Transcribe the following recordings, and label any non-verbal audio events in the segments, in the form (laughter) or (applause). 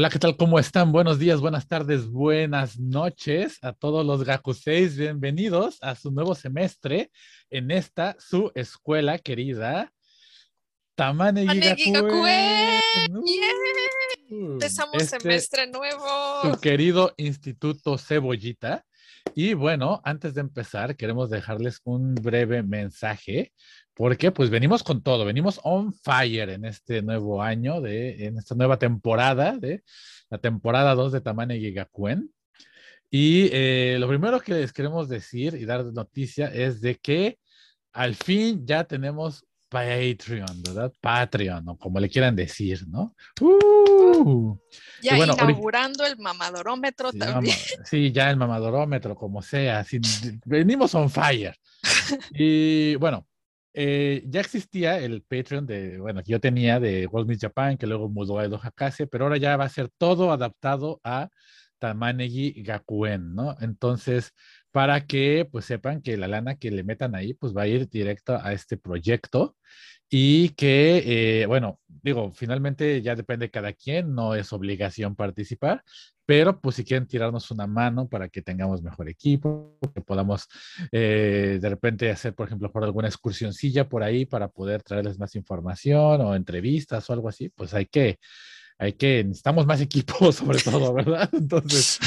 Hola, ¿qué tal? ¿Cómo están? Buenos días, buenas tardes, buenas noches a todos los Gakuseis. Bienvenidos a su nuevo semestre en esta su escuela querida, Tamane Gakuen. Uh, Empezamos este, semestre nuevo. Su querido Instituto Cebollita. Y bueno, antes de empezar, queremos dejarles un breve mensaje porque pues venimos con todo, venimos on fire en este nuevo año, de, en esta nueva temporada de la temporada 2 de Tamane Gigakuen. Y eh, lo primero que les queremos decir y dar noticia es de que al fin ya tenemos Patreon, ¿verdad? Patreon, o como le quieran decir, ¿no? Uh, ya bueno, inaugurando el mamadorómetro también. sí, ya el mamadorómetro, como sea. venimos on fire. y bueno, eh, ya existía el Patreon de, bueno, que yo tenía de World Japan, que luego mudó a Edo Hakase, pero ahora ya va a ser todo adaptado a Tamanegi Gakuen, ¿no? Entonces, para que pues sepan que la lana que le metan ahí, pues va a ir directo a este proyecto y que, eh, bueno, digo, finalmente ya depende de cada quien, no es obligación participar, pero pues si quieren tirarnos una mano para que tengamos mejor equipo, que podamos eh, de repente hacer, por ejemplo, por alguna excursioncilla por ahí para poder traerles más información o entrevistas o algo así, pues hay que hay que, necesitamos más equipos (laughs) sobre todo, ¿verdad? (laughs) Entonces,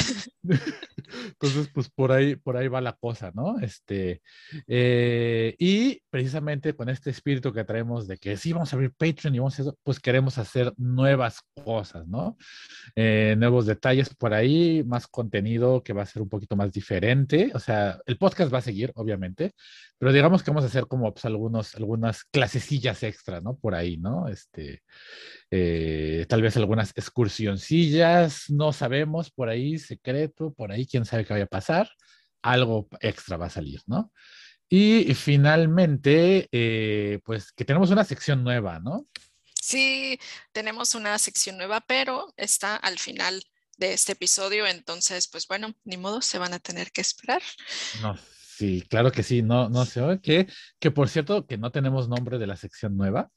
(laughs) entonces pues por ahí, por ahí va la cosa, ¿no? Este, eh, y precisamente con este espíritu que traemos de que sí vamos a abrir Patreon y vamos a eso, pues queremos hacer nuevas cosas, ¿no? Eh, nuevos detalles por ahí, más contenido que va a ser un poquito más diferente, o sea, el podcast va a seguir, obviamente, pero digamos que vamos a hacer como pues algunos, algunas clasecillas extra, ¿no? Por ahí, ¿no? Este, eh, tal vez algunas excursioncillas, no sabemos, por ahí secreto, por ahí quién sabe qué vaya a pasar, algo extra va a salir, ¿no? Y finalmente, eh, pues que tenemos una sección nueva, ¿no? Sí, tenemos una sección nueva, pero está al final de este episodio, entonces, pues bueno, ni modo, se van a tener que esperar. No, sí, claro que sí, no, no sé, que, que por cierto, que no tenemos nombre de la sección nueva.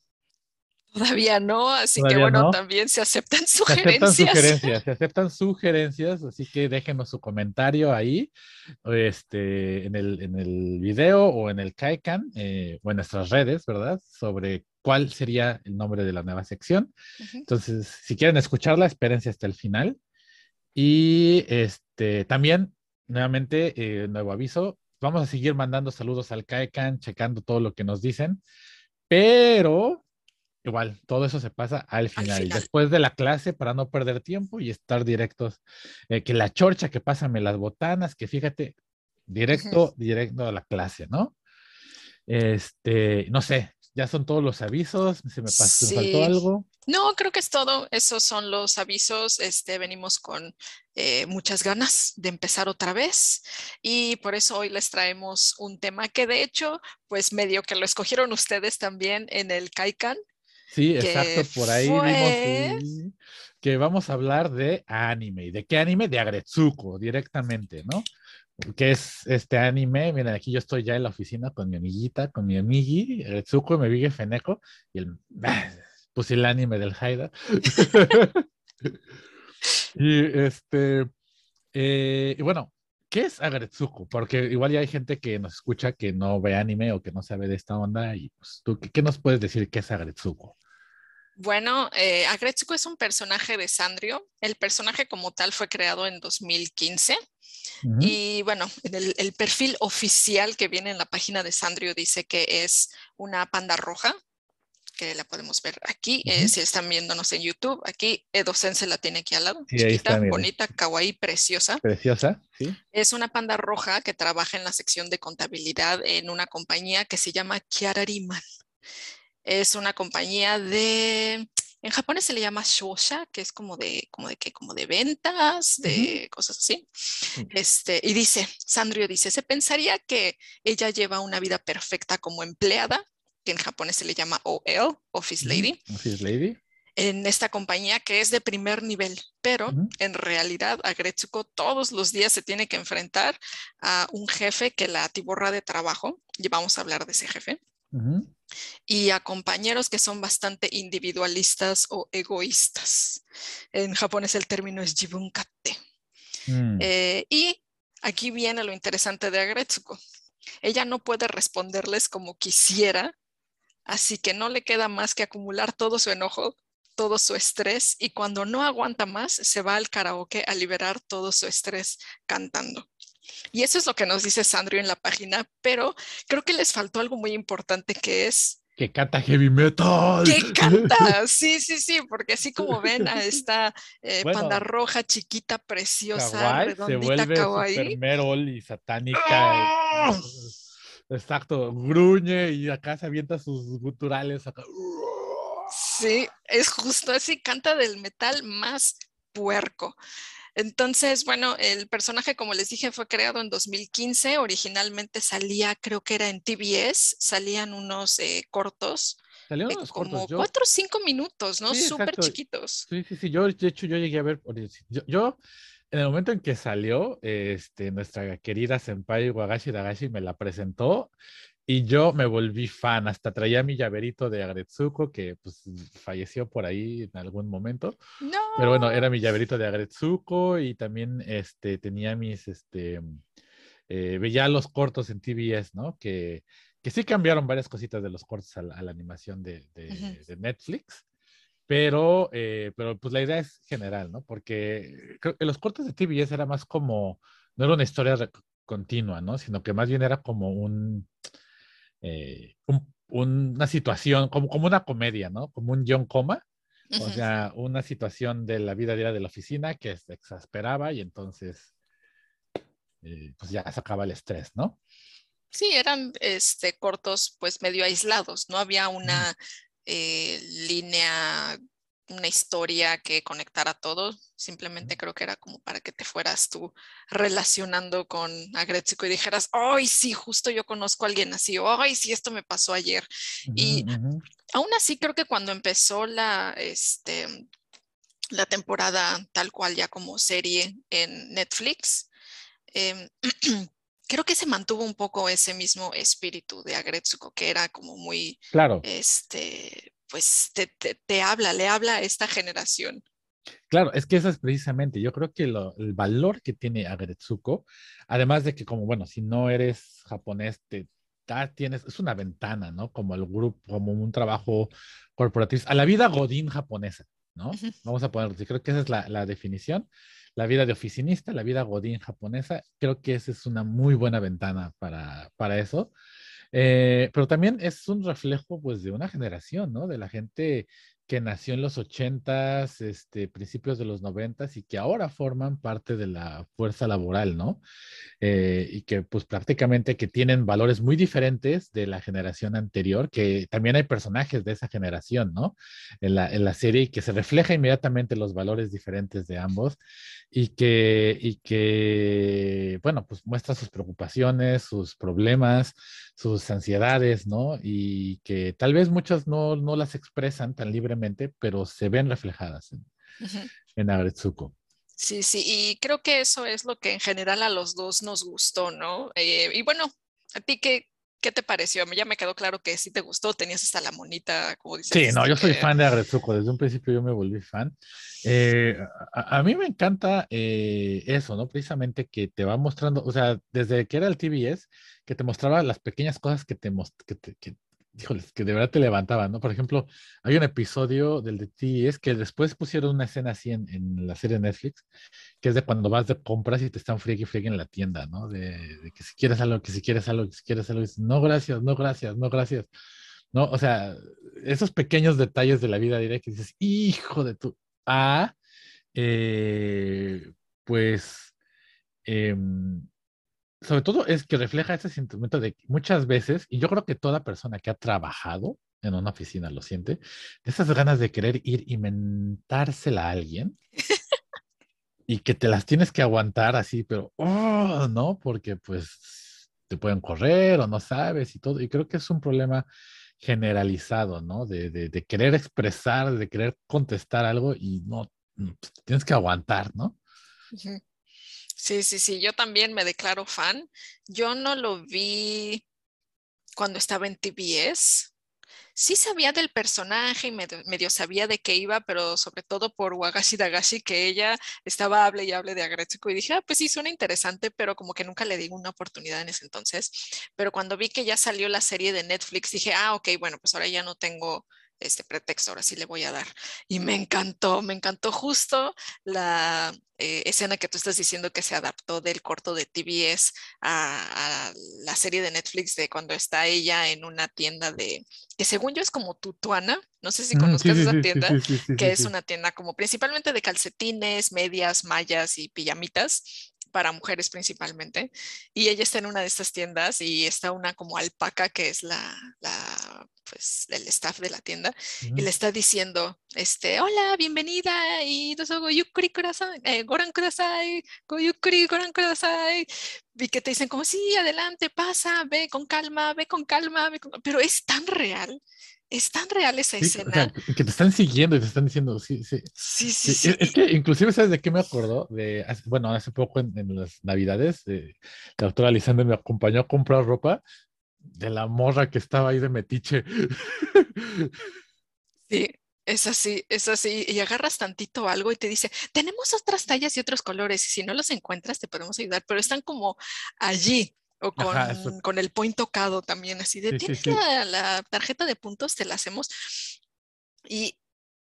Todavía no, así que bueno, también se aceptan sugerencias. Se aceptan sugerencias, se aceptan sugerencias, así que déjenos su comentario ahí, este, en el, en el video o en el Kaikan eh, o en nuestras redes, ¿verdad? Sobre cuál sería el nombre de la nueva sección. Entonces, si quieren escucharla, espérense hasta el final. Y este, también, nuevamente, eh, nuevo aviso, vamos a seguir mandando saludos al Kaikan, checando todo lo que nos dicen, pero Igual, todo eso se pasa al final, después de la clase para no perder tiempo y estar directos. Eh, que la chorcha, que pásame las botanas, que fíjate, directo, directo a la clase, ¿no? Este, no sé, ya son todos los avisos, se me pasó, faltó algo. No, creo que es todo. Esos son los avisos. Este, venimos con eh, muchas ganas de empezar otra vez y por eso hoy les traemos un tema que de hecho, pues medio que lo escogieron ustedes también en el Kaikan Sí, exacto, por ahí vimos que vamos a hablar de anime. ¿De qué anime? De Agretsuko, directamente, ¿no? Que es este anime, miren, aquí yo estoy ya en la oficina con mi amiguita, con mi amigui, Agretsuko y mi amiga Feneco, y el, (laughs) pues el anime del Haida. (laughs) (laughs) y este, eh, y bueno, ¿qué es Agretsuko? Porque igual ya hay gente que nos escucha que no ve anime o que no sabe de esta onda. Y pues, tú, ¿qué, nos puedes decir qué es Agretsuko? Bueno, eh, Agretsuko es un personaje de Sandrio. El personaje como tal fue creado en 2015. Y bueno, el, el, perfil oficial que viene en la página de Sandrio dice que es una panda roja que la podemos ver aquí. Eh, si están viéndonos en YouTube, aquí Edo Sense la tiene aquí al lado. chiquita, bonita, kawaii, preciosa. Preciosa, sí. Es una panda roja que trabaja en la sección de contabilidad en una compañía que se llama Kiarariman. Es una compañía de, en japonés se le llama shosha, que es como de, como de qué, como de ventas, de cosas así. Este, y dice, Sandrio dice, se pensaría que ella lleva una vida perfecta como empleada, que en japonés se le llama OL, Office Lady. Office Lady. En esta compañía que es de primer nivel, pero en realidad Agretsuko todos los días se tiene que enfrentar a un jefe que la atiborra de trabajo, y vamos a hablar de ese jefe. y a compañeros que son bastante individualistas o egoístas. En japonés el término es jibunkate. Mm. Eh, y aquí viene lo interesante de Agretsuko. Ella no puede responderles como quisiera, así que no le queda más que acumular todo su enojo, todo su estrés y cuando no aguanta más se va al karaoke a liberar todo su estrés cantando. Y eso es lo que nos dice Sandro en la página, pero creo que les faltó algo muy importante que es Que canta heavy metal. que canta. (laughs) Sí, sí, sí, porque así como ven a esta eh, Bueno. panda roja, chiquita, preciosa, Kawaii se redondita, vuelve kawaii. y satánica. ¡Ah! Exacto, gruñe y acá se avienta sus guturales. Acá. Sí, es justo así, canta del metal más puerco. Entonces, bueno, el personaje, como les dije, fue creado en 2015. Originalmente salía, creo que era en TBS, salían unos eh, cortos, Salieron eh, unos como cortos. Yo, cuatro o cinco minutos, ¿no? Súper chiquitos. sí, sí, sí. Yo, de hecho, yo llegué a ver. Yo, yo, en el momento en que salió, este, nuestra querida Senpai Wagashi Dagashi me la presentó y yo me volví fan. Hasta traía mi llaverito de Agretsuko, que pues falleció por ahí en algún momento. No. Pero bueno, era mi llaverito de Agretsuko y también este, tenía mis, este, eh, veía los cortos en TBS, ¿no? Que, que sí cambiaron varias cositas de los cortos a la, a la animación de, de- Ujú. de Netflix, pero, eh, pero pues la idea es general, ¿no? Porque creo que los cortos de TBS era más como, no era una historia continua, ¿no? Sino que más bien era como un, eh, un- una situación, como, como una comedia, ¿no? Como un guion coma. O sea, una situación de la vida diaria de la oficina que se exasperaba y entonces eh, pues ya sacaba el estrés, ¿no? Sí, eran este, cortos pues medio aislados, no había una eh, línea, una historia que conectara todo, simplemente creo que era como para que te fueras tú relacionando con Agretsuko y dijeras, ay, sí, justo yo conozco a alguien así, ay, sí, esto me pasó ayer. Y ujú. aún así creo que cuando empezó la, este, la temporada tal cual ya como serie en Netflix, em, (clears throat) creo que se mantuvo un poco ese mismo espíritu de Agretsuko, que era como muy, Claro, este, pues te, te- te habla, le habla a esta generación. claro, es que eso es precisamente, yo creo que lo- el valor que tiene Agretsuko, además de que como, bueno, si no eres japonés, te da- tienes, es una ventana, ¿no? Como el grupo, como un trabajo corporativo, a la vida godín japonesa, ¿no? Vamos a ponerlo, creo que esa es la, la definición. La vida de oficinista, la vida godín japonesa, creo que esa es una muy buena ventana para, para eso. Eh, pero también es un reflejo, pues, de una generación, ¿no? De la gente que nació en los ochentas, este, principios de los noventas y que ahora forman parte de la fuerza laboral, ¿no? Eh, y que pues prácticamente que tienen valores muy diferentes de la generación anterior, que también hay personajes de esa generación, ¿no? En la, en la serie que se refleja inmediatamente los valores diferentes de ambos y que, y que, bueno, pues muestra sus preocupaciones, sus problemas, sus ansiedades, ¿no? Y que tal vez muchas no, no las expresan tan libremente, pero se ven reflejadas en, Agretsuko. Sí, sí, y creo que eso es lo que en general a los dos nos gustó, ¿no? Eh, y bueno, ¿a ti qué, qué te pareció? Ya me quedó claro que sí te gustó, tenías hasta la monita, como dices. Sí, no, este, yo soy que- fan de Agretsuko, desde un principio yo me volví fan. Eh, a, a mí me encanta eh, eso, ¿no? Precisamente que te va mostrando, o sea, desde que era el TBS, que te mostraba las pequeñas cosas que te, que, te- que, híjoles, que de verdad te levantaban, ¿no? Por ejemplo, hay un episodio del de TBS que después pusieron una escena así en, la serie Netflix, que es de cuando vas de compras y te están friegue y friegue en la tienda, ¿no? De, que si quieres algo, que si quieres algo, que si quieres algo, y dices, no, gracias, no, gracias, no, gracias. ¿no? O sea, esos pequeños detalles de la vida diaria que dices, hijo de tu... A, eh, pues, em, sobre todo es que refleja ese sentimiento de muchas veces, y yo creo que toda persona que ha trabajado en una oficina lo siente, de esas ganas de querer ir y mentársela a alguien y que te las tienes que aguantar así, pero, oh, ¿no? Porque pues te pueden correr o no sabes y todo, y creo que es un problema generalizado, ¿no? De, de, querer expresar, de querer contestar algo y no, pues, tienes que aguantar, ¿no? Ujú. Sí, sí, sí, yo también me declaro fan. Yo no lo vi cuando estaba en TBS. sí sabía del personaje y medio, sabía de qué iba, pero sobre todo por Wagashi Dagashi, que ella estaba hable y hable de Agretsuko y dije, ah, pues sí, suena interesante, pero como que nunca le di una oportunidad en ese entonces. Pero cuando vi que ya salió la serie de Netflix, dije, ah, ok, bueno, pues ahora ya no tengo este pretexto, ahora sí le voy a dar. Y me encantó, me encantó justo la eh, escena que tú estás diciendo que se adaptó del corto de TBS a, la serie de Netflix de cuando está ella en una tienda de, que según yo es como Tutuana, no sé si conozcas esa tienda, que es una tienda como principalmente de calcetines, medias, mallas y pijamitas para mujeres principalmente. Y ella está en una de estas tiendas y está una como alpaca que es la, la pues el staff de la tienda y le está diciendo, este, hola, bienvenida y yukuri kudasai, eh, goran yukuri goran. Y que te dicen como, sí, adelante, pasa, ve con calma, ve con calma, ve con... pero es tan real es tan real esa escena. que te están siguiendo y te están diciendo, sí, sí. Sí, sí, sí. Es, que inclusive, ¿sabes de qué me acordó? De, bueno, hace poco en, las navidades, la doctora Lisandra me acompañó a comprar ropa de la morra que estaba ahí de metiche. Sí, es así, es así. Y agarras tantito algo y te dice, tenemos otras tallas y otros colores, y si no los encuentras te podemos ayudar, pero están como allí. O con, el point tocado también, así de, ¿tienes La, tarjeta de puntos? Te la hacemos. Y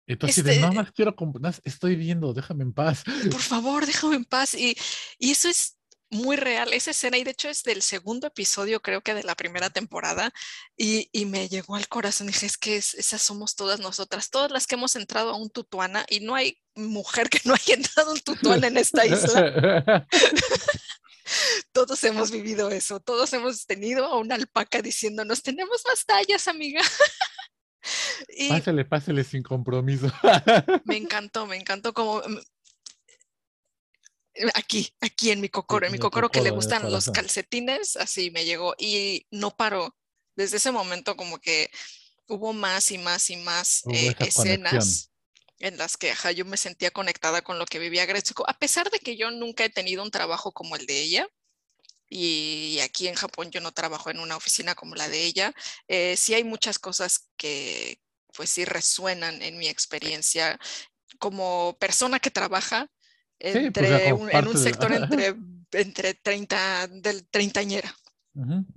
entonces, este, no más quiero comprar, estoy viendo, déjame en paz. Por favor, déjame en paz. Y, y, eso es muy real, esa escena, y de hecho es del segundo episodio, creo que de la primera temporada, y, y me llegó al corazón. Dije, es que esas somos todas nosotras, todas las que hemos entrado a un tutuana, y no hay mujer que no haya entrado a un tutuana en esta isla. (laughs) todos hemos vivido eso, todos hemos tenido a una alpaca diciéndonos, tenemos más tallas, amiga. (laughs) y pásale, pásale sin compromiso. me encantó, me encantó como aquí, aquí en mi cocoro, en mi cocoro que le gustan los calcetines, así me llegó y no paró. Desde ese momento como que hubo más y más y más eh, escenas en las que yo me sentía conectada con lo que vivía Gretsuko, a pesar de que yo nunca he tenido un trabajo como el de ella. Y aquí en Japón yo no trabajo en una oficina como la de ella. Eh, sí hay muchas cosas que pues sí resuenan en mi experiencia como persona que trabaja pues, entre en un sector (laughs) entre, entre 30 del treintañera.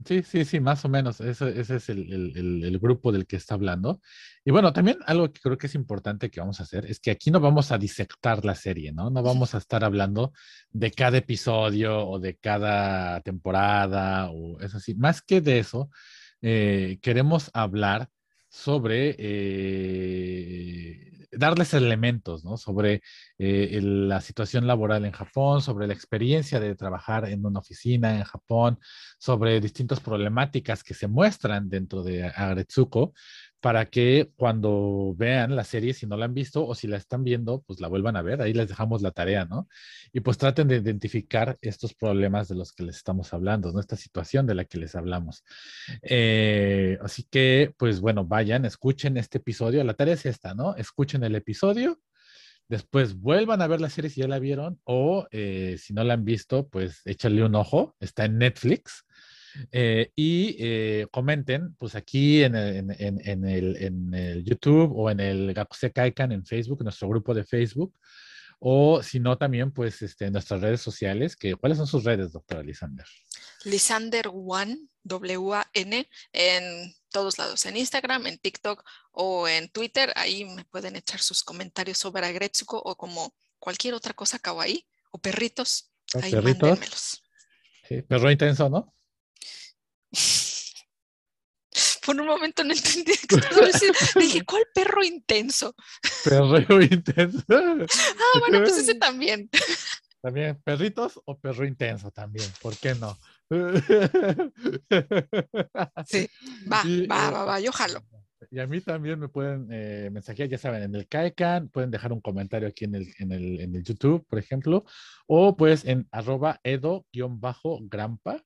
Sí, sí, sí, más o menos. Ese, ese es el, el, el, grupo del que está hablando. Y bueno, también algo que creo que es importante que vamos a hacer es que aquí no vamos a disectar la serie, ¿no? No vamos a estar hablando de cada episodio o de cada temporada o es así. Más que de eso, eh, queremos hablar sobre eh, darles elementos, ¿no? Sobre eh, la situación laboral en Japón, sobre la experiencia de trabajar en una oficina en Japón, sobre distintas problemáticas que se muestran dentro de Agretsuko, para que cuando vean la serie, si no la han visto o si la están viendo, pues la vuelvan a ver. Ahí les dejamos la tarea, ¿no? Y pues traten de identificar estos problemas de los que les estamos hablando, ¿no? Esta situación de la que les hablamos. Eh, así que, pues bueno, vayan, escuchen este episodio. La tarea es esta, ¿no? Escuchen el episodio. Después vuelvan a ver la serie si ya la vieron o eh, si no la han visto, pues échale un ojo. Está en Netflix. Eh, y eh, comenten, pues aquí en el, en, el, en el, YouTube o en el Gakuse Kaikan en Facebook, nuestro grupo de Facebook, o si no también, pues este, en nuestras redes sociales, que, ¿cuáles son sus redes, doctora Lisander? Lisander One, W-A-N, en todos lados, en Instagram, en TikTok o en Twitter, ahí me pueden echar sus comentarios sobre Agretsuko o como cualquier otra cosa kawaii o perritos, ahí perritos. Sí, perro intenso, ¿no? Por un momento no entendí. Dije, (laughs) ¿cuál perro intenso? Perro intenso. Ah, (laughs) bueno, pues ese también. También, perritos o perro intenso también, ¿por qué no? Sí, va, (laughs) va, va, va, yo jalo. Y a mí también me pueden eh, mensajear, ya saben, en el Kaikan, pueden dejar un comentario aquí en el, en el, en el YouTube, por ejemplo, o pues en arroba edo-grampa,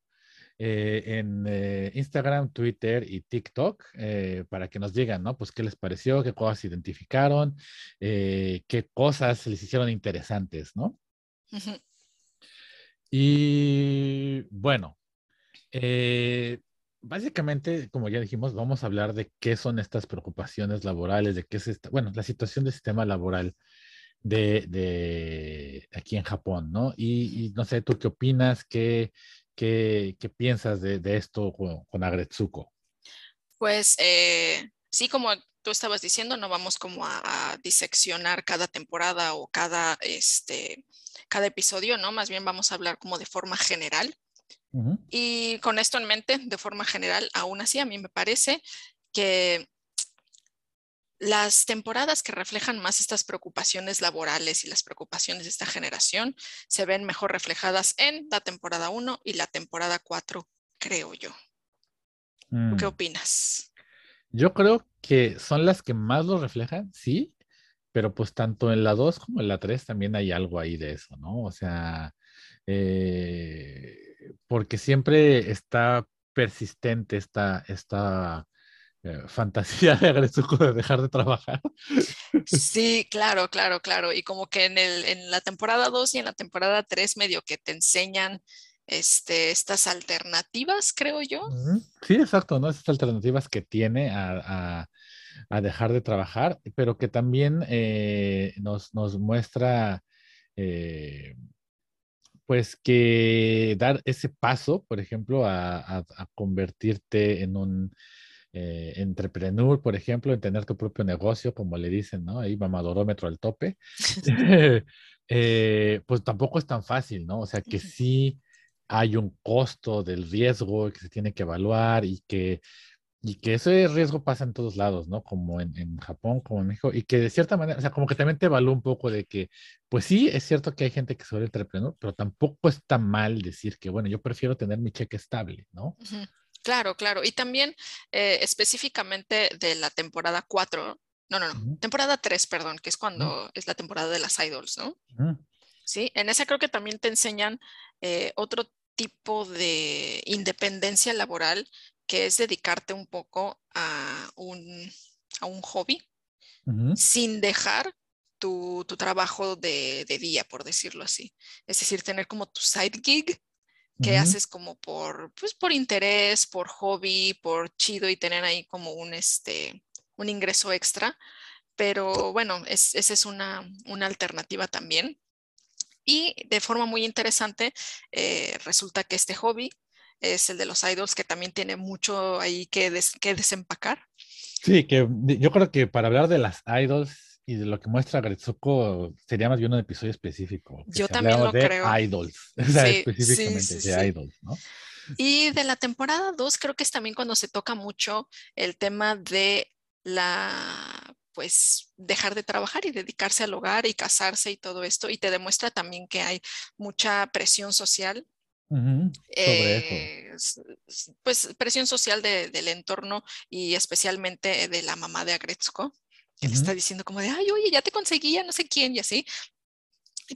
eh, en eh, Instagram, Twitter y TikTok eh, para que nos digan, ¿no? Pues qué les pareció, qué cosas identificaron, qué cosas les hicieron interesantes, ¿no? Y bueno, básicamente, como ya dijimos, vamos a hablar de qué son estas preocupaciones laborales, de qué es esta, bueno, la situación del sistema laboral de, de aquí en Japón, ¿no? Y, no sé, ¿tú qué opinas? ¿Qué, qué, qué piensas de, de, esto con, con Agretsuko? Pues eh, sí, como tú estabas diciendo, no vamos como a, a, diseccionar cada temporada o cada, este, cada episodio, ¿no? Más bien vamos a hablar como de forma general. Uh -huh. Y con esto en mente, de forma general, aún así, a mí me parece que las temporadas que reflejan más estas preocupaciones laborales y las preocupaciones de esta generación se ven mejor reflejadas en la temporada 1 y la temporada 4, creo yo. Mm. ¿Qué opinas? Yo creo que son las que más lo reflejan, sí, pero pues tanto en la 2 como en la 3 también hay algo ahí de eso, ¿no? O sea, eh, porque siempre está persistente esta, esta fantasía de Agretsuko de dejar de trabajar. Sí, claro, claro, claro. Y como que en, el, en la temporada 2 y en la temporada 3 medio que te enseñan este, estas alternativas, creo yo. Sí, exacto, ¿no? Estas alternativas que tiene a, a, a dejar de trabajar, pero que también eh, nos, nos, muestra, eh, pues que dar ese paso, por ejemplo, a, a convertirte en un eh, entrepreneur, por ejemplo, en tener tu propio negocio, como le dicen, ¿no? Ahí mamadorómetro al tope, (laughs) (laughs) eh, pues tampoco es tan fácil, ¿no? O sea, que sí hay un costo del riesgo que se tiene que evaluar y que, y que ese riesgo pasa en todos lados, ¿no? Como en, en, Japón, como en México, y que de cierta manera, o sea, como que también te evalúa un poco de que, pues sí, es cierto que hay gente que se vuelve entrepreneur, pero tampoco está mal decir que, bueno, yo prefiero tener mi cheque estable, ¿no? Uh -huh. Claro, claro. Y también eh, específicamente de la temporada 4, no, no, no, uh -huh. temporada 3, perdón, que es cuando uh -huh. es la temporada de las idols, ¿no? Sí, en esa creo que también te enseñan eh, otro tipo de independencia laboral que es dedicarte un poco a un, a un hobby sin dejar tu, tu trabajo de, de, día, por decirlo así. Es decir, tener como tu side gig que uh -huh. haces como por, pues por interés, por hobby, por chido y tener ahí como un, este, un ingreso extra. Pero bueno, es, esa es una, una alternativa también. Y de forma muy interesante, eh, resulta que este hobby es el de los idols, que también tiene mucho ahí que, des que desempacar. Sí, que yo creo que para hablar de las idols y de lo que muestra Gretsuko sería más bien un episodio específico. Yo también lo de creo. Idols, (laughs) o sea, sí, específicamente sí, sí, de Idols, ¿no? Y de la temporada 2 creo que es también cuando se toca mucho el tema de la, pues, dejar de trabajar y dedicarse al hogar y casarse y todo esto, y te demuestra también que hay mucha presión social Uh -huh, eh, pues presión social de, del entorno y especialmente de la mamá de Agretsuko, que uh -huh. le está diciendo como de, ay, oye, ya te conseguía no sé quién y así.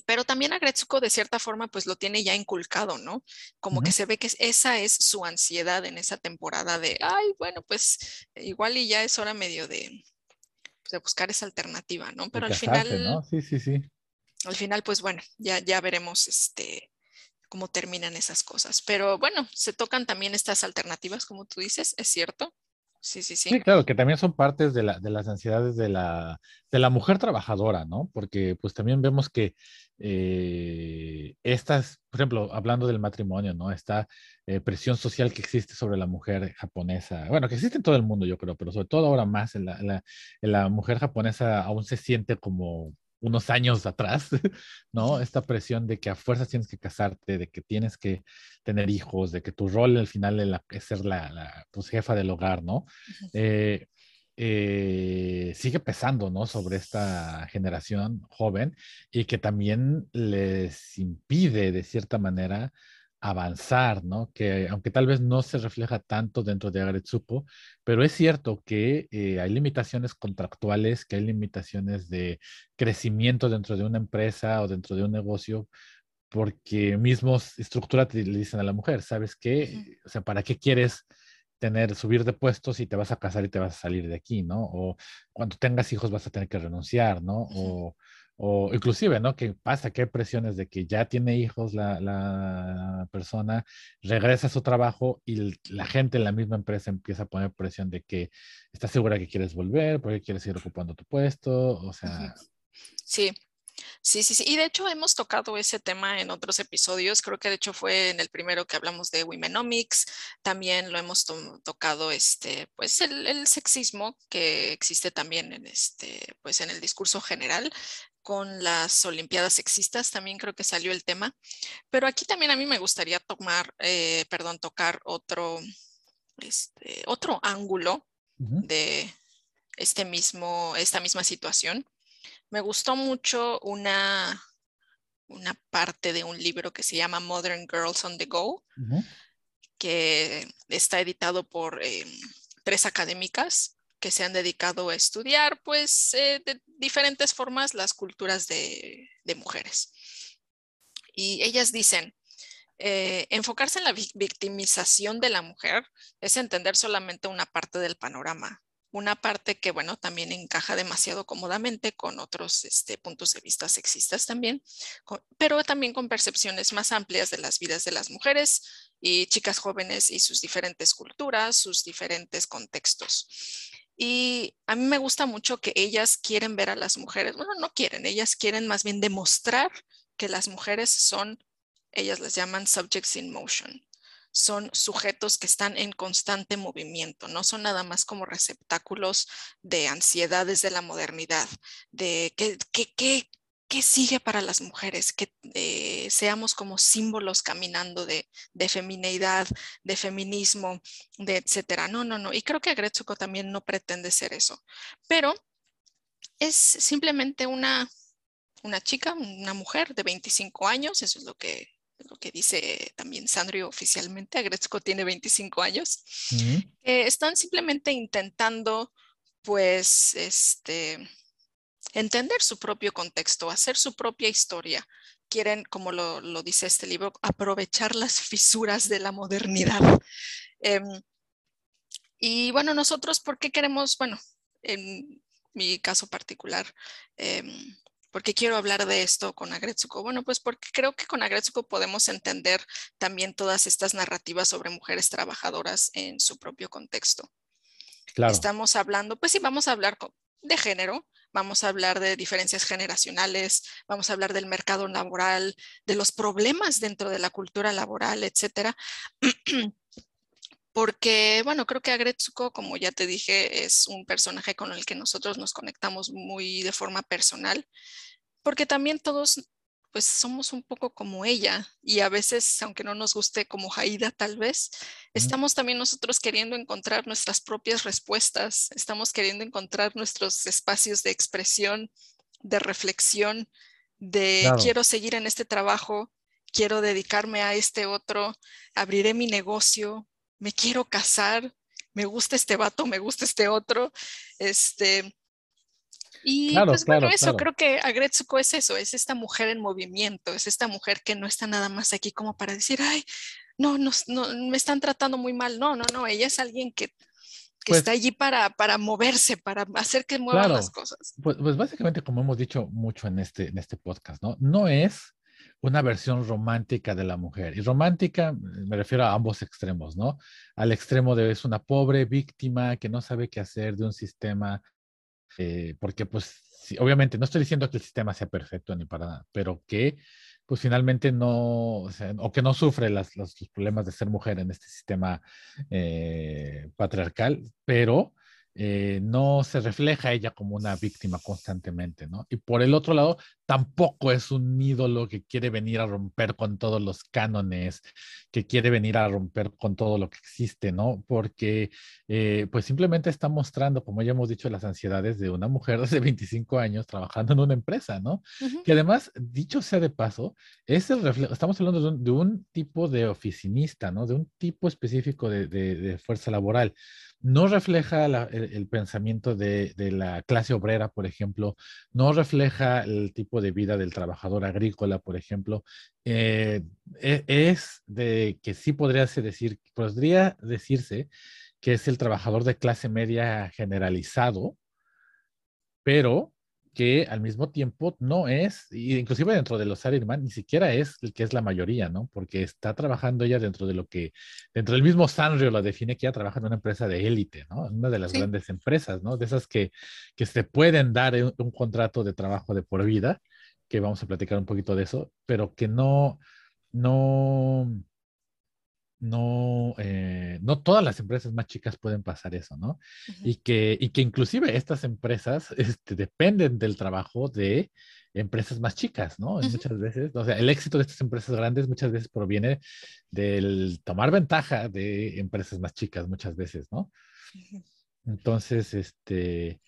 Pero también a Gretsuko de cierta forma pues lo tiene ya inculcado, ¿no? Como uh -huh. que se ve que esa es su ansiedad en esa temporada de, ay, bueno, pues igual y ya es hora medio de, pues, de buscar esa alternativa, ¿no? Pero al final... ¿no? Sí, sí, sí. Al final, pues bueno, ya, ya veremos este, cómo terminan esas cosas. Pero bueno, se tocan también estas alternativas, como tú dices, es cierto. Sí, sí, sí. Sí, claro, que también son partes de, la, de las ansiedades de la, de la mujer trabajadora, ¿no? Porque pues también vemos que eh, estas, por ejemplo, hablando del matrimonio, ¿no? Esta eh, presión social que existe sobre la mujer japonesa, bueno, que existe en todo el mundo, yo creo, pero sobre todo ahora más, la, la, en la mujer japonesa aún se siente como unos años atrás, (laughs) ¿no? Esta presión de que a fuerzas tienes que casarte, de que tienes que tener hijos, de que tu rol al final es ser la, la pues, jefa del hogar, ¿no? Eh, eh, sigue pesando, ¿no? Sobre esta generación joven y que también les impide, de cierta manera, avanzar, ¿no? Que aunque tal vez no se refleja tanto dentro de Agretsuko, pero es cierto que eh, hay limitaciones contractuales, que hay limitaciones de crecimiento dentro de una empresa o dentro de un negocio, porque mismos estructura te le dicen a la mujer, ¿sabes qué? -huh. O sea, ¿para qué quieres tener, subir de puestos y te vas a casar y te vas a salir de aquí, ¿no? O cuando tengas hijos vas a tener que renunciar, ¿no? O o inclusive, ¿no? ¿Qué pasa? ¿Qué presiones de que ya tiene hijos la, la, persona, regresa a su trabajo y la gente en la misma empresa empieza a poner presión de que estás segura que quieres volver, porque quieres seguir ocupando tu puesto, o sea... Sí, Sí, sí, sí. Y de hecho hemos tocado ese tema en otros episodios. Creo que de hecho fue en el primero que hablamos de Womenomics. También lo hemos tocado, este, pues el, el, sexismo que existe también en este, pues en el discurso general con las Olimpiadas sexistas. También creo que salió el tema. Pero aquí también a mí me gustaría tomar, eh, perdón, tocar otro, este, otro ángulo de este mismo, esta misma situación me gustó mucho una, una parte de un libro que se llama Modern Girls on the Go, que está editado por eh, tres académicas que se han dedicado a estudiar, pues, eh, de diferentes formas las culturas de, mujeres. Y ellas dicen, eh, enfocarse en la victimización de la mujer es entender solamente una parte del panorama una parte que, bueno, también encaja demasiado cómodamente con otros este, puntos de vista sexistas también, pero también con percepciones más amplias de las vidas de las mujeres y chicas jóvenes y sus diferentes culturas, sus diferentes contextos. Y a mí me gusta mucho que ellas quieren ver a las mujeres, bueno, no quieren, ellas quieren más bien demostrar que las mujeres son, ellas las llaman subjects in motion, son sujetos que están en constante movimiento, no son nada más como receptáculos de ansiedades de la modernidad, de qué, qué, qué, sigue para las mujeres, que eh, seamos como símbolos caminando de, de femineidad, de feminismo, de etcétera. No, no, no. Y creo que Agretsuko también no pretende ser eso, pero es simplemente una, una chica, una mujer de 25 años, eso es lo que lo que dice también Sandrio oficialmente, Agretzko tiene 25 años, están simplemente intentando, pues, este, entender su propio contexto, hacer su propia historia. Quieren, como lo, dice este libro, aprovechar las fisuras de la modernidad. Em, y bueno, nosotros, ¿por qué queremos, bueno, en mi caso particular, em, ¿Por qué quiero hablar de esto con Agretsuko? Bueno, pues porque creo que con Agretsuko podemos entender también todas estas narrativas sobre mujeres trabajadoras en su propio contexto. Claro. Estamos hablando, pues sí, vamos a hablar de género, vamos a hablar de diferencias generacionales, vamos a hablar del mercado laboral, de los problemas dentro de la cultura laboral, etcétera. (clears throat) Porque, bueno, creo que Agretsuko, como ya te dije, es un personaje con el que nosotros nos conectamos muy de forma personal, porque también todos, pues, somos un poco como ella y a veces, aunque no nos guste como Haida tal vez, estamos también nosotros queriendo encontrar nuestras propias respuestas, estamos queriendo encontrar nuestros espacios de expresión, de reflexión, de quiero seguir en este trabajo, quiero dedicarme a este otro, abriré mi negocio, me quiero casar, me gusta este vato, me gusta este otro, este... Y pues bueno, eso creo que Agretsuko es eso, es esta mujer en movimiento, es esta mujer que no está nada más aquí como para decir, ay, no, no, no me están tratando muy mal. No, no, no, ella es alguien que, pues está allí para, para moverse, para hacer que muevan las cosas. Pues, pues, básicamente, como hemos dicho mucho en este, en este podcast, ¿no? No es una versión romántica de la mujer. Y romántica me refiero a ambos extremos, ¿no? Al extremo de es una pobre víctima que no sabe qué hacer de un sistema, eh, porque pues obviamente no estoy diciendo que el sistema sea perfecto ni para nada, pero que pues finalmente no, o, que no sufre las, los, problemas de ser mujer en este sistema eh, patriarcal, pero eh, no se refleja ella como una víctima constantemente, ¿no? Y por el otro lado, tampoco es un ídolo que quiere venir a romper con todos los cánones, que quiere venir a romper con todo lo que existe, ¿no? Porque eh, pues simplemente está mostrando, como ya hemos dicho, las ansiedades de una mujer (laughs) de 25 años trabajando en una empresa, ¿no? Que además, dicho sea de paso, es el reflejo, estamos hablando de un, tipo de oficinista, ¿no? De un tipo específico de fuerza laboral no refleja el, pensamiento de, la clase obrera, por ejemplo, no refleja el tipo de vida del trabajador agrícola, por ejemplo. Eh, e, es de que sí podría decir, podría decirse que es el trabajador de clase media generalizado, pero que al mismo tiempo no es, inclusive dentro de los salaryman, ni siquiera es el que es la mayoría, ¿no? Porque está trabajando ella dentro de lo que, dentro del mismo Sanrio la define que ella trabaja en una empresa de élite, ¿no? Una de las grandes empresas, ¿no? De esas que, que se pueden dar un, un, contrato de trabajo de por vida, que vamos a platicar un poquito de eso, pero que no, no, no, eh, no todas las empresas más chicas pueden pasar eso, ¿no? y, que, y que inclusive estas empresas este, dependen del trabajo de empresas más chicas, ¿no? Muchas veces, o sea, el éxito de estas empresas grandes muchas veces proviene del tomar ventaja de empresas más chicas, muchas veces, ¿no? Entonces, este,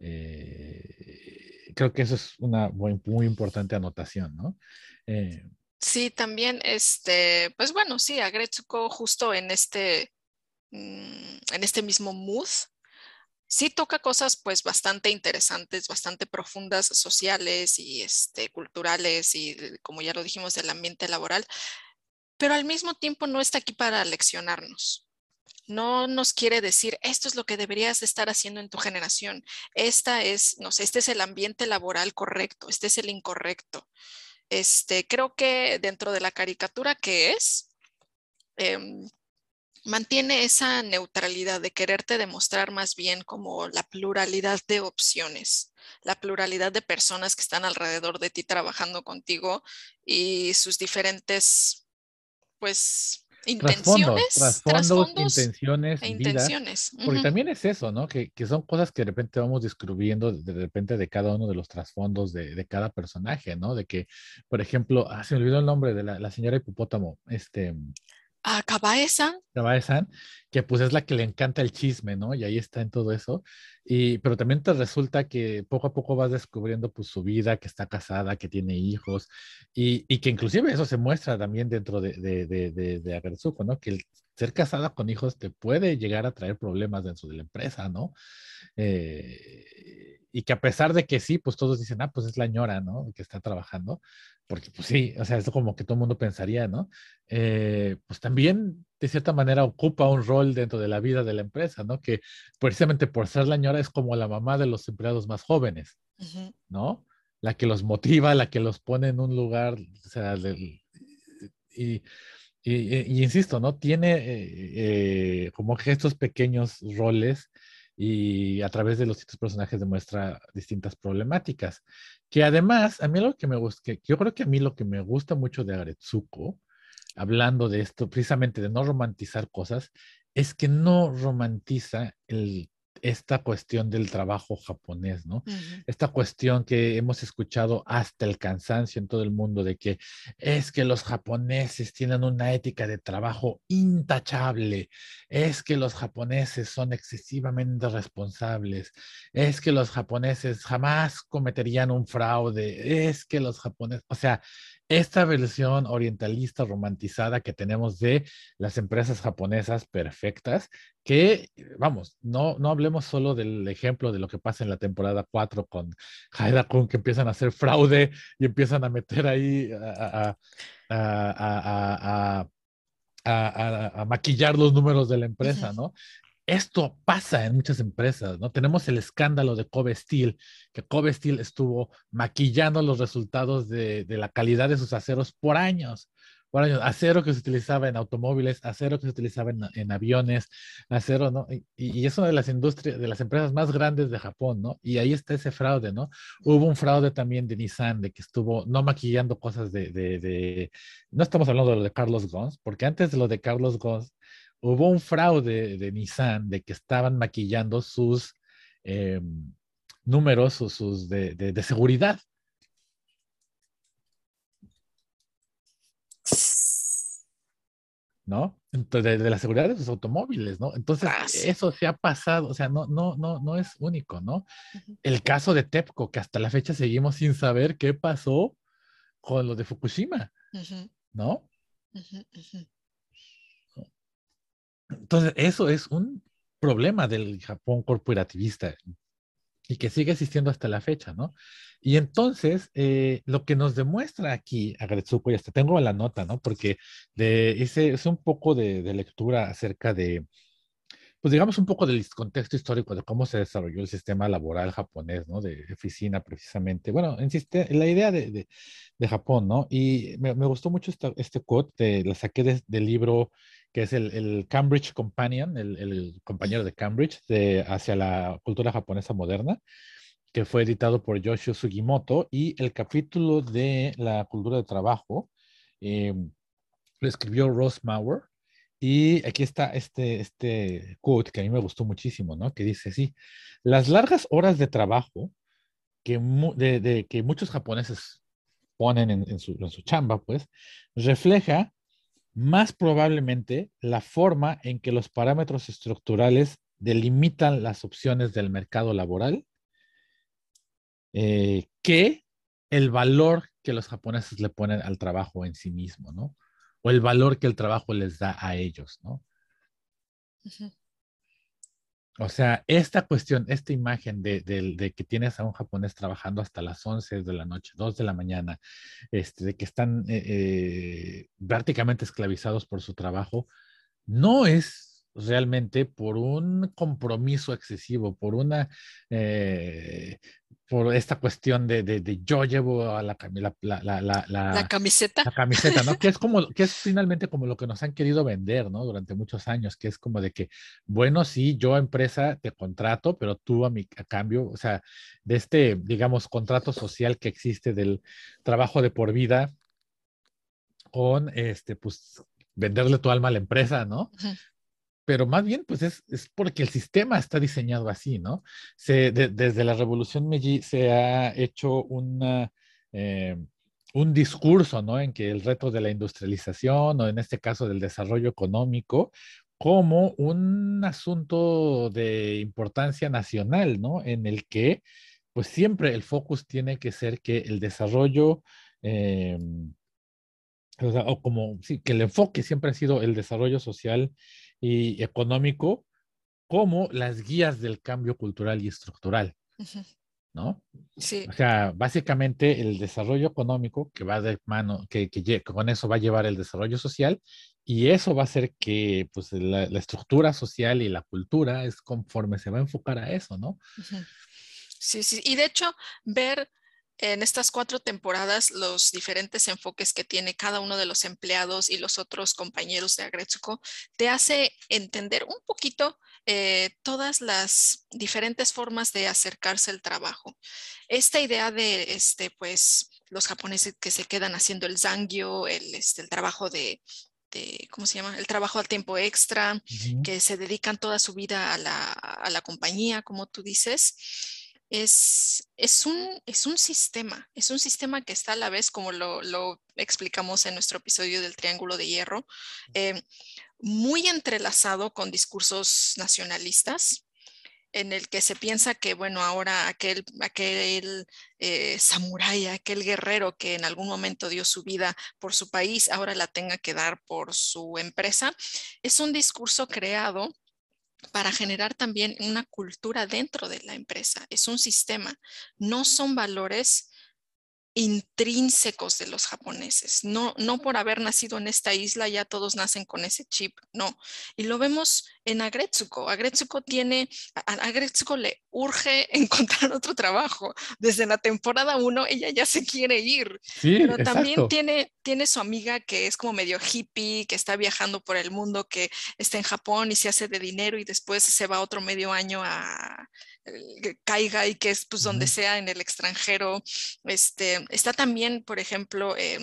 eh, creo que eso es una muy, muy importante anotación, ¿no? Eh, Sí, también, este, pues bueno, sí, Agretsuko justo en este, mm, en este mismo mood, sí toca cosas pues bastante interesantes, bastante profundas, sociales y este, culturales y como ya lo dijimos del ambiente laboral, pero al mismo tiempo no está aquí para leccionarnos. No nos quiere decir, esto es lo que deberías estar haciendo en tu generación. Esta es, no sé, este es el ambiente laboral correcto, este es el incorrecto. Este, creo que dentro de la caricatura que es, em, mantiene esa neutralidad de quererte demostrar más bien como la pluralidad de opciones, la pluralidad de personas que están alrededor de ti trabajando contigo y sus diferentes, pues, intenciones, trasfondos, intenciones, e intenciones. Porque también es eso, ¿no? Que, que, son cosas que de repente vamos descubriendo de repente de cada uno de los trasfondos de, de cada personaje, ¿no? De que, por ejemplo, ah, se me olvidó el nombre de la, la señora hipopótamo, este a Kabae-san. Kabae-san, que pues es la que le encanta el chisme, ¿no? Y ahí está en todo eso. Y, pero también te resulta que poco a poco vas descubriendo pues su vida, que está casada, que tiene hijos, y, que inclusive eso se muestra también dentro de, de, de, de, Agarzuko, ¿no? Que el ser casada con hijos te puede llegar a traer problemas dentro de la empresa, ¿no? Eh, y que a pesar de que sí, pues todos dicen, ah, pues es la ñora, ¿no? Que está trabajando, porque pues sí, o sea, es como que todo el mundo pensaría, ¿no? Eh, pues también de cierta manera ocupa un rol dentro de la vida de la empresa, ¿no? Que precisamente por ser la ñora es como la mamá de los empleados más jóvenes, ¿no? La que los motiva, la que los pone en un lugar, o sea, y, y, insisto, ¿no? Tiene eh, eh, como que estos pequeños roles y a través de los distintos personajes demuestra distintas problemáticas. Que además, a mí lo que me gusta, que yo creo que a mí lo que me gusta mucho de Aretsuko, hablando de esto, precisamente de no romantizar cosas, es que no romantiza el esta cuestión del trabajo japonés, ¿no? Esta cuestión que hemos escuchado hasta el cansancio en todo el mundo de que es que los japoneses tienen una ética de trabajo intachable, es que los japoneses son excesivamente responsables, es que los japoneses jamás cometerían un fraude, es que los japoneses, o sea, esta versión orientalista romantizada que tenemos de las empresas japonesas perfectas, que, vamos, no, no hablemos solo del ejemplo de lo que pasa en la temporada 4 con Haida Kun, que empiezan a hacer fraude y empiezan a meter ahí a, a, a, maquillar los números de la empresa, ¿no? Esto pasa en muchas empresas, ¿no? Tenemos el escándalo de Kobe Steel, que Kobe Steel estuvo maquillando los resultados de, la calidad de sus aceros por años, por años. Acero que se utilizaba en automóviles, acero que se utilizaba en, aviones, acero, ¿no? Y, es una de las industrias, de las empresas más grandes de Japón, ¿no? Y ahí está ese fraude, ¿no? Hubo un fraude también de Nissan, de que estuvo no maquillando cosas de, de no estamos hablando de lo de Carlos Gons, porque antes de lo de Carlos Gons, hubo un fraude de Nissan de que estaban maquillando sus eh, números o sus de, de, seguridad. ¿No? Entonces, de, la seguridad de sus automóviles, ¿no? Entonces, ah, eso se ha pasado, o sea, no, no, no, no es único, ¿no? El caso de TEPCO, que hasta la fecha seguimos sin saber qué pasó con lo de Fukushima, ¿no? Entonces, eso es un problema del Japón corporativista y que sigue existiendo hasta la fecha, ¿no? Y entonces, eh, lo que nos demuestra aquí Agretsuko, y hasta tengo la nota, ¿no? Porque de, ese, es un poco de, lectura acerca de, pues digamos un poco del contexto histórico de cómo se desarrolló el sistema laboral japonés, ¿no? De oficina precisamente. Bueno, insiste, la idea de, de, Japón, ¿no? Y me, me gustó mucho esta, este quote, la saqué del libro que es el, el Cambridge Companion, el, el, compañero de Cambridge, de, hacia la cultura japonesa moderna, que fue editado por Yoshio Sugimoto, y el capítulo de la cultura de trabajo eh, lo escribió Ross Mauer, y aquí está este, este quote que a mí me gustó muchísimo, ¿no? Que dice así, las largas horas de trabajo que, de, que muchos japoneses ponen en, en, su, en su chamba, pues, refleja más probablemente la forma en que los parámetros estructurales delimitan las opciones del mercado laboral eh, que el valor que los japoneses le ponen al trabajo en sí mismo, ¿no? O el valor que el trabajo les da a ellos, ¿no? O sea, esta cuestión, esta imagen de, que tienes a un japonés trabajando hasta las 11 de la noche, 2 de la mañana, este, de que están eh, eh, prácticamente esclavizados por su trabajo, no es realmente por un compromiso excesivo, por una, eh, por esta cuestión de, de, yo llevo a la, la, la, la, camiseta. La camiseta, ¿no? que es como, que es finalmente como lo que nos han querido vender, ¿no? Durante muchos años, que es como de que, bueno, sí, yo empresa te contrato, pero tú a, mi, a cambio, o sea, de este, digamos, contrato social que existe del trabajo de por vida con, este, pues, venderle tu alma a la empresa, ¿no? Pero más bien pues es, es, porque el sistema está diseñado así, ¿no? Se, desde la Revolución Meiji se ha hecho una, eh, un discurso, ¿no? En que el reto de la industrialización o en este caso del desarrollo económico como un asunto de importancia nacional, ¿no? En el que pues siempre el focus tiene que ser que el desarrollo... Eh, o, o como sí, que el enfoque siempre ha sido el desarrollo social y económico como las guías del cambio cultural y estructural, ¿no? Sí. O sea, básicamente el desarrollo económico que va de mano, que, que, con eso va a llevar el desarrollo social y eso va a hacer que pues la, estructura social y la cultura es conforme se va a enfocar a eso, ¿no? Sí, sí, y de hecho ver en estas cuatro temporadas los diferentes enfoques que tiene cada uno de los empleados y los otros compañeros de Agretsuko te hace entender un poquito eh, todas las diferentes formas de acercarse al trabajo. Esta idea de, este, pues, los japoneses que se quedan haciendo el zangyo, el, este, el trabajo de, ¿cómo se llama? El trabajo al tiempo extra, que se dedican toda su vida a la, a la compañía, como tú dices es, es, un, es un sistema, es un sistema que está a la vez, como lo, explicamos en nuestro episodio del Triángulo de Hierro, eh, muy entrelazado con discursos nacionalistas, en el que se piensa que, bueno, ahora aquel, aquel eh, samurái, aquel guerrero que en algún momento dio su vida por su país, ahora la tenga que dar por su empresa, es un discurso creado para generar también una cultura dentro de la empresa. Es un sistema, no son valores intrínsecos de los japoneses. No, no por haber nacido en esta isla ya todos nacen con ese chip, no. Y lo vemos en Agretsuko. Agretsuko tiene, a Agretsuko le urge (laughs) encontrar otro trabajo. Desde la temporada 1 ella ya se quiere ir. pero también tiene, tiene su amiga que es como medio hippie, que está viajando por el mundo, que está en Japón y se hace de dinero y después se va otro medio año a caiga y que es pues donde sea en el extranjero. Este, está también, por ejemplo, eh,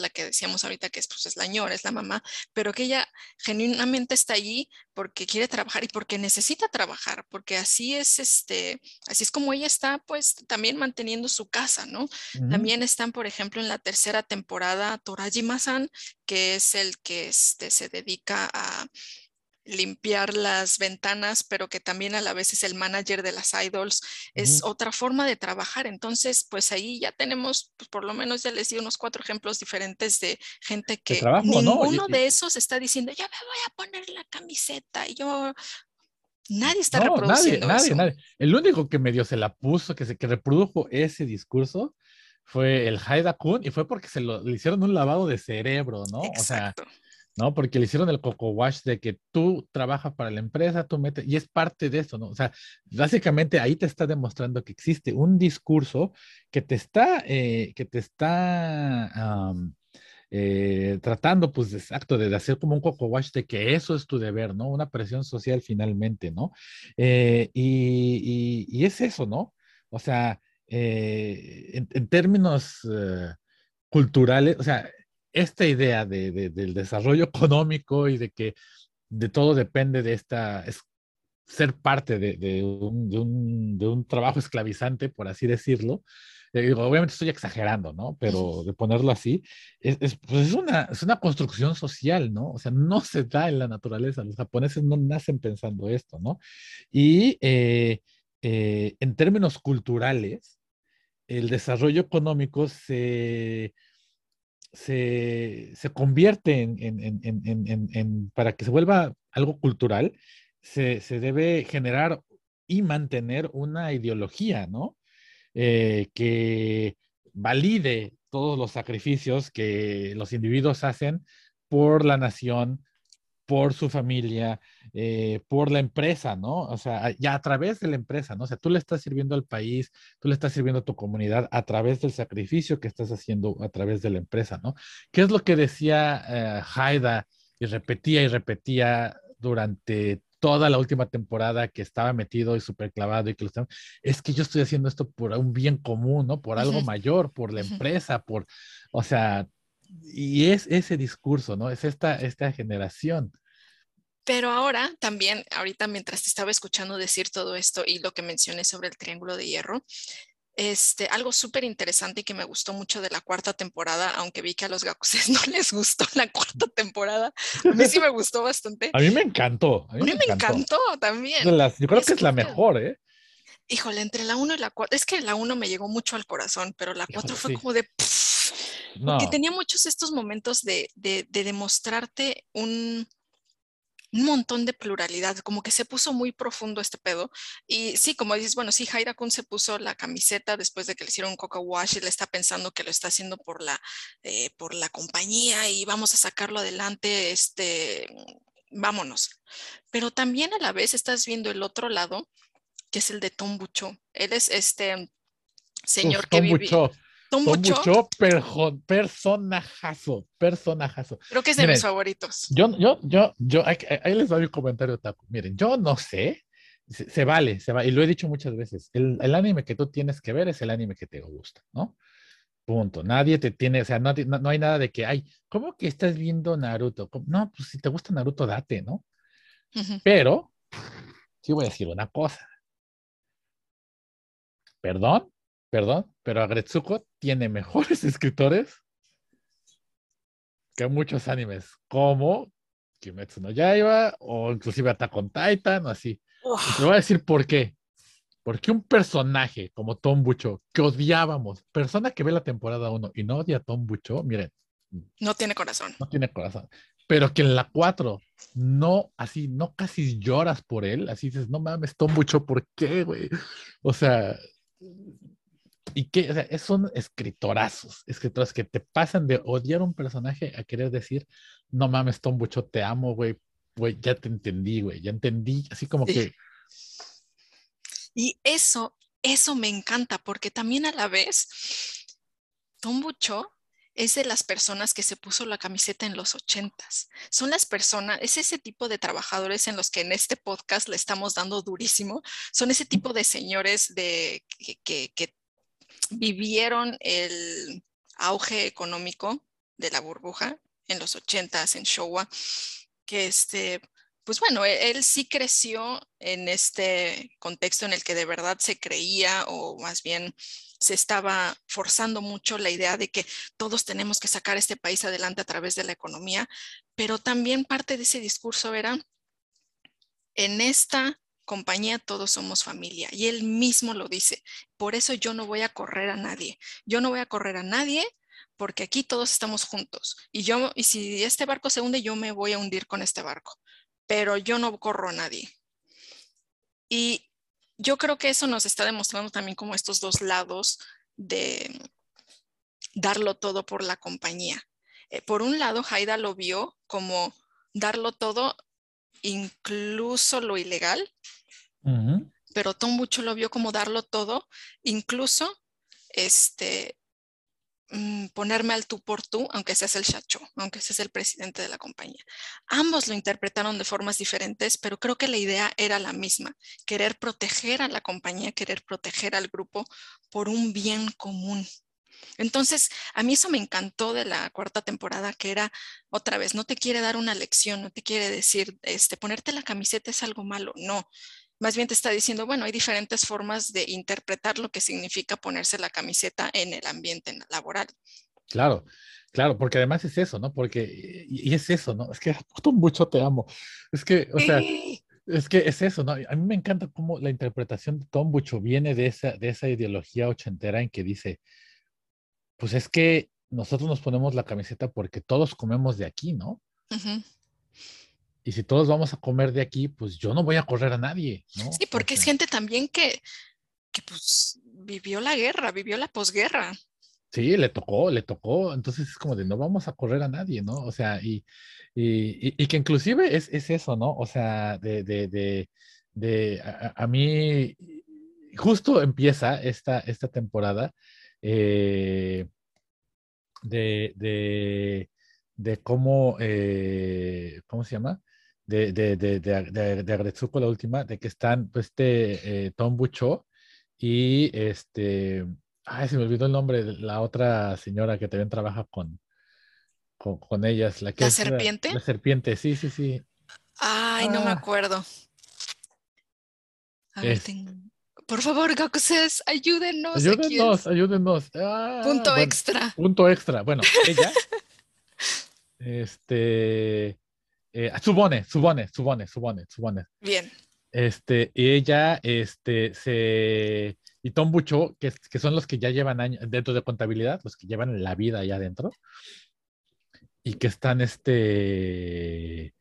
la que decíamos ahorita que es, pues, es la ñora, es la mamá, pero que ella genuinamente está allí porque quiere trabajar y porque necesita trabajar, porque así es, este, así es como ella está, pues, también manteniendo su casa, ¿no? También están, por ejemplo, en la tercera temporada Torajima-san, que es el que este, se dedica a limpiar las ventanas, pero que también a la vez es el manager de las idols, es otra forma de trabajar. Entonces, pues ahí ya tenemos, pues por lo menos ya les di unos cuatro ejemplos diferentes de gente que ninguno de esos está diciendo, yo me voy a poner la camiseta y yo... Nadie está reproduciendo nadie, eso. Nadie, El único que medio se la puso, que se que reprodujo ese discurso, fue el Haida Kun y fue porque se lo le hicieron un lavado de cerebro, ¿no? O sea, ¿no? Porque le hicieron el coco wash de que tú trabajas para la empresa, tú metes, y es parte de eso, ¿no? O sea, básicamente ahí te está demostrando que existe un discurso que te está, eh, que te está eh, tratando, pues, exacto, de, hacer como un coco wash de que eso es tu deber, ¿no? Una presión social finalmente, ¿no? Eh, y, es eso, ¿no? O sea, en, en, términos culturales, o sea, esta idea de, del desarrollo económico y de que de todo depende de esta, es ser parte de, de, un, de, un, trabajo esclavizante, por así decirlo. Eh, obviamente estoy exagerando, ¿no? Pero de ponerlo así, es, es, pues es, una, es una construcción social, ¿no? O sea, no se da en la naturaleza. Los japoneses no nacen pensando esto, ¿no? Y eh, eh, en términos culturales, el desarrollo económico se se, se convierte en, en, en, en, para que se vuelva algo cultural, se, se, debe generar y mantener una ideología, ¿no? Eh, que valide todos los sacrificios que los individuos hacen por la nación, por su familia, eh, por la empresa, ¿no? O sea, ya a través de la empresa, ¿no? O sea, tú le estás sirviendo al país, tú le estás sirviendo a tu comunidad a través del sacrificio que estás haciendo a través de la empresa, ¿no? ¿Qué es lo que decía eh, Haida y repetía y repetía durante toda la última temporada que estaba metido y súper clavado y que lo estaba, es que yo estoy haciendo esto por un bien común, ¿no? Por algo mayor, por la empresa, por, o sea, y es ese discurso, ¿no? Es esta, esta generación. Pero ahora también, ahorita mientras te estaba escuchando decir todo esto y lo que mencioné sobre el triángulo de hierro, este, algo súper interesante y que me gustó mucho de la cuarta temporada, aunque vi que a los gakuses (laughs) no les gustó la cuarta temporada, a mí sí me gustó bastante. A mí me encantó. A mí, me, encantó. también. yo creo que es la mejor, ¿eh? Híjole, entre la 1 y la 4, es que la 1 me llegó mucho al corazón, pero la 4 fue como de... Porque tenía muchos estos momentos de, de, demostrarte un, un montón de pluralidad, como que se puso muy profundo este pedo. Y sí, como dices, bueno, sí, Jaira Kun se puso la camiseta después de que le hicieron un coco wash y le está pensando que lo está haciendo por la, eh, por la compañía y vamos a sacarlo adelante, este, vámonos. Pero también a la vez estás viendo el otro lado, que es el de Tom Bucho. Él es este señor que vive... Tom Bucho, personajazo, personajazo. Creo que es de mis favoritos. Yo, yo, yo, yo, ahí, les doy mi comentario, Taco. Miren, yo no sé, se, vale, se va, y lo he dicho muchas veces, el, el, anime que tú tienes que ver es el anime que te gusta, ¿no? Punto. Nadie te tiene, o sea, no, no, hay nada de que, ay, ¿cómo que estás viendo Naruto? No, pues si te gusta Naruto, date, ¿no? Pero, sí voy a decir una cosa. Perdón, perdón, pero Agretsuko tiene mejores (laughs) escritores que muchos animes, como Kimetsu no Yaiba o inclusive Attack on Titan o así. Te voy a decir por qué. Porque un personaje como Tom Bucho, que odiábamos, persona que ve la temporada 1 y no odia a Tom Bucho, miren. No tiene corazón. No tiene corazón. Pero que en la 4 no, así, no casi lloras por él, así dices, no mames, Tom Bucho, ¿por qué, güey? O sea, y que o sea, son escritorazos, escritores que te pasan de odiar un personaje a querer decir, no mames, Tom Bucho, te amo, güey, güey, ya te entendí, güey, ya entendí, así como que... Y eso, eso me encanta, porque también a la vez, Tom Bucho es de las personas que se puso la camiseta en los ochentas. Son las personas, es ese tipo de trabajadores en los que en este podcast le estamos dando durísimo. Son ese tipo de señores de, que, que vivieron el auge económico de la burbuja en los ochentas en Showa, que este, pues bueno, e-, él, sí creció en este contexto en el que de verdad se creía o más bien se estaba forzando mucho la idea de que todos tenemos que sacar este país adelante a través de la economía, pero también parte de ese discurso era, en esta compañía todos somos familia. Y él mismo lo dice. Por eso yo no voy a correr a nadie. Yo no voy a correr a nadie porque aquí todos estamos juntos. Y yo, y si este barco se hunde, yo me voy a hundir con este barco. Pero yo no corro a nadie. Y yo creo que eso nos está demostrando también como estos dos lados de darlo todo por la compañía. eh, por un lado, Haida lo vio como darlo todo, incluso lo ilegal, pero Tom Bucho lo vio como darlo todo, incluso este, mm, ponerme al tú por tú, aunque seas el chacho, aunque seas el presidente de la compañía. Ambos lo interpretaron de formas diferentes, pero creo que la idea era la misma, querer proteger a la compañía, querer proteger al grupo por un bien común. Entonces, a mí eso me encantó de la cuarta temporada, que era otra vez, no te quiere dar una lección, no te quiere decir, este, ponerte la camiseta es algo malo, no. Más bien te está diciendo, bueno, hay diferentes formas de interpretar lo que significa ponerse la camiseta en el ambiente laboral. Claro, claro, porque además es eso, ¿no? Porque, y, es eso, ¿no? Es que mucho te amo. Es que, o sea, es que es eso, ¿no? A mí me encanta cómo la interpretación de Tom Bucho viene de esa, de esa ideología ochentera en que dice, pues es que nosotros nos ponemos la camiseta porque todos comemos de aquí, ¿no? Y si todos vamos a comer de aquí, pues yo no voy a correr a nadie, ¿no? Sí, porque es gente también que, que pues vivió la guerra, vivió la posguerra. Sí, le tocó, le tocó. Entonces es como de no vamos a correr a nadie, ¿no? O sea, y, y, y, que inclusive es, es, eso, ¿no? O sea, de, de, de, de a, a, mí, justo empieza esta, esta temporada eh, de, de, de, cómo, eh, ¿cómo se llama? De, de, de, de, de Agretsuko, la última, de que están pues, este eh, Tom Bucho y este, ay, se me olvidó el nombre, de la otra señora que también trabaja con, con, con ellas. ¿La, que ¿La serpiente? La, serpiente, sí, sí, sí. Ay, no me ah. acuerdo. A ver, por favor, Gakuses, ayúdenos. Ayúdenos, ayúdenos. Ah, punto extra. Punto extra. Bueno, ella. (laughs) este. Eh, Subone, Subone, Subone, Subone, Subone. Bien. Este, y ella, este, se. Y Tom Bucho, que, que son los que ya llevan años dentro de contabilidad, los que llevan la vida allá adentro. Y que están, este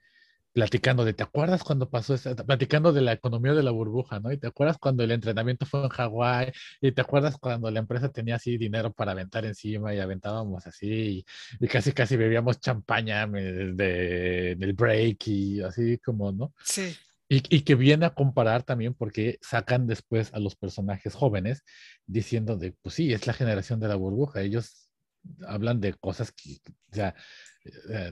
platicando de, ¿te acuerdas cuando pasó eso? Platicando de la economía de la burbuja, ¿no? Y te acuerdas cuando el entrenamiento fue en Hawái, y te acuerdas cuando la empresa tenía así dinero para aventar encima y aventábamos así, y, casi casi bebíamos champaña de, del break y así como, ¿no? Sí. Y, y, que viene a comparar también porque sacan después a los personajes jóvenes diciendo de, pues sí, es la generación de la burbuja, ellos hablan de cosas que, o sea, eh,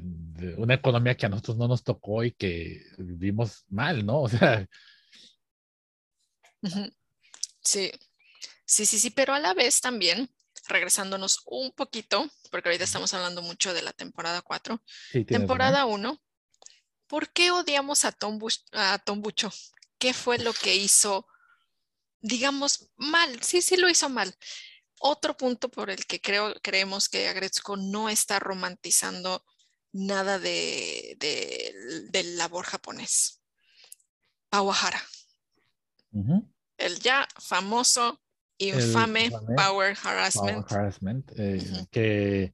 una economía que a nosotros no nos tocó y que vivimos mal, ¿no? (laughs) O sea. Sí, sí, sí, sí, pero a la vez también, regresándonos un poquito, porque ahorita estamos hablando mucho de la temporada 4, temporada 1, ¿por qué odiamos a Tom, a Tom Bucho? ¿Qué fue lo que hizo, digamos, mal? Sí, sí lo hizo mal. Otro punto por el que creo, creemos que Agretzko no está romantizando nada de, del labor japonés. Pawahara. El ya famoso, infame, power harassment. harassment eh, Que,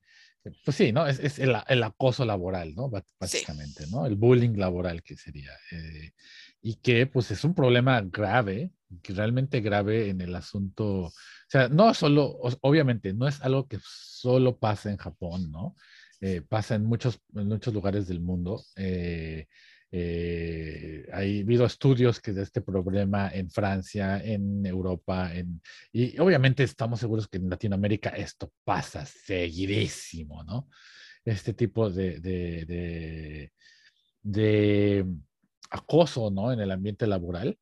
pues sí, ¿no? Es, el, acoso laboral, ¿no? Básicamente, ¿no? El bullying laboral que sería. Eh, y que, pues, es un problema grave, realmente grave en el asunto sea, no solo, obviamente, no es algo que solo pasa en Japón, ¿no? Eh, pasa en muchos, en muchos lugares del mundo. Eh, eh, hay habido estudios que de este problema en Francia, en Europa, en, y obviamente estamos seguros que en Latinoamérica esto pasa seguidísimo, ¿no? Este tipo de, de, de, acoso, ¿no? En el ambiente laboral.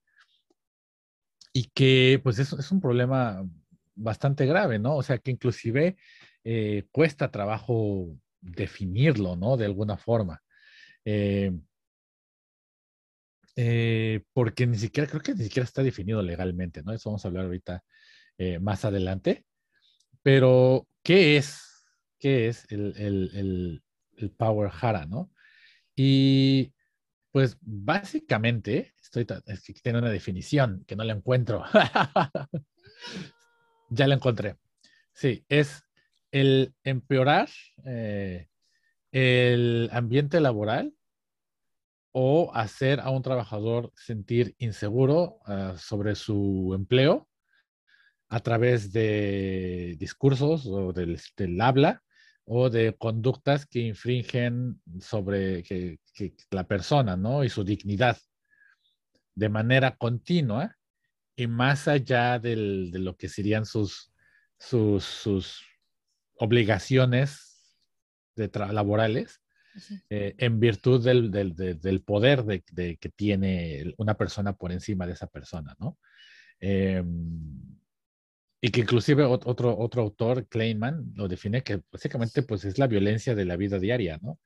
Y que, pues, es, es un problema bastante grave, ¿no? O sea, que inclusive eh, cuesta trabajo definirlo, ¿no? De alguna forma. Eh, eh, porque ni siquiera, creo que ni siquiera está definido legalmente, ¿no? Eso vamos a hablar ahorita más adelante. Pero, ¿qué es? ¿Qué es el, el, el, Power Hara, ¿no? Y pues básicamente, estoy, es que tiene una definición que no la encuentro. (laughs) Ya la encontré. Sí, es el empeorar eh, el ambiente laboral o hacer a un trabajador sentir inseguro uh, sobre su empleo a través de discursos o del, del, habla o de conductas que infringen sobre que, la persona, ¿no? Y su dignidad de manera continua y más allá de lo que serían sus, sus, obligaciones de laborales, eh, en virtud del, del, poder de, que tiene una persona por encima de esa persona, ¿no? Em, y que inclusive otro, otro autor, Kleinman, lo define que básicamente pues es la violencia de la vida diaria, ¿no?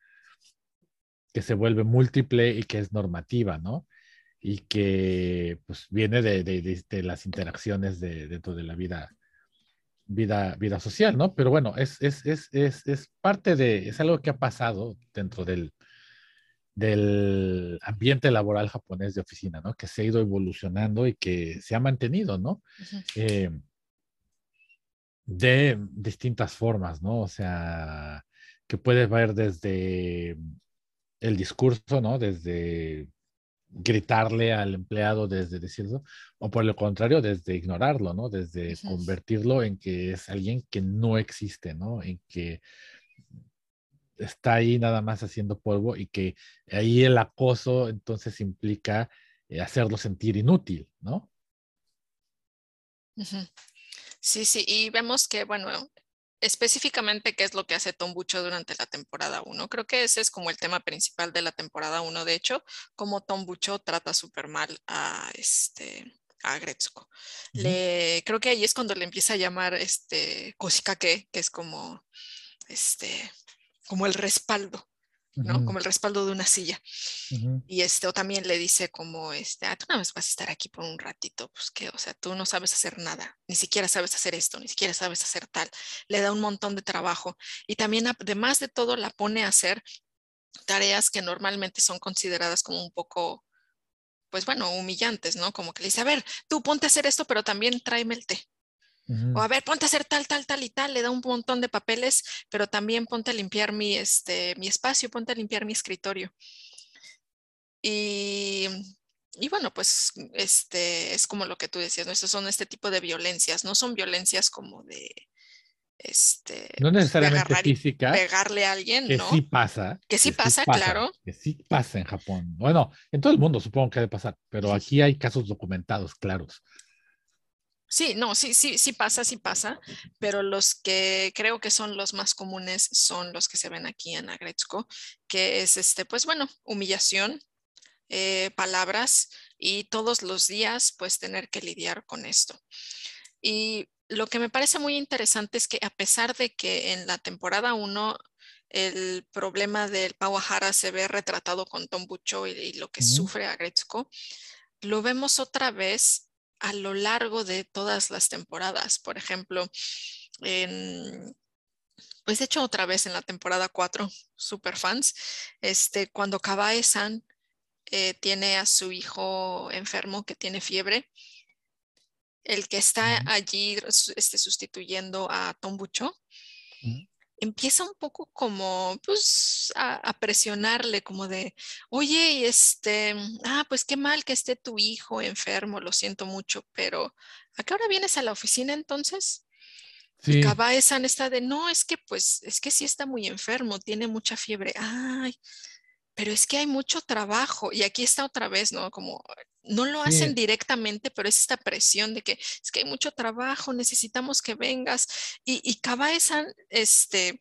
Que se vuelve múltiple y que es normativa, ¿no? Y que pues viene de, de, las interacciones dentro de la vida, vida, vida social, ¿no? Pero bueno, es, es, es, es, parte de, es algo que ha pasado dentro del, del ambiente laboral japonés de oficina, ¿no? Que se ha ido evolucionando y que se ha mantenido, ¿no? de distintas formas, ¿no? O sea, que puedes ver desde el discurso, ¿no? Desde gritarle al empleado, desde decirlo, o por lo contrario, desde ignorarlo, ¿no? Desde convertirlo en que es alguien que no existe, ¿no? En que está ahí nada más haciendo polvo y que ahí el acoso entonces implica eh, hacerlo sentir inútil, ¿no? Sí, sí, y vemos que, bueno, específicamente qué es lo que hace Tom Bucho durante la temporada 1. Creo que ese es como el tema principal de la temporada 1, de hecho, cómo Tom Bucho trata súper mal a este a Gretzko. le, creo que ahí es cuando le empieza a llamar este Koshikake, que es como este como el respaldo. ¿No? Como el respaldo de una silla. Y este, o también le dice como, este, ah, tú no vas a estar aquí por un ratito, pues que, o sea, tú no sabes hacer nada, ni siquiera sabes hacer esto, ni siquiera sabes hacer tal. Le da un montón de trabajo y también, además de todo, la pone a hacer tareas que normalmente son consideradas como un poco, pues bueno, humillantes, ¿no? Como que le dice, a ver, tú ponte a hacer esto, pero también tráeme el té. O a ver, ponte a hacer tal, tal, tal y tal, le da un montón de papeles, pero también ponte a limpiar mi, este, mi espacio, ponte a limpiar mi escritorio. Y, y bueno, pues este, es como lo que tú decías, ¿no? Estos son este tipo de violencias, no son violencias como de, este, no pues, necesariamente física, pegarle a alguien, que ¿no? sí pasa, que sí, pasa, claro, que sí pasa en Japón. Bueno, en todo el mundo supongo que debe pasar, pero aquí hay casos documentados, claros. Sí, no, sí, sí, sí pasa, sí pasa, pero los que creo que son los más comunes son los que se ven aquí en Agretzko, que es este, pues bueno, humillación, eh, palabras y todos los días pues tener que lidiar con esto. Y lo que me parece muy interesante es que a pesar de que en la temporada 1 el problema del Pawahara se ve retratado con Tom Bucho y, lo que sufre Agretzko, lo vemos otra vez a lo largo de todas las temporadas. Por ejemplo, en, pues de hecho otra vez en la temporada 4, super fans, este, cuando Kabae-san eh, tiene a su hijo enfermo que tiene fiebre, el que está allí este, sustituyendo a Tombucho, empieza un poco como pues a, presionarle como de, oye, este, ah, pues qué mal que esté tu hijo enfermo, lo siento mucho, pero ¿a qué hora vienes a la oficina entonces? Sí. Y Kabae-san está de, no, es que pues, es que sí está muy enfermo, tiene mucha fiebre. Ay, pero es que hay mucho trabajo y aquí está otra vez, ¿no? Como no lo hacen directamente, pero es esta presión de que es que hay mucho trabajo, necesitamos que vengas y, y este,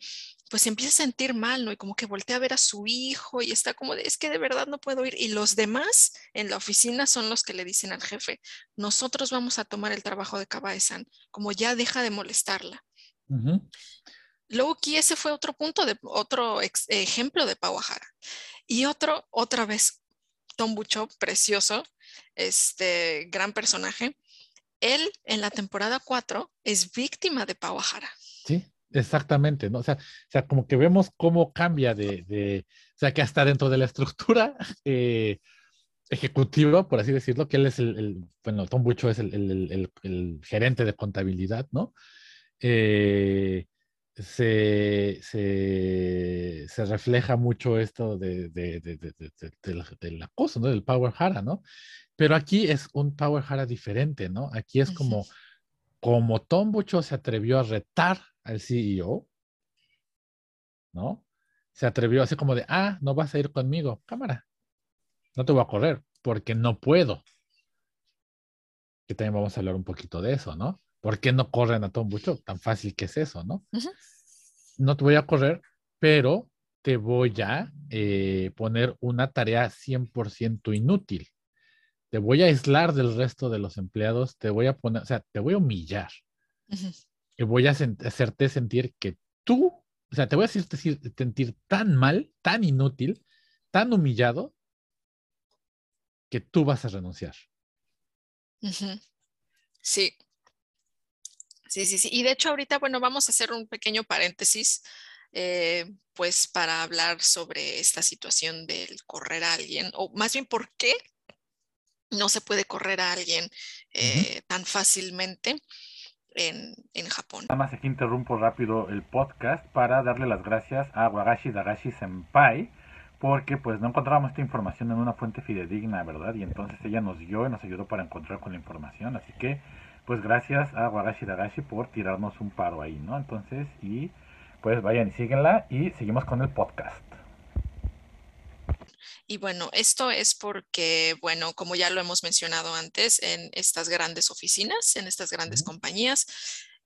pues empieza a sentir mal, ¿no? Y como que voltea a ver a su hijo y está como de, es que de verdad no puedo ir. Y los demás en la oficina son los que le dicen al jefe, nosotros vamos a tomar el trabajo de Kabae-san, como ya deja de molestarla. Luego aquí ese fue otro punto, de otro ejemplo de Pawahara. Y otro, otra vez, Tom Bucho, precioso, este gran personaje. Él en la temporada 4 es víctima de Pawahara. Sí, exactamente, ¿no? O sea, o sea como que vemos cómo cambia de, de, o sea, que hasta dentro de la estructura eh, ejecutiva, por así decirlo, que él es el, bueno, Tom Bucho es el gerente de contabilidad, ¿no? Eh, se, se, refleja mucho esto de, de, del acoso, ¿no? Del Power Hara, ¿no? Pero aquí es un Power Hara diferente, ¿no? Aquí es como, como Tom Bucho se atrevió a retar al CEO, ¿no? Se atrevió así como de, ah, no vas a ir conmigo, cámara, no te voy a correr porque no puedo. Que también vamos a hablar un poquito de eso, ¿no? ¿Por qué no corren a Tom Bucho? Tan fácil que es eso, ¿no? No te voy a correr, pero te voy a eh, poner una tarea 100% inútil. Te voy a aislar del resto de los empleados, te voy a poner, o sea, te voy a humillar. Y voy a hacerte sentir que tú, o sea, te voy a hacer sentir tan mal, tan inútil, tan humillado, que tú vas a renunciar. Sí. Sí, sí, sí. Y de hecho ahorita, bueno, vamos a hacer un pequeño paréntesis, eh, pues para hablar sobre esta situación del correr a alguien, o más bien por qué no se puede correr a alguien eh, tan fácilmente en, en, Japón. Nada más aquí interrumpo rápido el podcast para darle las gracias a Wagashi Dagashi Senpai, porque pues no encontrábamos esta información en una fuente fidedigna, ¿verdad? Y entonces ella nos dio y nos ayudó para encontrar con la información, así que pues gracias a Wagashi Dagashi por tirarnos un paro ahí, ¿no? Entonces, y pues vayan y síguenla y seguimos con el podcast. Y bueno, esto es porque, bueno, como ya lo hemos mencionado antes, en estas grandes oficinas, en estas grandes compañías,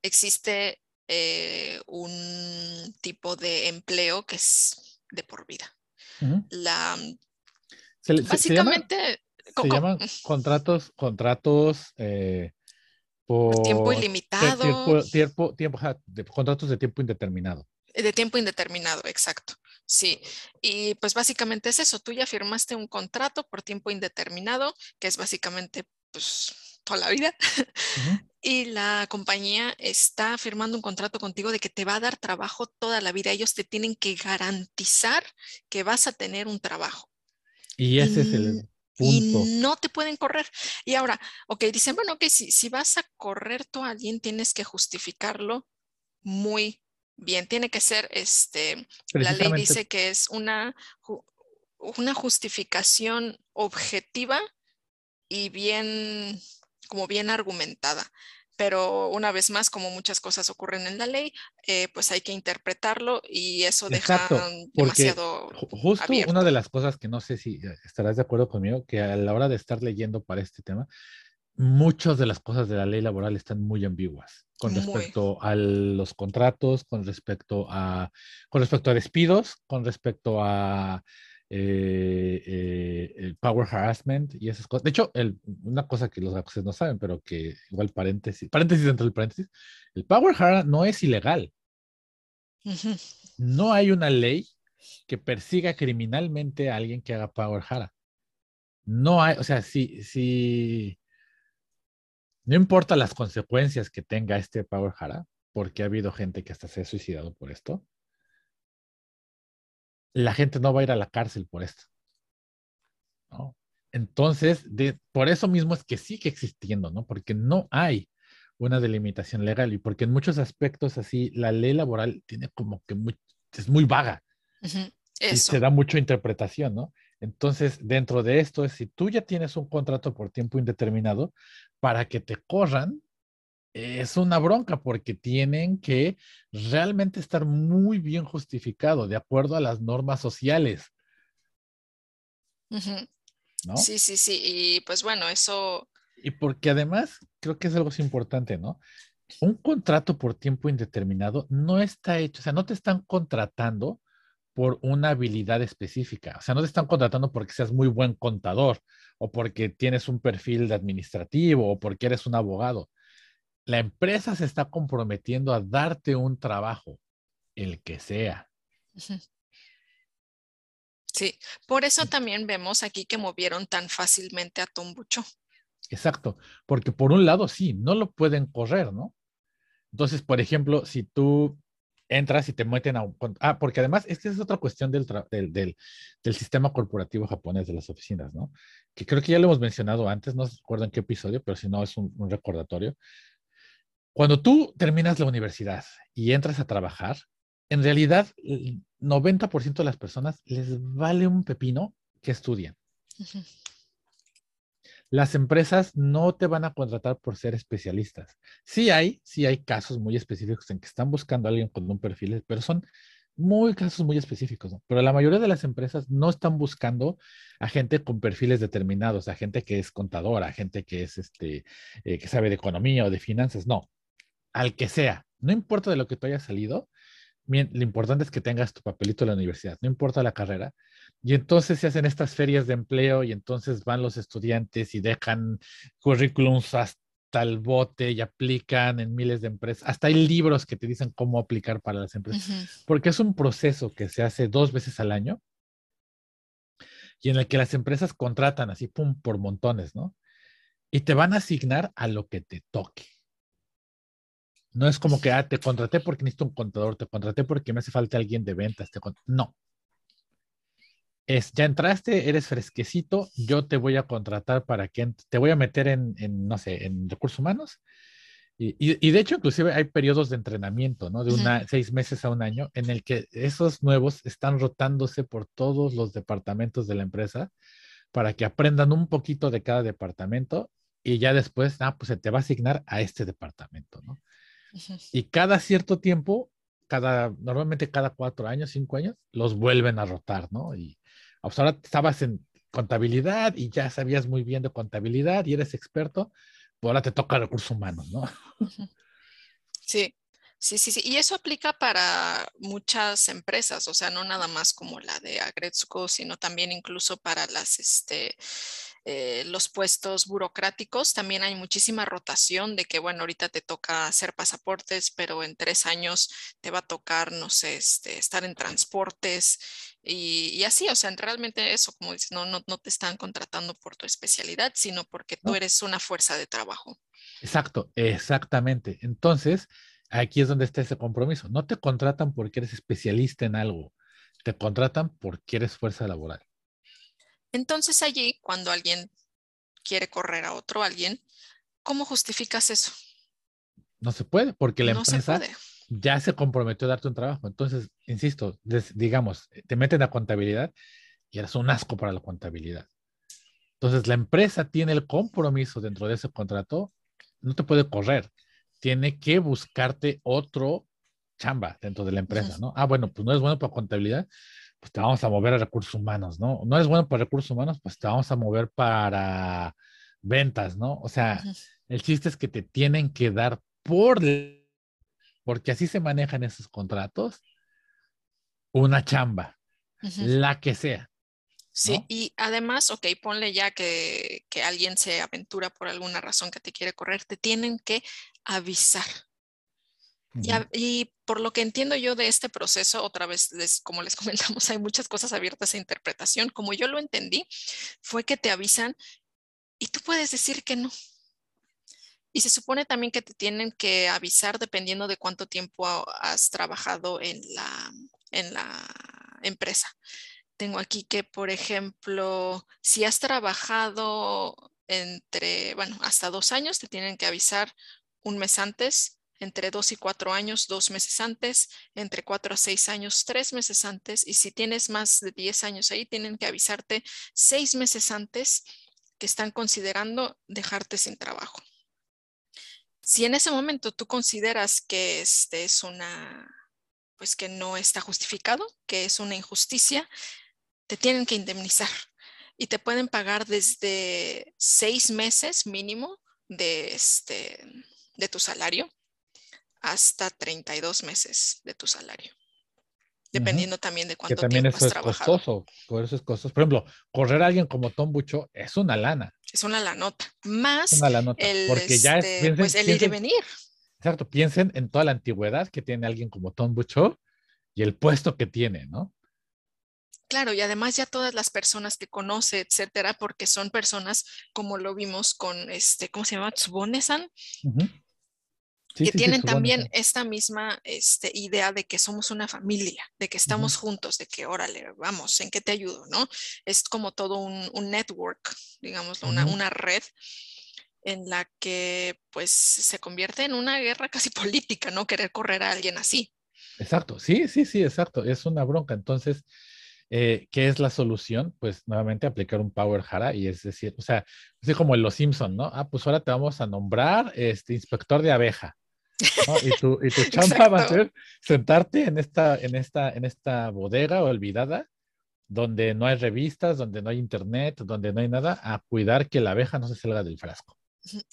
existe eh, un tipo de empleo que es de por vida. La, básicamente... Se, llaman contratos, contratos eh, por tiempo ilimitado. Tiempo, tiempo, de, contratos de tiempo indeterminado. De tiempo indeterminado, exacto. Sí, y pues básicamente es eso, tú ya firmaste un contrato por tiempo indeterminado, que es básicamente pues toda la vida, (laughs) y la compañía está firmando un contrato contigo de que te va a dar trabajo toda la vida. Ellos te tienen que garantizar que vas a tener un trabajo. Y ese es el y no te pueden correr. Y ahora, ok, dicen, bueno, ok, si, si vas a correr tú a alguien, tienes que justificarlo muy bien. Tiene que ser, este, la ley dice que es una, una justificación objetiva y bien, como bien argumentada pero una vez más, como muchas cosas ocurren en la ley, eh, pues hay que interpretarlo y eso deja demasiado justo una de las cosas que no sé si eh, estarás de acuerdo conmigo, que a la hora de estar leyendo para este tema, muchas de las cosas de la ley laboral están muy ambiguas con respecto a los contratos, con respecto a, con respecto a despidos, con respecto a eh, eh, el power harassment y esas cosas. De hecho, una cosa que los japoneses no saben, pero que igual paréntesis, paréntesis dentro del paréntesis, el power harassment no es ilegal. No hay una ley que persiga criminalmente a alguien que haga power hara. No hay, o sea, si, si, no importa las consecuencias que tenga este power hara, porque ha habido gente que hasta se ha suicidado por esto, la gente no va a ir a la cárcel por esto. ¿no? Entonces, de, por eso mismo es que sigue existiendo, ¿no? Porque no hay una delimitación legal y porque en muchos aspectos así la ley laboral tiene como que es muy vaga y se da mucha interpretación, ¿no? Entonces, dentro de esto es si tú ya tienes un contrato por tiempo indeterminado, para que te corran, es una bronca porque tienen que realmente estar muy bien justificado de acuerdo a las normas sociales. ¿No? Sí, sí, sí. Y pues bueno, eso. Y porque además creo que es algo importante, ¿no? Un contrato por tiempo indeterminado no está hecho, o sea, no te están contratando por una habilidad específica. O sea, no te están contratando porque seas muy buen contador o porque tienes un perfil de administrativo o porque eres un abogado la empresa se está comprometiendo a darte un trabajo, el que sea. Sí, por eso también vemos aquí que movieron tan fácilmente a Tombucho. Exacto, porque por un lado sí, no lo pueden correr, ¿no? Entonces, por ejemplo, si tú entras y te meten a un... Ah, porque además es que es otra cuestión del, del, sistema corporativo japonés de las oficinas, ¿no? Que creo que ya lo hemos mencionado antes, no recuerdo en qué episodio, pero si no es un recordatorio. Cuando tú terminas la universidad y entras a trabajar, en realidad el 90% de las personas les vale un pepino que estudien. Las empresas no te van a contratar por ser especialistas. Sí hay, sí hay casos muy específicos en que están buscando a alguien con un perfil, pero son muy casos muy específicos, ¿no? pero la mayoría de las empresas no están buscando a gente con perfiles determinados, a gente que es contadora, a gente que es este, eh, que sabe de economía o de finanzas, no, al que sea, no importa de lo que tú hayas salido, bien, lo importante es que tengas tu papelito de la universidad, no importa la carrera. Y entonces se hacen estas ferias de empleo y entonces van los estudiantes y dejan currículums hasta el bote y aplican en miles de empresas. Hasta hay libros que te dicen cómo aplicar para las empresas, porque es un proceso que se hace dos veces al año y en el que las empresas contratan así, pum, por montones, ¿no? Y te van a asignar a lo que te toque. No es como que, ah, te contraté porque necesito un contador, te contraté porque me hace falta alguien de ventas. Te no. Es, ya entraste, eres fresquecito, yo te voy a contratar para que te voy a meter en, no sé, en recursos humanos. Y, y, de hecho, inclusive hay periodos de entrenamiento, ¿no? De una, seis meses a un año, en el que esos nuevos están rotándose por todos los departamentos de la empresa para que aprendan un poquito de cada departamento y ya después, ah, pues se te va a asignar a este departamento, ¿no? Y cada cierto tiempo, cada, normalmente cada cuatro años, cinco años, los vuelven a rotar, ¿no? Y pues, ahora estabas en contabilidad y ya sabías muy bien de contabilidad y eres experto, pues ahora te toca recursos humanos, ¿no? Sí, sí, sí, sí. Y eso aplica para muchas empresas, o sea, no nada más como la de Agretzko, sino también incluso para las, este, eh, los puestos burocráticos, también hay muchísima rotación de que, bueno, ahorita te toca hacer pasaportes, pero en tres años te va a tocar, no sé, este, estar en transportes y, así, o sea, realmente eso, como dices, no, no, no te están contratando por tu especialidad, sino porque tú eres una fuerza de trabajo. Exacto, exactamente. Entonces, aquí es donde está ese compromiso. No te contratan porque eres especialista en algo, te contratan porque eres fuerza laboral. Entonces allí, cuando alguien quiere correr a otro alguien, ¿cómo justificas eso? No se puede, porque la empresa ya se comprometió a darte un trabajo. Entonces, insisto, digamos, te meten a contabilidad y eres un asco para la contabilidad. Entonces, la empresa tiene el compromiso dentro de ese contrato, no te puede correr, tiene que buscarte otro chamba dentro de la empresa, ¿no? Ah, bueno, pues no es bueno para contabilidad, pues te vamos a mover a recursos humanos, ¿no? No es bueno para recursos humanos, pues te vamos a mover para ventas, ¿no? O sea, el chiste es que te tienen que dar por, porque así se manejan esos contratos, una chamba, la que sea. Sí, y además, ok, ponle ya que, que alguien se aventura por alguna razón que te quiere correr, te tienen que avisar y, por lo que entiendo yo de este proceso, otra vez, como les (laughs) comentamos, hay muchas cosas abiertas a interpretación. Como yo lo entendí, fue que te avisan y tú puedes decir que no. Y se supone también que te tienen que avisar dependiendo de cuánto tiempo has trabajado en la, en la empresa. Tengo aquí que, por ejemplo, si has trabajado entre, bueno, hasta dos años, te tienen que avisar un mes antes entre dos y cuatro años, dos meses antes, entre cuatro a seis años, tres meses antes, y si tienes más de diez años ahí, tienen que avisarte seis meses antes que están considerando dejarte sin trabajo. Si en ese momento tú consideras que este es una, pues que no está justificado, que es una injusticia, te tienen que indemnizar y te pueden pagar desde seis meses mínimo de, este, de tu salario hasta 32 meses de tu salario. Dependiendo también de cuánto que también tiempo eso es costoso, por eso es costoso. Por ejemplo, correr a alguien como Tom Bucho es una lana. Es una lanota. Más una lanota, el, porque ya es, este, pues el ir y venir. Exacto, piensen en toda la antigüedad que tiene alguien como Tom Bucho y el puesto que tiene, ¿no? Claro, y además ya todas las personas que conoce, etcétera, porque son personas como lo vimos con este, ¿cómo se llama? Tsubonesan, que tienen también esta misma este, idea de que somos una familia, de que estamos juntos, de que, órale, vamos, ¿en qué te ayudo? ¿no? Es como todo un, network, digamos, una, una, red en la que pues se convierte en una guerra (laughs) casi política, ¿no? Querer correr a alguien así. Exacto, sí, sí, sí, exacto, es una bronca. Entonces, eh, ¿qué es la solución? Pues nuevamente aplicar un power jara y es decir, o sea, así como en Los Simpson, ¿no? Ah, pues ahora te vamos a nombrar este inspector de abeja Y tu, y tu (laughs) chamba va a ser sentarte en esta, en, esta, en esta bodega olvidada, donde no hay revistas, donde no hay internet, donde no hay nada, a cuidar que la abeja no se salga del frasco.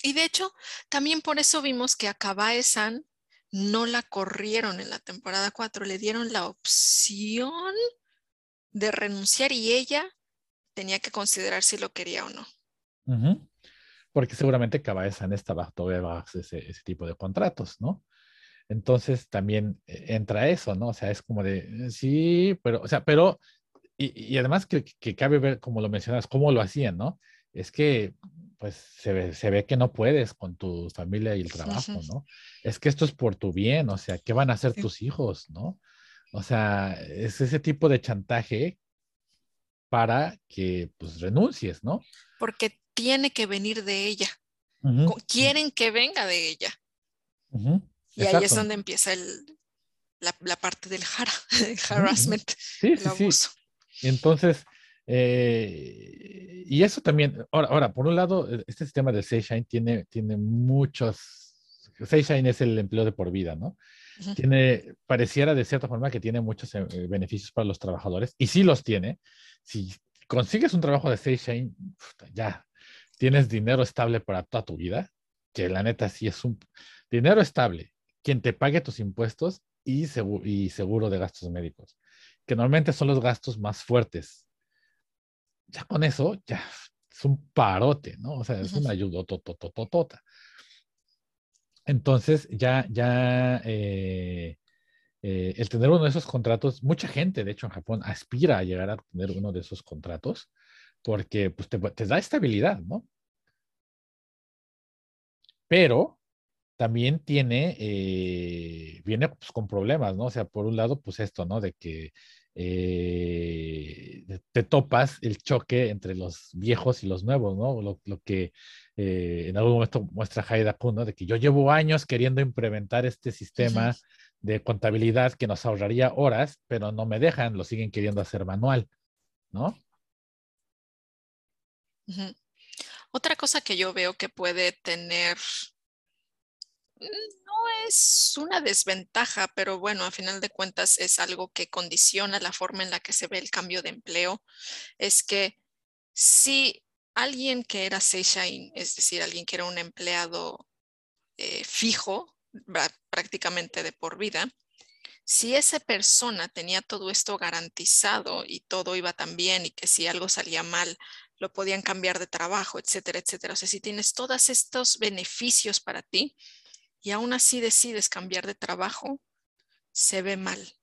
Y de hecho, también por eso vimos que a Kabae-san no la corrieron en la temporada 4, le dieron la opción de renunciar y ella tenía que considerar si lo quería o no. Porque seguramente Kabae-san estaba todavía bajo ese, ese tipo de contratos, ¿no? Entonces también eh, entra eso, ¿no? O sea, es como de, eh, sí, pero, o sea, pero, y, y además que, que, cabe ver, como lo mencionas, cómo lo hacían, ¿no? Es que pues se ve, se ve que no puedes con tu familia y el trabajo, ¿no? Es que esto es por tu bien, o sea, ¿qué van a hacer tus hijos, no? O sea, es ese tipo de chantaje para que pues renuncies, ¿no? Porque tiene que venir de ella. Quieren que venga de ella. Y ahí es donde empieza el, la, parte del (laughs) hara, el harassment, el abuso. Entonces, eh, y eso también, ahora, ahora, por un lado, e, este sistema de Seishine tiene, tiene muchos, Seishine es el empleo de por vida, ¿no? Tiene, pareciera de cierta forma que tiene muchos eh, beneficios para los trabajadores, y sí los tiene. Si consigues un trabajo de Seishine, ya tienes dinero estable para toda tu vida, que la neta sí es un dinero estable, quien te pague tus impuestos y seguro, y seguro de gastos médicos, que normalmente son los gastos más fuertes ya con eso, ya es un parote, ¿no? O sea, es una ayuda totototota. Entonces, ya, ya eh, eh, el tener uno de esos contratos, mucha gente, de hecho, en Japón aspira a llegar a tener uno de esos contratos porque pues, te, da estabilidad, ¿no? Pero también tiene, eh, viene pues, con problemas, ¿no? O sea, por un lado, pues esto, ¿no? De que eh, te topas el choque entre los viejos y los nuevos, ¿no? Lo, que eh, en algún momento muestra Haida Kun, ¿no? De que yo llevo años queriendo implementar este sistema de contabilidad que nos ahorraría horas, pero no me dejan, lo siguen queriendo hacer manual, ¿no? Otra cosa que yo veo que puede tener no es una desventaja, pero bueno, a final de cuentas es algo que condiciona la forma en la que se ve el cambio de empleo. Es que si alguien que era Seishine, es decir, alguien que era un empleado eh, fijo, prácticamente de por vida, si esa persona tenía todo esto garantizado y todo iba tan bien y que si algo salía mal, lo podían cambiar de trabajo, etcétera, etcétera. O sea, si tienes todos estos beneficios para ti, y aún así decides cambiar de trabajo, se ve mal,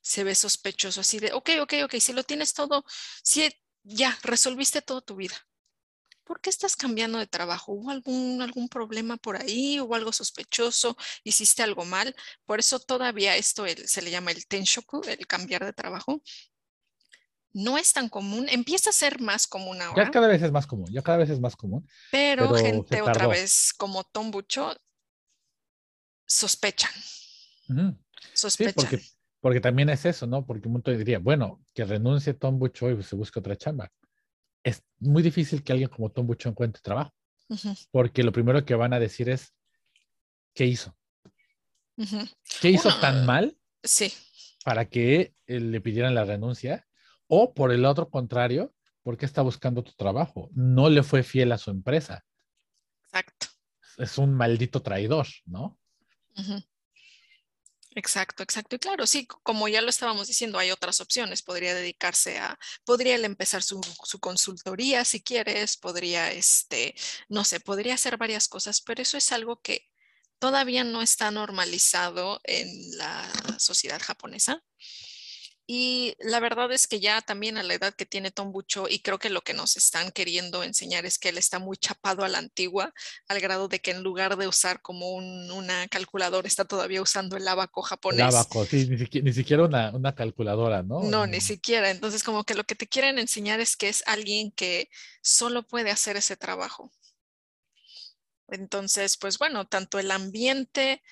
se ve sospechoso, así de, ok, ok, ok, si lo tienes todo, si ya resolviste toda tu vida. ¿Por qué estás cambiando de trabajo? ¿Hubo algún, algún problema por ahí? ¿Hubo algo sospechoso? ¿Hiciste algo mal? Por eso todavía esto se le llama el tenshoku, el cambiar de trabajo. No es tan común, empieza a ser más común ahora. Ya cada vez es más común, ya cada vez es más común. Pero, gente otra vez como Tombucho sospechan. Sospechan. porque, porque, también es eso, ¿no? Porque un montón diría, bueno, que renuncie Tom Bucho y se busque otra chamba. Es muy difícil que alguien como Tom Bucho encuentre trabajo. Porque lo primero que van a decir es, ¿qué hizo? ¿Qué hizo tan mal? Sí. Para que eh, le pidieran la renuncia. O por el otro contrario, porque está buscando tu trabajo. No le fue fiel a su empresa. Exacto. Es un maldito traidor, ¿no? Exacto, exacto. Y claro, sí, como ya lo estábamos diciendo, hay otras opciones. Podría dedicarse a, podría empezar su, consultoría si quieres, podría, este, no sé, podría hacer varias cosas, pero eso es algo que todavía no está normalizado en la sociedad japonesa. Y la verdad es que ya también a la edad que tiene Tombucho, y creo que lo que nos están queriendo enseñar es que él está muy chapado a la antigua, al grado de que en lugar de usar como una calculadora, está todavía usando el abaco japonés. El abaco, sí, ni siquiera, una, calculadora, ¿no? No, ni siquiera. Entonces, como que lo que te quieren enseñar es que es alguien que solo puede hacer ese trabajo. Entonces, pues bueno, tanto el ambiente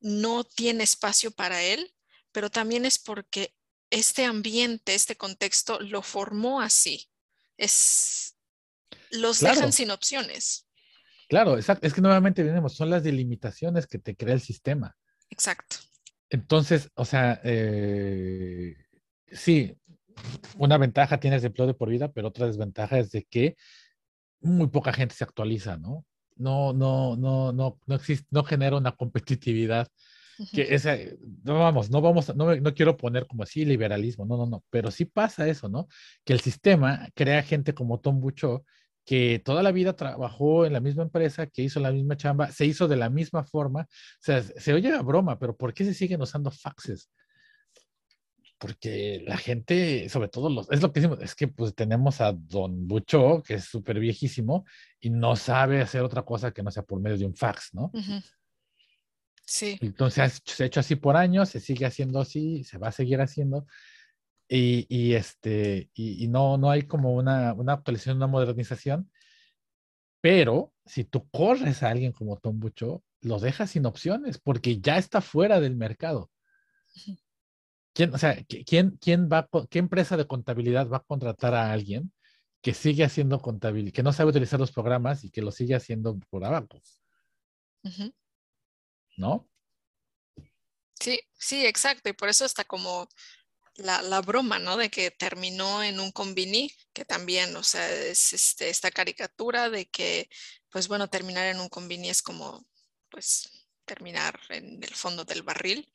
no tiene espacio para él, pero también es porque este ambiente, este contexto lo formó así. Es, los dejan sin opciones. Claro, exacto. Es que nuevamente tenemos, son las delimitaciones que te crea el sistema. Exacto. Entonces, o sea, eh, sí, una ventaja tienes empleo de por vida, pero otra desventaja es de que muy poca gente se actualiza, ¿no? No, no, no, no, no existe, no genera una competitividad que (laughs) esa, no vamos, no vamos, no, no quiero poner como así liberalismo, no, no, no, pero sí pasa eso, ¿no? Que el sistema crea gente como Tom Bucho que toda la vida trabajó en la misma empresa, que hizo la misma chamba, se hizo de la misma forma. O sea, se oye a broma, pero ¿por qué se siguen usando faxes? Porque la gente, sobre todo los, es lo que decimos, es que pues tenemos a Don Bucho, que es súper viejísimo, y no sabe hacer otra cosa que no sea por medio de un fax, ¿no? Sí. Entonces se ha hecho así por años, se sigue haciendo así, se va a seguir haciendo. Y, este, y, no, no hay como una, una, actualización, una modernización. Pero si tú corres a alguien como Tom Bucho, lo dejas sin opciones porque ya está fuera del mercado. ¿Quién, o sea, ¿quién, quién va, ¿qué empresa de contabilidad va a contratar a alguien que sigue haciendo contabilidad, que no sabe utilizar los programas y que lo sigue haciendo por abajo? ¿No? Sí, sí, exacto. Y por eso está como la, broma, ¿no? De que terminó en un combini, que también, o sea, es este, esta caricatura de que, pues bueno, terminar en un combini es como, pues, terminar en el fondo del barril.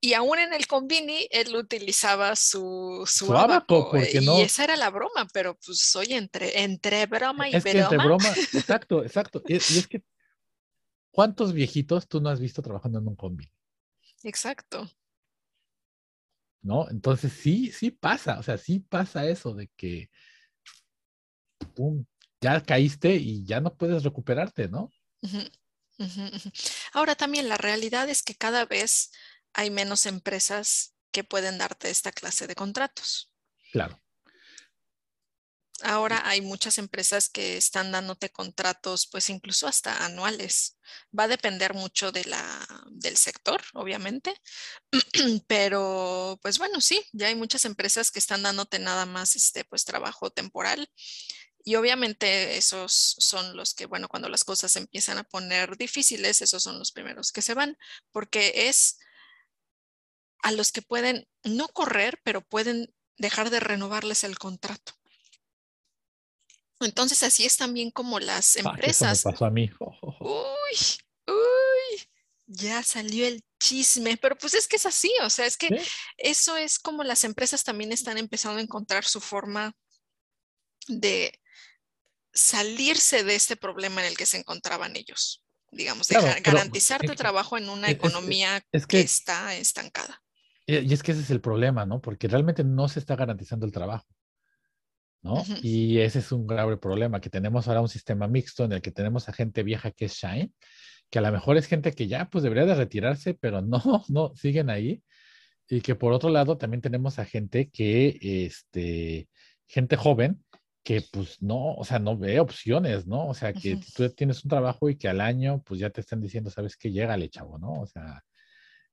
Y aún en el combini, él utilizaba su, su, abaco, porque no... y esa era la broma, pero pues oye, entre, entre broma y es Que entre broma, (laughs) exacto, exacto. Y, y, es que, ¿cuántos viejitos tú no has visto trabajando en un combini? Exacto. ¿no? Entonces sí, sí pasa, o sea, sí pasa eso de que pum, ya caíste y ya no puedes recuperarte, ¿no? Ahora también la realidad es que cada vez hay menos empresas que pueden darte esta clase de contratos. Claro. Ahora hay muchas empresas que están dándote contratos, pues incluso hasta anuales. Va a depender mucho de la, del sector, obviamente, (clears throat) pero pues bueno, sí, ya hay muchas empresas que están dándote nada más este, pues trabajo temporal. Y obviamente esos son los que, bueno, cuando las cosas empiezan a poner difíciles, esos son los primeros que se van, porque es a los que pueden no correr, pero pueden dejar de renovarles el contrato. Entonces así es también como las empresas. eso me pasó a mí. (laughs) Uy, uy, ya salió el chisme, pero pues es que es así, o sea, es que eso es como las empresas también están empezando a encontrar su forma de salirse de este problema en el que se encontraban ellos, digamos, garantizar tu trabajo en una economía que, está estancada. Y es que ese es el problema, ¿no? Porque realmente no se está garantizando el trabajo. ¿No? Y ese es un grave problema, que tenemos ahora un sistema mixto en el que tenemos a gente vieja que es Shine, que a lo mejor es gente que ya pues debería de retirarse, pero (laughs) no, no, siguen ahí. Y que por otro lado también tenemos a gente que, este, gente joven, que pues no, o sea, no ve opciones, ¿no? O sea, que tú tienes un trabajo y que al año pues ya te están diciendo, sabes que llega chavo, ¿no? O sea,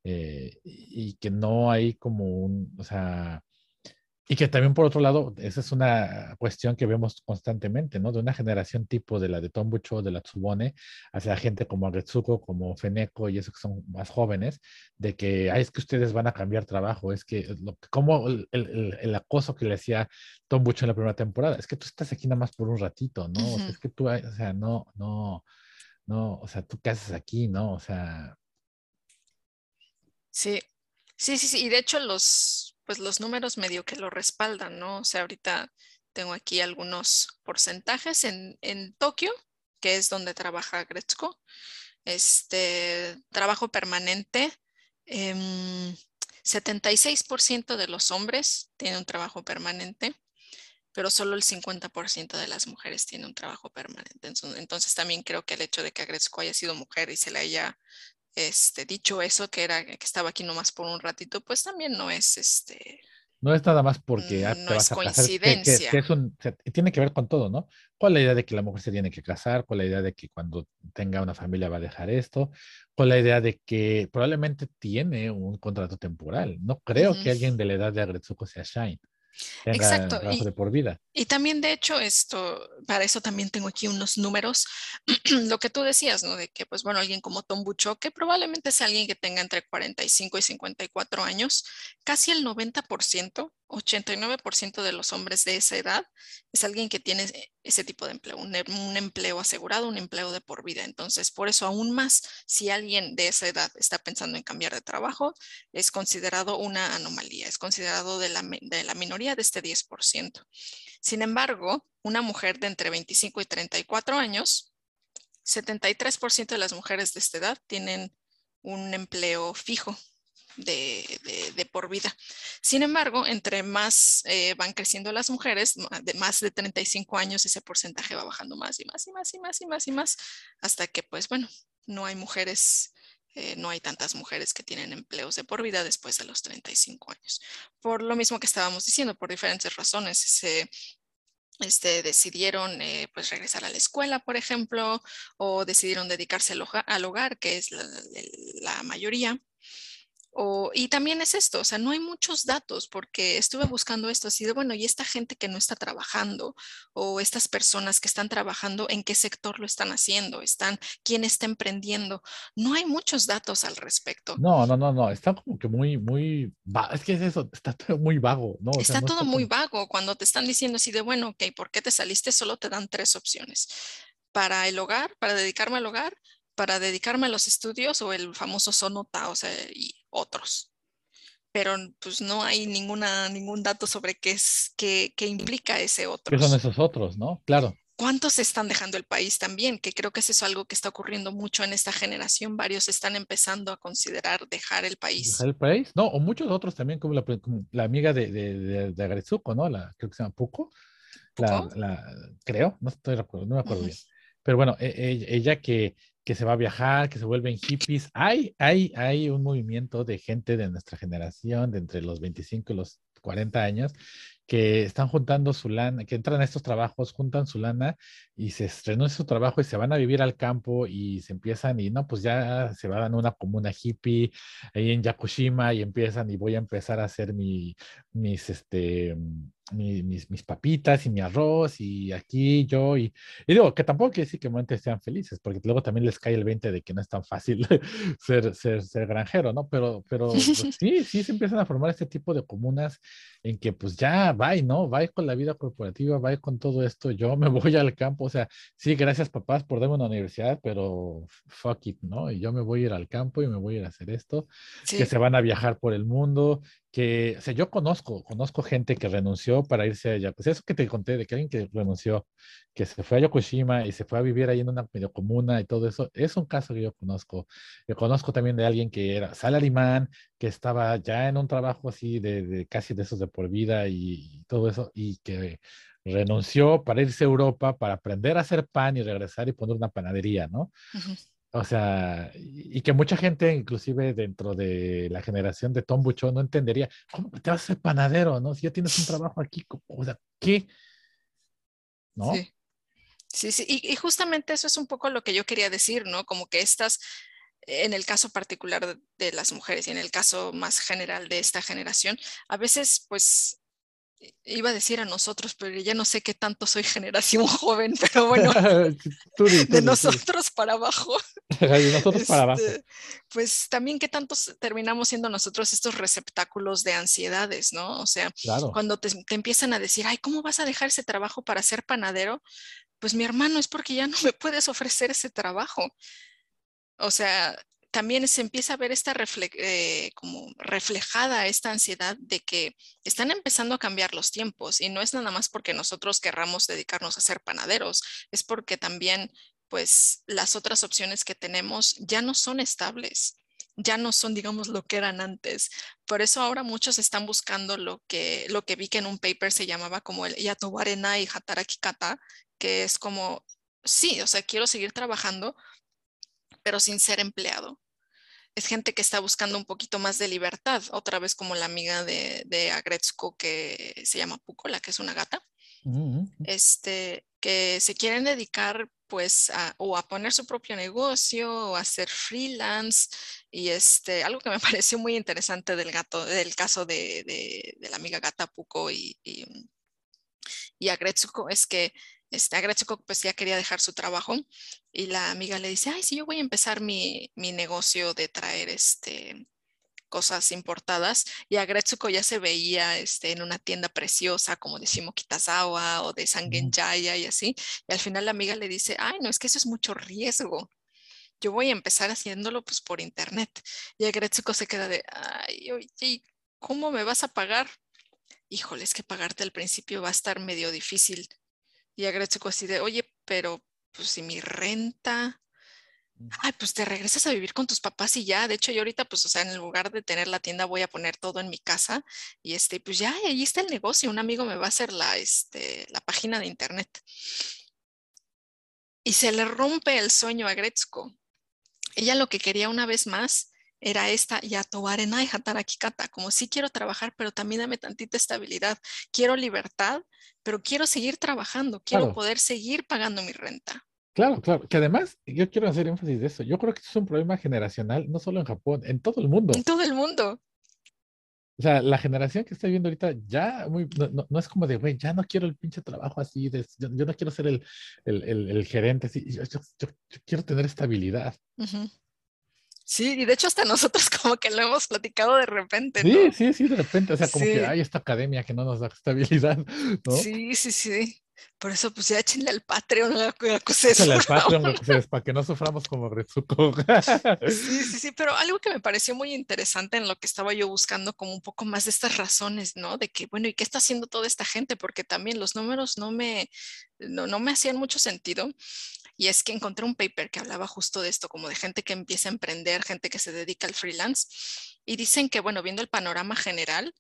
eh, y que no hay como un, o sea, y que también, por otro lado, esa es una cuestión que vemos constantemente, ¿no? De una generación tipo de la de Tombucho, de la Tsubone, hacia gente como Agetsuko, como Feneco y esos que son más jóvenes, de que, ay, es que ustedes van a cambiar trabajo, es que, lo, como el, el, el, acoso que le hacía Tombucho en la primera temporada, es que tú estás aquí nada más por un ratito, ¿no? o sea, es que tú, o sea, no, no, no, o sea, tú qué haces aquí, ¿no? O sea. Sí, sí, sí, sí, y de hecho los pues los números medio que lo respaldan, ¿no? O sea, ahorita tengo aquí algunos porcentajes en, Tokio, que es donde trabaja Gretzko. Este trabajo permanente, 76% em, de los hombres tienen un trabajo permanente, pero solo el 50% de las mujeres tienen un trabajo permanente. Entonces, también creo que el hecho de que Agretzko haya sido mujer y se le haya este, dicho eso, que era que estaba aquí nomás por un ratito, pues también no es este. No es nada más porque ah, no es coincidencia. tiene que ver con todo, ¿no? ¿Cuál es la idea de que la mujer se tiene que casar? ¿Cuál es la idea de que cuando tenga una familia va a dejar esto? ¿Cuál es la idea de que probablemente tiene un contrato temporal? No creo que alguien de la edad de Agretsuko sea Shine. Exacto. Y, de por vida. Y también, de hecho, esto, para eso también tengo aquí unos números, (clears throat) lo que tú decías, ¿no? De que, pues bueno, alguien como Tom Bucho, que probablemente es alguien que tenga entre 45 y 54 años, casi el 90%, 89% de los hombres de esa edad es alguien que tiene ese tipo de empleo, un, un, empleo asegurado, un empleo de por vida. Entonces, por eso aún más, si alguien de esa edad está pensando en cambiar de trabajo, es considerado una anomalía, es considerado de la, de la minoría de este 10%. Sin embargo, una mujer de entre 25 y 34 años, 73% de las mujeres de esta edad tienen un empleo fijo de, por vida. Sin embargo, entre más eh, van creciendo las mujeres, de más de 35 años, ese porcentaje va bajando más y más y más y más y más y más, hasta que, pues bueno, no hay mujeres eh, no hay tantas mujeres que tienen empleos de por vida después de los 35 años. Por lo mismo que estábamos diciendo, por diferentes razones, se este, decidieron eh, pues regresar a la escuela, por ejemplo, o decidieron dedicarse al hogar, que es la mayoría y también es esto, o sea, no hay muchos datos porque estuve buscando esto así de, bueno, y esta gente que no está trabajando o estas personas que están trabajando, ¿en qué sector lo están haciendo? ¿Están, quién está emprendiendo? No hay muchos datos al respecto. No, no, no, no, está como que muy, muy, es que es eso, está todo muy vago, ¿no? está todo muy vago cuando te están diciendo así de, bueno, ok, ¿por qué te saliste? Solo te dan tres opciones. Para el hogar, para dedicarme al hogar, para dedicarme a los estudios o el famoso sonota, o sea, y otros. Pero pues no hay ninguna, ningún dato sobre qué es, qué, qué implica ese otro. ¿Qué son esos otros, no? Claro. ¿Cuántos están dejando el país también? Que creo que es eso algo que está ocurriendo mucho en esta generación. Varios están empezando a considerar dejar el país. ¿Dejar el país? No, o muchos otros también, como la, la amiga de, de, de, Agretsuko, ¿no? La, creo que se llama Puko. La, la, creo, no estoy de no me acuerdo bien. Pero bueno, e, e, ella que que se va a viajar, que se vuelven hippies. Hay, hay, hay un movimiento de gente de nuestra generación, de entre los 25 y los 40 años, que están juntando su lana, que entran a estos trabajos, juntan su lana y se renuncian su trabajo y se van a vivir al campo y se empiezan y no, pues ya se van a una comuna hippie ahí en Yakushima y empiezan y voy a empezar a hacer mi, mis, este, mis, mis, papitas y mi arroz y aquí yo y, y digo que tampoco quiere decir que realmente sean felices porque luego también les cae el 20 de que no es tan fácil (laughs) ser, ser, ser granjero, ¿no? Pero, pero pues (laughs) sí, sí se empiezan a formar este tipo de comunas en que pues ya va, ¿no? Va con la vida corporativa, va con todo esto, yo me (laughs) voy al campo, o sea, sí, gracias papás por darme una universidad, pero fuck it, ¿no? Y yo me voy a ir al campo y me voy a ir a hacer esto, que se van a viajar por el mundo, que, o sea, yo conozco, conozco gente que renunció para irse allá, pues eso que te conté de que alguien que renunció, que se fue a Yokoshima y se fue a vivir ahí en una medio comuna y todo eso, es un caso que yo conozco. Yo conozco también de alguien que era salarimán, que estaba ya en un trabajo así de, de casi de esos de por vida y, todo eso, y que renunció para irse a Europa, para aprender a hacer pan y regresar y poner una panadería, ¿no? O sea, y que mucha gente, inclusive dentro de la generación de Tom Bucho, no entendería, ¿cómo te vas a ser panadero, no? Si ya tienes un (laughs) trabajo aquí, o sea, ¿qué? ¿No? Sí. Sí, sí, y, justamente eso es un poco lo que yo quería decir, ¿no? Como que estas, en el caso particular de las mujeres y en el caso más general de esta generación, a veces pues iba a decir a nosotros, pero ya no sé qué tanto soy generación (laughs) joven, pero bueno, (laughs) de nosotros para abajo. (laughs) de nosotros para abajo. Este, pues también qué tantos terminamos siendo nosotros estos receptáculos de ansiedades, ¿no? O sea, cuando te, te, empiezan a decir, ay, ¿cómo vas a dejar ese trabajo para ser panadero? Pues mi hermano es porque ya no me puedes ofrecer ese trabajo. O sea, también se empieza a ver esta eh, como reflejada esta ansiedad de que están empezando a cambiar los tiempos y no es nada más porque nosotros querramos dedicarnos a ser panaderos, es porque también pues las otras opciones que tenemos ya no son estables, ya no son digamos lo que eran antes. Por eso ahora muchos están buscando lo que lo que vi que en un paper se llamaba como el Yatobarena y Hataraki Kata, que es como sí, o sea, quiero seguir trabajando pero sin ser empleado es gente que está buscando un poquito más de libertad, otra vez como la amiga de, de Agretzko que se llama Puco, la que es una gata, este, que se quieren dedicar pues a, o a poner su propio negocio o a hacer freelance. Y este, algo que me (laughs) pareció muy interesante del gato, del caso de, de, la amiga gata Puko y, y, y Agretsuko es que este, Agretsuko pues ya quería dejar su trabajo y la amiga le dice, ay, sí, yo voy a empezar mi, mi negocio de traer este, cosas importadas y a Gretsuko ya se veía este, en una tienda preciosa como de Shimokitazawa o de Sangenjaya y así. Y al final la amiga le dice, ay, no, es que eso es mucho riesgo. Yo voy a empezar haciéndolo pues por internet. Y a Gretsuko se queda de, ay, oye, ¿cómo me vas a pagar? Híjole, es que pagarte al principio va a estar medio difícil. Y a así de, oye, pero pues si mi renta, ay, pues te regresas a vivir con tus papás y ya. De hecho, yo ahorita, pues, o sea, en lugar de tener la tienda, voy a poner todo en mi casa y este, pues ya, ahí está el negocio. Un amigo me va a hacer la, este, la página de internet. Y se le rompe el sueño a Gretzko. Ella lo que quería una vez más era esta Yatobarena y Hatarakikata, como sí quiero trabajar, pero también dame tantita estabilidad. Quiero libertad, pero quiero seguir trabajando, quiero poder seguir pagando mi renta. Claro, claro, que además yo quiero hacer énfasis de eso. Yo creo que es un problema generacional, no solo en Japón, en todo el mundo. En todo el mundo. O sea, la generación que está viendo ahorita ya muy, no, es como de, güey, ya no quiero el pinche trabajo así, yo, no quiero ser el, el, gerente, así, yo, quiero tener estabilidad. Sí, y de hecho hasta (laughs) nosotros como que lo hemos platicado de repente, ¿no? Sí, sí, sí, de repente, o sea, como que hay esta academia que no nos da estabilidad, (laughs) ¿no? Sí, sí, sí. Por eso, pues ya échenle al Patreon Échenle al Patreon para que no suframos como Retsuko. (laughs) sí, sí, sí, pero algo que me pareció muy interesante en lo que estaba yo buscando, como un poco más de estas razones, ¿no? De que, bueno, ¿y qué está haciendo toda esta gente? Porque también los números no me, no, no me hacían mucho sentido. Y es que encontré un paper que hablaba justo de esto, como de gente que empieza a emprender, gente que se dedica al freelance. Y dicen que, bueno, viendo el panorama general,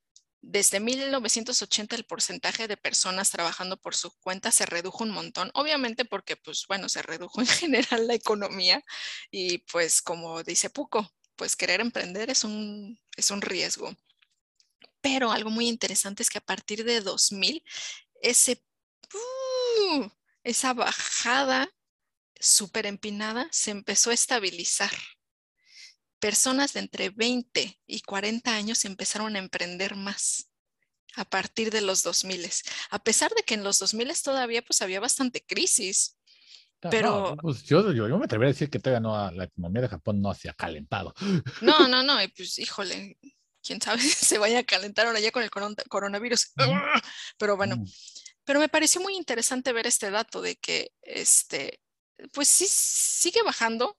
desde 1980 el porcentaje de personas trabajando por su cuenta se redujo un montón, obviamente porque, pues bueno, se redujo en (laughs) general la economía y pues como dice Puco, pues querer emprender es un, es un riesgo. Pero algo muy interesante es que a partir de 2000, ese, uh, esa bajada súper empinada se empezó a estabilizar personas de entre 20 y 40 años empezaron a emprender más a partir de los 2000, a pesar de que en los 2000 todavía pues había bastante crisis. Pero pues yo, yo, me atrevería a decir que todavía no, la economía de Japón no se ha calentado. No, no, (laughs) no, y pues híjole, quién sabe (laughs) si se vaya a calentar ahora ya con el coronavirus. Pero bueno, mm. pero me pareció muy interesante ver este dato de que este, pues sí sigue bajando,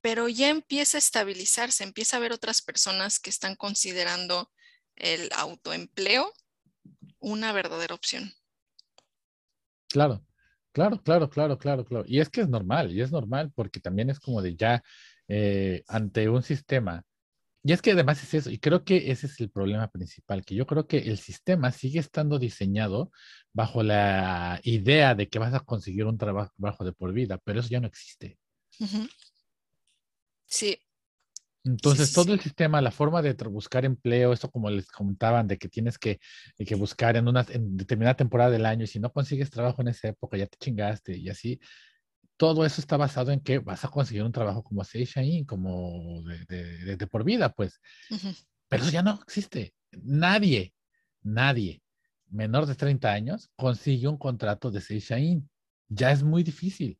pero ya empieza a estabilizarse, empieza a haber otras personas que están considerando el autoempleo una verdadera opción. Claro, claro, claro, claro, claro, claro. Y es que es normal, y es normal porque también es como de ya eh, ante un sistema. Y es que además es eso, y creo que ese es el problema principal, que yo creo que el sistema sigue estando diseñado bajo la idea de que vas a conseguir un trabajo de por vida, pero eso ya no existe. Sí. Entonces, todo el sistema, la forma de buscar empleo, esto como les comentaban, de que tienes que, que buscar en una en determinada temporada del año y si no consigues trabajo en esa época, ya te chingaste y así. Todo eso está basado en que vas a conseguir un trabajo como Seishain, como de, de, por vida, pues. Pero eso ya no existe. Nadie, nadie menor de 30 años consigue un contrato de Seishain. Ya es muy difícil.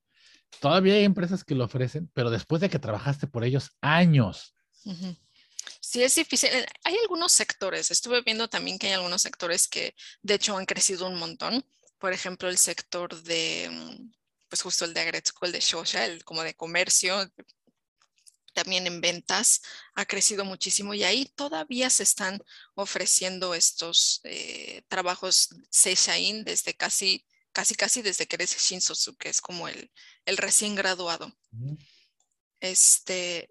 Todavía hay empresas que lo ofrecen, pero después de que trabajaste por ellos años. Sí, es difícil. Eh, hay algunos sectores, estuve viendo también que hay algunos sectores que de hecho han crecido un montón. Por ejemplo, el sector de, mm, pues justo el de Agretzko, el de Shosha, el como de comercio, también en ventas ha crecido muchísimo y ahí todavía se están ofreciendo estos eh, trabajos Seishain desde casi casi casi desde que eres Shinsosu, que es como el, el recién graduado. Este,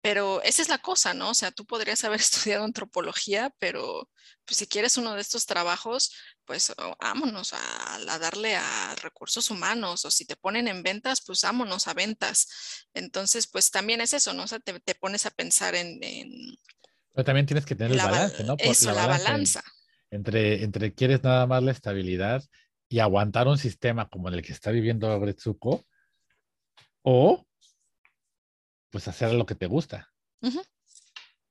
pero esa es la cosa, ¿no? O sea, tú podrías haber (laughs) estudiado antropología, pero pues, si quieres uno de estos trabajos, pues oh, vámonos a, darle a recursos humanos, o si te ponen en ventas, pues vámonos a ventas. Entonces, pues también es eso, ¿no? O sea, te, pones a pensar en, Pero también tienes que tener el balance, ¿no? eso, la, balanza. Entre, entre quieres nada más la estabilidad y aguantar un sistema como el que está viviendo Agretsuko, o pues hacer lo que te gusta.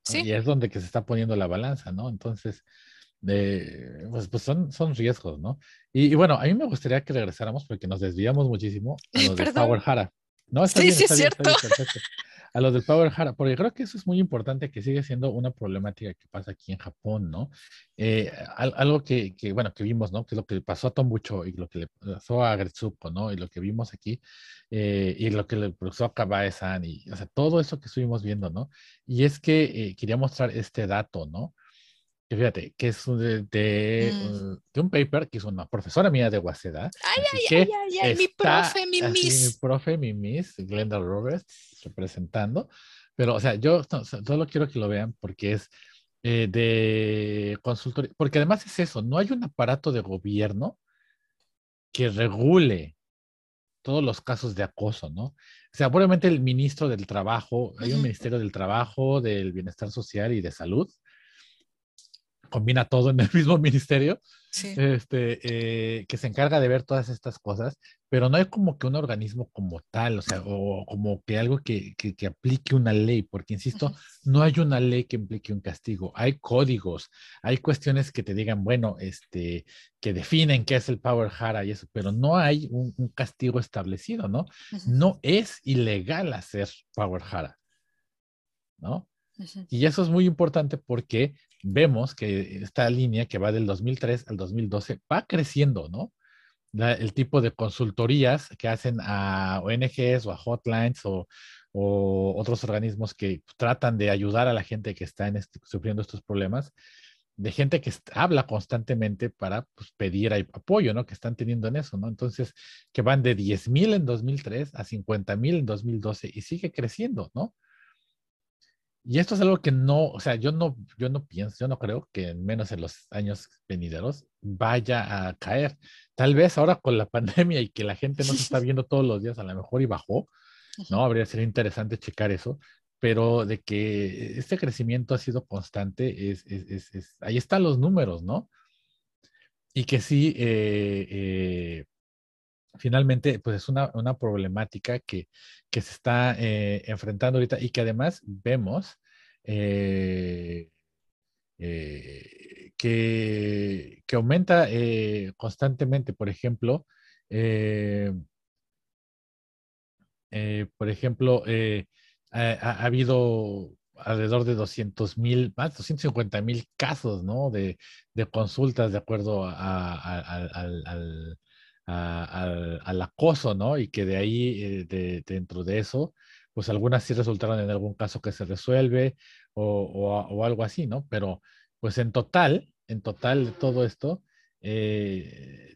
¿Sí? Y es donde que se está poniendo la balanza, ¿no? Entonces, pues, pues, son, son riesgos, ¿no? Y, bueno, a mí me gustaría que regresáramos porque nos desviamos muchísimo a los de Power Hara. No, sí, sí, es cierto. a los del Power Hara, porque creo que eso es muy importante, que sigue siendo una problemática que pasa aquí en Japón, ¿no? Eh, algo que, que, bueno, que vimos, ¿no? Que es lo que pasó a Tombucho y lo que le pasó a Gretsuko, ¿no? Y lo que vimos aquí, eh, y lo que le pasó a Kabae-san, y, o sea, todo eso que estuvimos viendo, ¿no? Y es que eh, quería mostrar este dato, ¿no? Que fíjate, que es de, de, Mm. de un paper que es una profesora mía de Waseda. Ay, ay, ay, ay, ay, mi profe, mi miss. Mi profe, mi miss, Glenda Roberts, representando. Pero, o sea, yo no, solo quiero que lo vean porque es eh, de consultoría, porque además es eso, no hay un aparato de gobierno que regule todos los casos de acoso, ¿no? O sea, probablemente el ministro del Trabajo, hay un ministerio del Trabajo, del Bienestar Social y de Salud, combina todo en el (laughs) mismo ministerio, Sí. este, eh, que se encarga de ver todas estas cosas, pero no hay como que un organismo como tal, o sea, o como que algo que, que, que aplique una ley, porque insisto, no hay una ley que implique un castigo, hay códigos, hay cuestiones que te digan, bueno, este, que definen qué es el power hara y eso, pero no hay un, un castigo establecido, ¿no? No es ilegal hacer power hara, ¿no? Y eso es muy importante porque vemos que esta línea que va del 2003 al 2012 va creciendo, ¿no? El tipo de consultorías que hacen a ONGs o a hotlines o, o otros organismos que tratan de ayudar a la gente que está en este- sufriendo estos problemas, de gente que habla constantemente para pues, pedir apoyo, ¿no? Que están teniendo en eso, ¿no? Entonces, que van de 10 mil en 2003 a 50 mil en 2012 y sigue creciendo, ¿no? Y esto es algo que no, o sea, yo no, yo no pienso, yo no creo que en menos en los años venideros vaya a caer. Tal vez ahora con la (laughs) pandemia y que la gente no se está viendo todos los días, a lo mejor y bajó, ¿no? Habría sido interesante checar eso, pero de que este crecimiento ha sido constante, es, es, es, es- ahí están los números, ¿no? Y que sí, eh, eh, finalmente, pues es una, una problemática que, que se está eh, enfrentando ahorita y que además vemos eh, eh, que, que aumenta constantemente, por ejemplo, por ejemplo, ha, ha- ha habido alrededor de 200 mil, más 250 mil casos, ¿no? De, de consultas de acuerdo a- al- al- al acoso, ¿no? Y que de ahí, eh, de- dentro de eso, pues algunas sí resultaron en algún caso que se resuelve o, o algo así, ¿no? Pero pues en total, en total de todo esto, eh,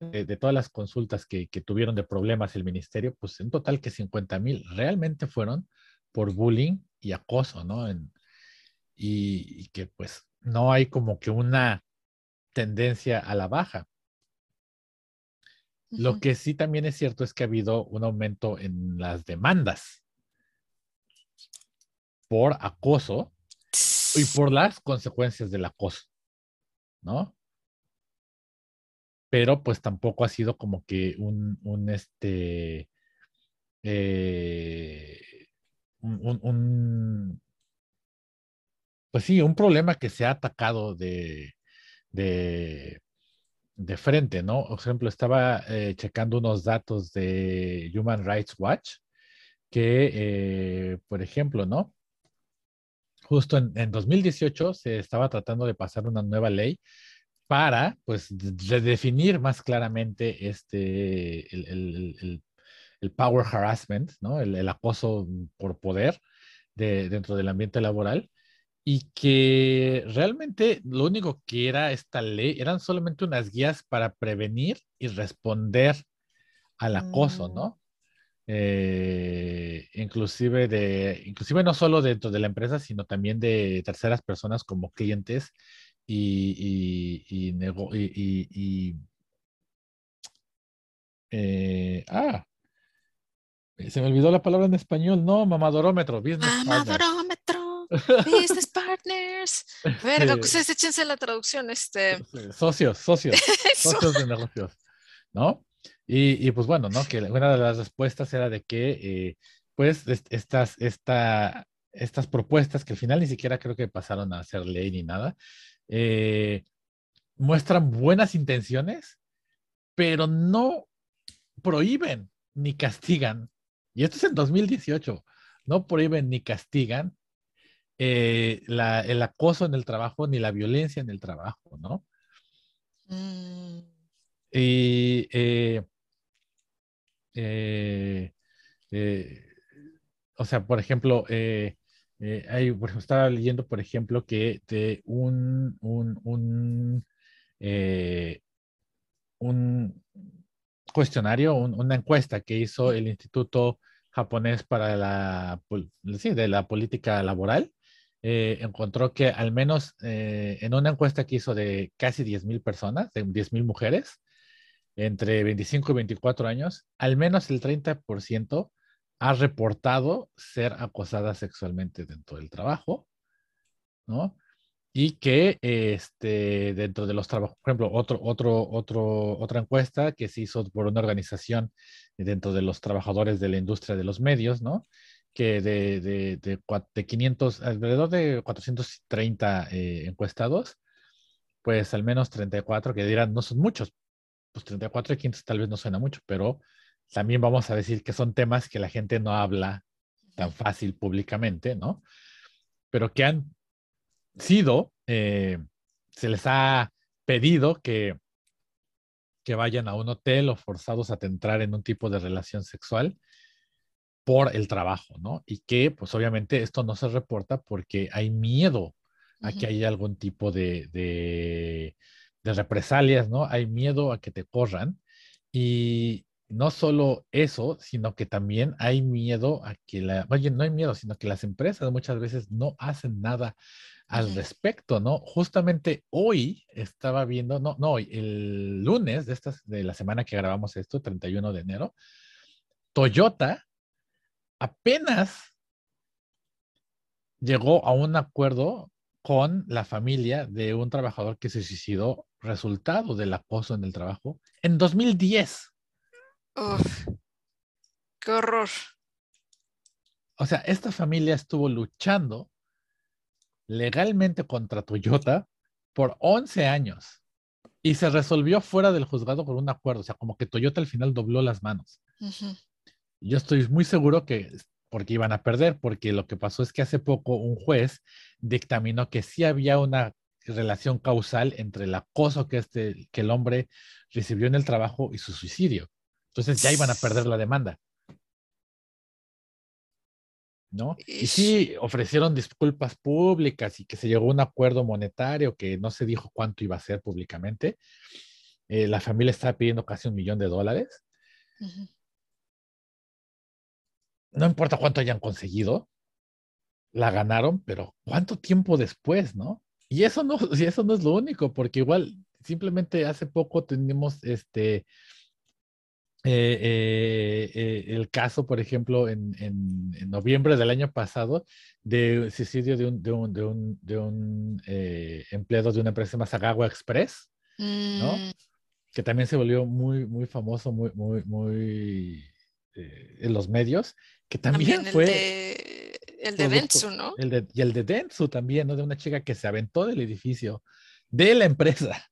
de, todas las consultas que, que tuvieron de problemas el ministerio, pues en total que 50 mil realmente fueron por bullying y acoso, ¿no? Y que pues no hay como que una tendencia a la baja. Lo que sí también es cierto es que ha habido un aumento en las demandas. Por acoso y por las consecuencias del acoso, ¿no? Pero pues tampoco ha sido como que un, un este, eh, un- un- pues sí, un problema que se ha atacado de, de, de frente, ¿no? Por ejemplo, estaba eh, checando unos datos de Human Rights Watch que, eh, por ejemplo, ¿no? Justo en, en 2018 se estaba tratando de pasar una nueva ley para, pues, de- definir más claramente este, el, el- el- power harassment, ¿no? El, acoso por poder de, dentro del ambiente laboral y que realmente lo único que era esta ley eran solamente unas guías para prevenir y responder al acoso, Mm. ¿no? Eh, inclusive de, inclusive no solo dentro de la empresa, sino también de terceras personas como clientes y, y, y, nego- y- eh, ah, se me olvidó la palabra en español, no, mamadorómetro, business. Mamadorómetro. Business partners. Verga, ustedes échense la traducción, este. Socios, socios, (laughs) socios de negocios, ¿no? Y, y, pues bueno, ¿no? Que una de las respuestas era de que, eh, pues, estas, esta, estas propuestas, que al final ni siquiera creo que pasaron a ser ley ni nada, eh, muestran buenas intenciones, pero no prohíben ni castigan. Y esto es en 2018. No prohíben ni castigan eh, el acoso en el trabajo ni la violencia en el trabajo, ¿no? Mm. Y eh, o sea, por ejemplo, eh, hay, por ejemplo, estaba leyendo, por ejemplo, que de un, un, un, eh, un cuestionario, una encuesta que hizo el Instituto Japonés para la, sí, de la Política Laboral, eh, encontró que al menos en una encuesta que hizo de casi 10.000 personas, de 10.000 mujeres, entre 25 y 24 años, al menos el 30% ha reportado ser acosada sexualmente dentro del trabajo, ¿no? Y que este, dentro de los trabajos, por ejemplo, otro, otro, otro, otra encuesta que se hizo por una organización dentro de los trabajadores de la industria de los medios, ¿no? Que de, de, de, 500, alrededor de 430 eh, encuestados, pues al menos 34 que dirán, no son muchos, pues 34 y 500 tal vez no suena mucho, pero también vamos a decir que son temas que la gente no habla tan fácil públicamente, ¿no? Pero que han sido, eh, se les ha pedido que, que vayan a un hotel o forzados a entrar en un tipo de relación sexual por el trabajo, ¿no? Y que, pues obviamente esto no se reporta porque hay miedo a que haya algún tipo de, de, de, represalias, ¿no? Hay miedo a que te corran. Y, no solo eso, sino que también hay miedo a que la, oye, no hay miedo, sino que las empresas muchas veces no hacen nada al respecto, ¿no? Justamente hoy estaba viendo, no, no, el lunes de, estas, de la semana que grabamos esto, 31 de enero, Toyota apenas llegó a un acuerdo con la familia de un trabajador que se suicidó resultado del acoso en el trabajo en 2010. Uf, qué horror. O sea, esta familia estuvo luchando legalmente contra Toyota por 11 años y se resolvió fuera del juzgado por un acuerdo. O sea, como que Toyota al final dobló las manos. Yo estoy muy seguro que porque iban a perder, porque lo que pasó es que hace poco un juez dictaminó que sí había una relación causal entre el acoso que, este, que el hombre recibió en el trabajo y su suicidio. Entonces ya iban a perder la demanda. ¿No? Y sí ofrecieron disculpas públicas y que se llegó a un acuerdo monetario que no se dijo cuánto iba a ser públicamente. Eh, la familia estaba pidiendo casi un millón de dólares. No importa cuánto hayan conseguido, la ganaron, pero ¿cuánto tiempo después, no? Y eso no, (laughs) y eso no es lo único, porque igual simplemente hace poco tenemos este eh, eh, eh, el caso, por ejemplo, en, en, noviembre del año pasado, de suicidio de un, de un, de un, de un empleado de una empresa llamada Sagawa Express, ¿no? Mm. Que también se volvió muy, muy famoso, muy, muy, muy en los medios, que también, fue... el de Dentsu, ¿no? El de, y el de Dentsu también, ¿no? De una chica que se aventó del edificio de la empresa,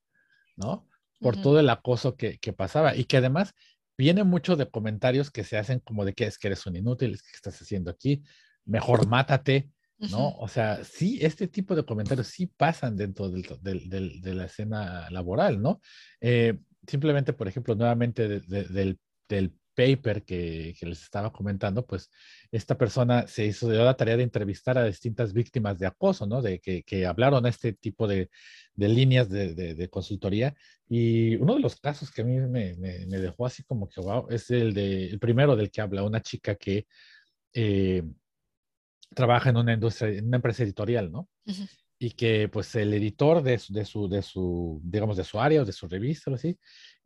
¿no? Por todo el acoso que, que, pasaba y que además viene mucho de comentarios que se hacen como de que es que eres un inútil, ¿qué estás haciendo aquí? Mejor mátate, ¿no? O sea, sí, este tipo de comentarios sí pasan dentro del, de la escena laboral, ¿no? Eh, simplemente, por ejemplo, nuevamente del, del paper que, que, les estaba comentando, pues esta persona se hizo de la tarea de entrevistar a distintas víctimas de acoso, ¿no? De que, que hablaron este tipo de, de líneas de, de, consultoría. Y uno de los casos que a mí me, me, dejó así como que, wow, es el, de, el primero del que habla una chica que eh, trabaja en una industria, en una empresa editorial, ¿no? Y que pues el editor de su, de su, de su, digamos, de su área o de su revista o así,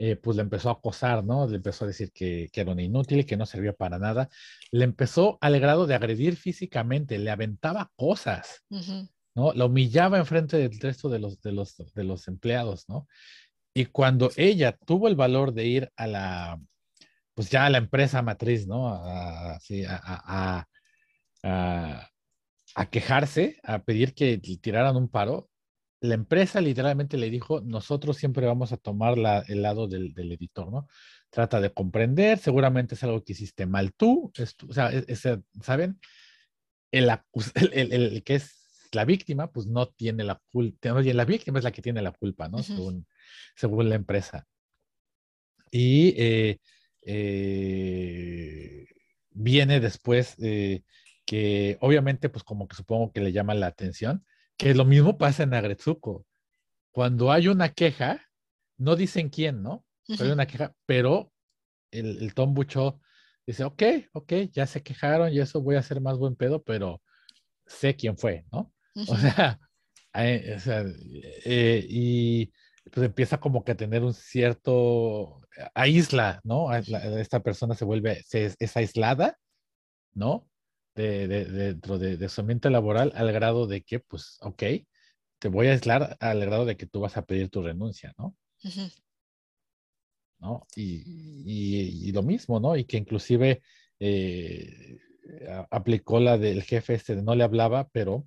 eh, pues le empezó a acosar, ¿no? Le empezó a decir que, que, era un inútil, que no servía para nada. Le empezó al grado de agredir físicamente, le aventaba cosas, ¿no? La humillaba enfrente del resto de los, de los, de los empleados, ¿no? Y cuando ella tuvo el valor de ir a la, pues ya a la empresa matriz, ¿no? A, a, a, a quejarse, a pedir que tiraran un paro, la empresa literalmente le dijo, nosotros siempre vamos a tomar el lado del, editor, ¿no? Trata de comprender, seguramente es algo que hiciste mal tú, o sea, e, ¿saben? (laughs) El, el, que es la víctima, pues no tiene la culpa, la víctima es la que tiene la culpa, ¿no? según, según, la empresa. Y eh, eh, viene después eh, que obviamente, pues como que supongo que le llama la atención, que lo mismo pasa en Agretsuko. Cuando hay una queja, no dicen quién, ¿no? Pero hay una queja, pero el, el Tom Bucho dice, ok, ok, ya se quejaron y eso voy a hacer más buen pedo, pero sé quién fue, ¿no? O sea, (laughs) eh, eh, y pues empieza como que a tener un cierto aísla, ¿no? Esta persona se vuelve, es aislada, ¿no? De, dentro de, su ambiente laboral al grado de que, pues, ok, te voy a aislar al grado de que tú vas a pedir tu renuncia, ¿no? ¿No? Y, y, lo mismo, ¿no? Y que inclusive eh, aplicó la del jefe este de no le hablaba, pero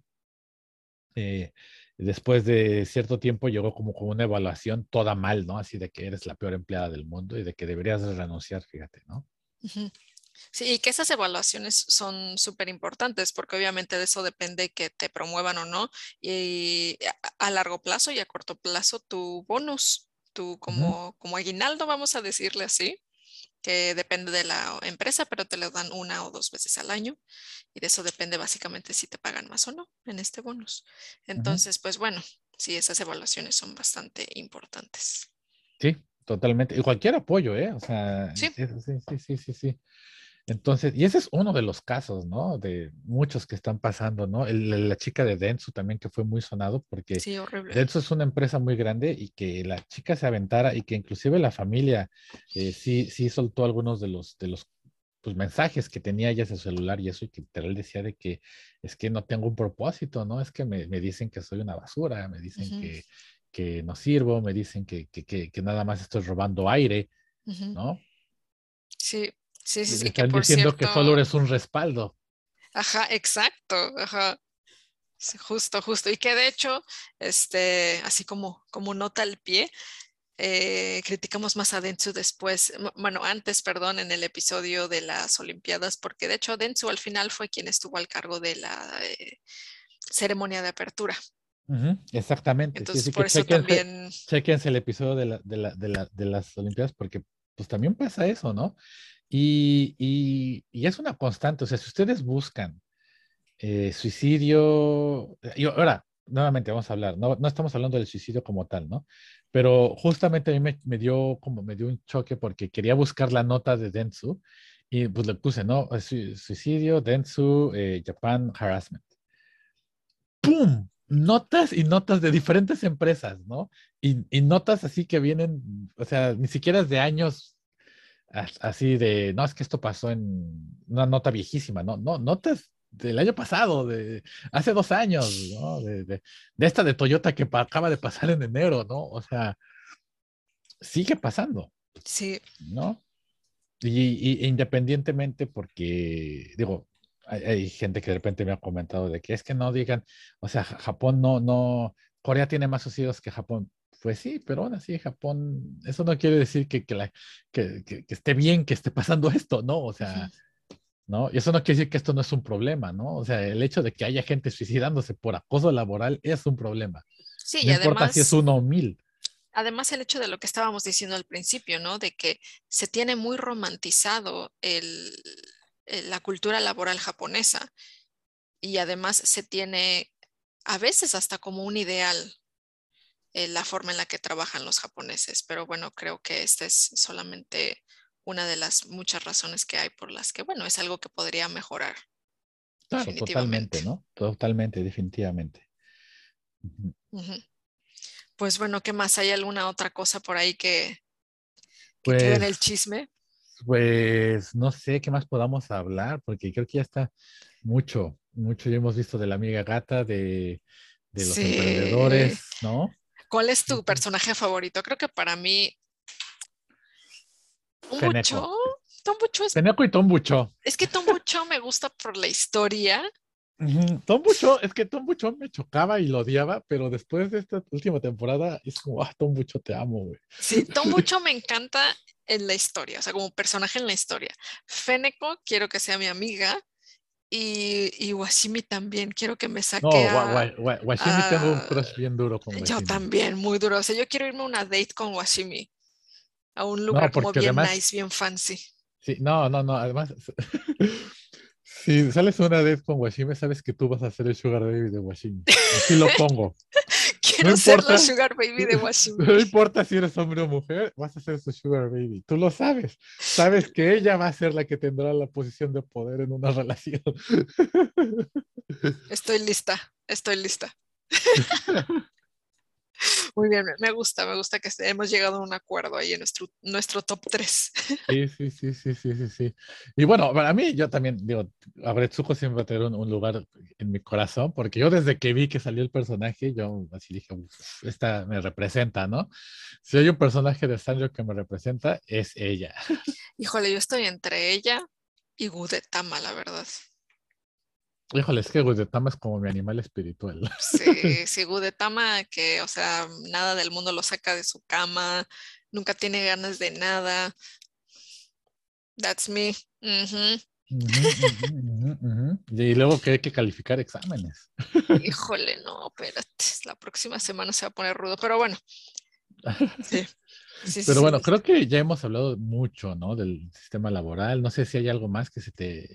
eh, después de cierto tiempo llegó como con una evaluación toda mal, ¿no? Así de que eres la peor empleada del mundo y de que deberías renunciar, fíjate, ¿no? Sí, y que esas evaluaciones son súper importantes porque obviamente de eso depende que te promuevan o no. Y a, largo plazo y a corto plazo tu bonus, tu como, como aguinaldo, vamos a decirle así, que depende de la empresa, pero te lo dan una o dos veces al año. Y de eso depende básicamente si te pagan más o no en este bonus. Entonces, pues bueno, sí, esas evaluaciones son bastante importantes. Sí, totalmente. Y cualquier apoyo, ¿eh? O sea, sí, sí, sí, sí. sí. Entonces, y ese es uno de los casos, ¿no? De muchos que están pasando, ¿no? la chica de Dentsu también que fue muy sonado porque sí. Dentsu es una empresa muy grande y que la chica se aventara y que inclusive la familia eh, sí, sí soltó algunos de los, de los pues, mensajes que tenía ella en su celular y eso y que literal decía de que es que no tengo un propósito, ¿no? Es que me, me dicen que soy una basura, me dicen que, que, no sirvo, me dicen que, que, que, nada más estoy robando aire, ¿no? Sí, Sí, sí, sí. Están diciendo que solo es un respaldo. Ajá, exacto. Ajá. justo, justo. Y que de hecho, este, así como, como nota al pie, eh, criticamos más a Dentsu después, bueno, antes, perdón, en el episodio de las Olimpiadas, porque de hecho Dentsu al final fue quien estuvo al cargo de la eh, ceremonia de apertura. exactamente. Entonces, por eso también. Chequense el episodio de, la, de, la, de, la, de las Olimpiadas, porque pues también pasa eso, ¿no? Y, y, es una constante, o sea, si ustedes buscan eh, suicidio, y ahora, nuevamente vamos a hablar, no, no, estamos hablando del suicidio como tal, ¿no? Pero justamente a mí me, me, dio como me dio un choque porque quería buscar la nota de Dentsu y pues le puse, ¿no? Suicidio, Dentsu, eh, Japan Harassment. ¡Pum! Notas y notas de diferentes empresas, ¿no? Y, y notas así que vienen, o sea, ni siquiera es de años así de, no, es que esto pasó en una nota viejísima, no, no, notas del año pasado, de hace dos años, ¿no? De, de, esta de Toyota que acaba de pasar en enero, ¿no? O sea, sigue pasando. Sí. ¿No? Y, independientemente porque, digo, hay, hay, gente que de repente me ha comentado de que es que no digan, o sea, Japón no, no, Corea tiene más suicidios que Japón. Pues sí, pero aún así Japón, eso no quiere decir que, que, la, que, que, esté bien que esté pasando (laughs) esto, ¿no? O sea, ¿no? Y eso no quiere decir que esto no es un problema, ¿no? O sea, el hecho de que haya gente suicidándose por acoso laboral es un problema. Sí, no y importa además, si es uno o mil. Además, el hecho de lo que estábamos diciendo al principio, ¿no? De que se tiene muy romantizado el, la cultura laboral japonesa y además se tiene a veces hasta como un ideal eh, la forma en la que trabajan los japoneses, pero bueno, creo que esta es solamente una de las muchas razones que hay por las que, bueno, es algo que podría mejorar. Claro, totalmente, ¿no? Totalmente, definitivamente. Pues bueno, ¿qué más? ¿Hay alguna otra cosa por ahí que, que quede en Pues- el chisme. Pues no sé qué más podamos hablar, porque creo que ya está mucho, mucho ya hemos visto de la amiga gata, de, de los Sí. emprendedores, ¿no? ¿Cuál es tu personaje favorito? Creo que para mí. Tombucho. Tombucho es, Teneco y Tombucho. es que Tombucho me gusta por la historia. Tombucho, es que Tombucho me chocaba y lo odiaba, pero después de esta última temporada es como, ah, Tombucho, te amo, güey. Sí, Tombucho me encanta en la historia, o sea, como personaje en la historia. Feneco quiero que sea mi amiga. Y, y Washimi también quiero que me saque No, a- Wa- Wa- Wa- Washimi tengo un crush bien duro con Yo Washimi. también, muy duro. O sea, yo quiero irme a una date con Washimi. A un lugar como porque bien además- nice, bien fancy. Sí, no, no, no, además, (laughs) si sales una vez con Washimi, sabes que tú vas a ser el sugar baby de Washimi. Así lo (laughs) pongo. Quiero ser la importa. sugar baby de Washimi. No importa si eres hombre o mujer, vas a ser su sugar baby. Tú lo sabes. Sabes que ella va a ser la que tendrá la posición de poder en una (laughs) relación. Estoy lista, estoy lista. (laughs) Muy bien, me- gusta, me gusta que hemos llegado a un acuerdo ahí en nuestro, nuestro top 3. (laughs) Sí, sí, sí, sí, sí, sí, sí. Y bueno, para mí, yo también digo, Abretsuko siempre va a tener un, un lugar en mi corazón, porque yo desde que vi que salió el personaje, yo así dije, "Uf, esta me representa, ¿no? Si hay un personaje de Sanrio que me representa, es ella. (laughs) Híjole, yo estoy entre ella y Gudetama, la verdad. Híjole, es que Gudetama es como mi animal espiritual. (laughs) Sí, sí, Gudetama, que, o sea, nada del mundo lo saca de su cama, nunca tiene ganas de nada. That's me. Y luego que hay que calificar exámenes. (laughs) Híjole, no, espérate, la próxima semana se va a poner rudo, pero bueno. Sí. Sí, sí, Pero bueno, sí. creo que ya hemos hablado mucho, ¿no? Del sistema laboral. No sé si hay algo más que se te...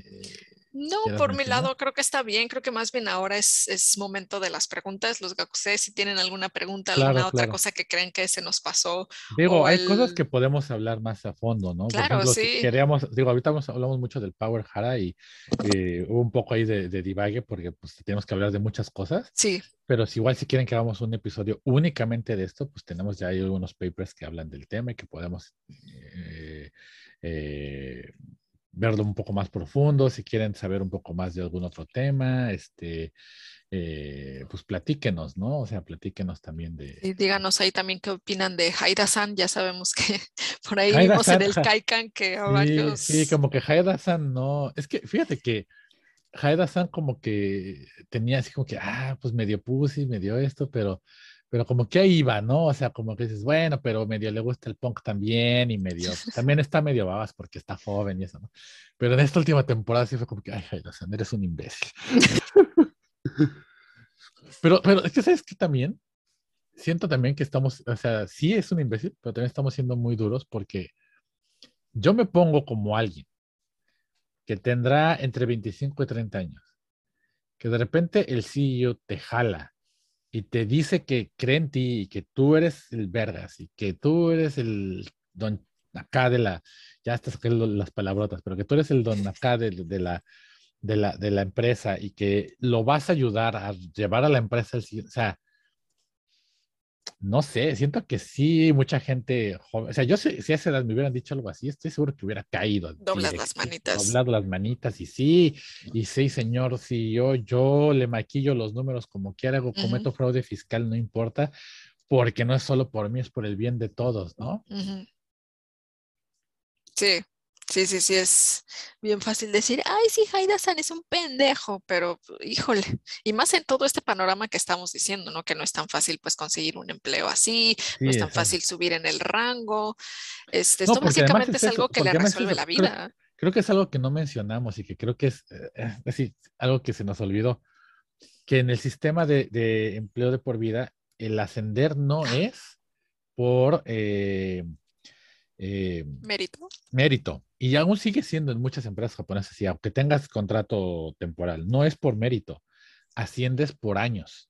No, por mi lado creo que está bien, creo que más bien ahora es, es momento de las preguntas. Los gakusei, si tienen alguna pregunta, Claro, alguna otra cosa que creen que se nos pasó. Digo, hay cosas que podemos hablar más a fondo, ¿no? Claro, Por ejemplo, si sí. queríamos, digo, ahorita hablamos mucho del Power Hara y eh, hubo un poco ahí de, de divague porque pues tenemos que hablar de muchas cosas, Sí, pero si igual si quieren que hagamos un episodio únicamente de esto, pues tenemos ya ahí algunos papers que hablan del tema y que podemos eh, eh, verlo un poco más profundo, si quieren saber un poco más de algún otro tema, este, eh, pues platíquenos, ¿no? O sea, platíquenos también de... y díganos ahí también qué opinan de Haida-san. Ya sabemos que (laughs) por ahí vimos en el. Kaikan que a Sí, varios. sí, como que Haida-san no. Es que fíjate que Haida-san como que tenía así como que, ah, pues medio pussy, medio esto, pero, pero como que ahí iba, ¿no? O sea, como que dices, bueno, pero medio le gusta el punk también y medio, pues, también está medio babas porque está joven y eso, ¿no? Pero en esta última temporada sí fue como que, ay, Haida-san, eres un imbécil. (laughs) pero, pero es que, ¿sabes qué también? Siento también que estamos, o sea, sí es un imbécil, pero también estamos siendo muy duros porque yo me pongo como alguien que tendrá entre 25 y 30 años, que de repente el CEO te jala y te dice que cree en ti y que tú eres el vergas y que tú eres el don acá de la, ya hasta saqué las palabrotas, pero que tú eres el don (laughs) acá de, de la, de, la, de la empresa y que lo vas a ayudar a llevar a la empresa o sea, no sé, siento que sí, mucha gente joven, o sea, yo si, si a esa edad me hubieran dicho algo así, estoy seguro que hubiera caído. Doblas las manitas. Doblado las manitas y sí, y sí, señor, sí, yo, yo le maquillo los números como quiera, hago, cometo fraude fiscal, no importa, porque no es solo por mí, es por el bien de todos, ¿no? Sí, sí, sí, sí, es bien fácil decir, ay, sí, Haida-san es un pendejo, pero híjole, y más en todo este panorama que estamos diciendo, ¿no? Que no es tan fácil pues conseguir un empleo así, Sí, no es tan exacto. fácil subir en el rango. Este, esto básicamente es es algo eso, que le es resuelve eso, la vida. Creo que es algo que no mencionamos y que creo que es eh, eh, así, algo que se nos olvidó, que en el sistema de, de empleo de por vida, el ascender no es por eh, eh, Mérito. mérito. Y aún sigue siendo en muchas empresas japonesas así, aunque tengas contrato temporal, no es por mérito, asciendes por años.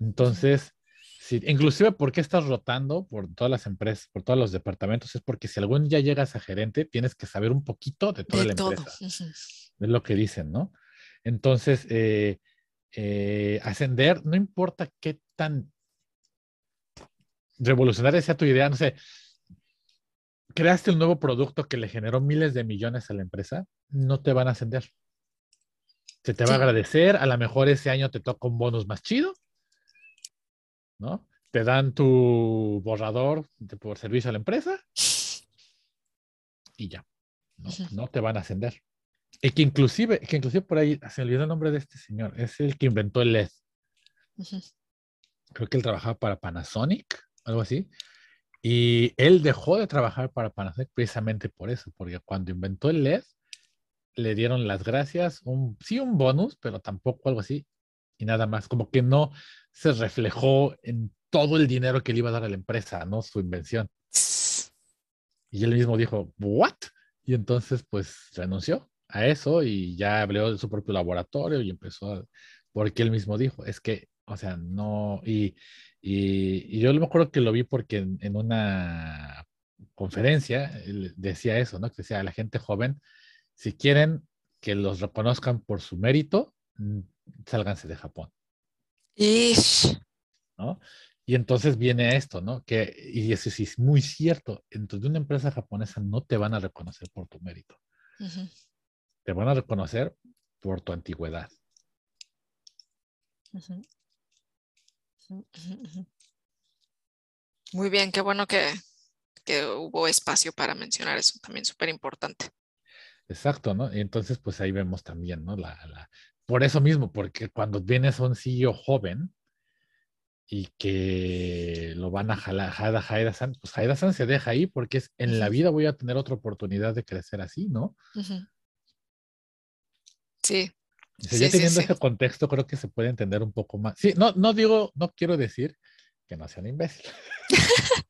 Entonces, sí, inclusive ¿por qué estás rotando por todas las empresas, por todos los departamentos? Es porque si algún día llegas a gerente, tienes que saber un poquito de toda De la todo. empresa. Ujú. Es lo que dicen, ¿no? Entonces, eh, eh, ascender, no importa qué tan revolucionaria sea tu idea, no sé, creaste un nuevo producto que le generó miles de millones a la empresa, no te van a ascender. Se te va a agradecer, a lo mejor ese año te toca un bonus más chido, ¿no? Te dan tu borrador por servicio a la empresa y ya, no, te van a ascender. Y que inclusive, que inclusive por ahí, se olvidó el nombre de este señor, es el que inventó el LED. Creo que él trabajaba para Panasonic, algo así. Y él dejó de trabajar para Panasonic precisamente por eso, porque cuando inventó el LED, le dieron las gracias, un, sí un bonus, pero tampoco algo así, y nada más, como que no se reflejó en todo el dinero que le iba a dar a la empresa, ¿no? Su invención. Y él mismo dijo, ¿what? Y entonces, pues, renunció a eso y ya abrió su propio laboratorio y empezó a, porque él mismo dijo, es que, o sea, no, y, y, yo me acuerdo que lo vi porque en, una conferencia decía eso, ¿no? Que decía a la gente joven, si quieren que los reconozcan por su mérito, mm, sálganse de Japón. ¿No? Y entonces viene esto, ¿no? Que, y eso sí es muy cierto, entonces una empresa japonesa no te van a reconocer por tu mérito. Te van a reconocer por tu antigüedad. Muy bien, qué bueno que, que hubo espacio para mencionar eso, también súper importante. Exacto, ¿no? Y entonces, pues ahí vemos también, ¿no? La, la, por eso mismo, porque cuando vienes a un CEO joven y que lo van a jalar a Haida-san, pues Haida-san se deja ahí porque es en la vida voy a tener otra oportunidad de crecer así, ¿no? Sí. Ya teniendo ese contexto, creo que se puede entender un poco más. Sí, no, no digo, no quiero decir que no sea un imbécil. (laughs)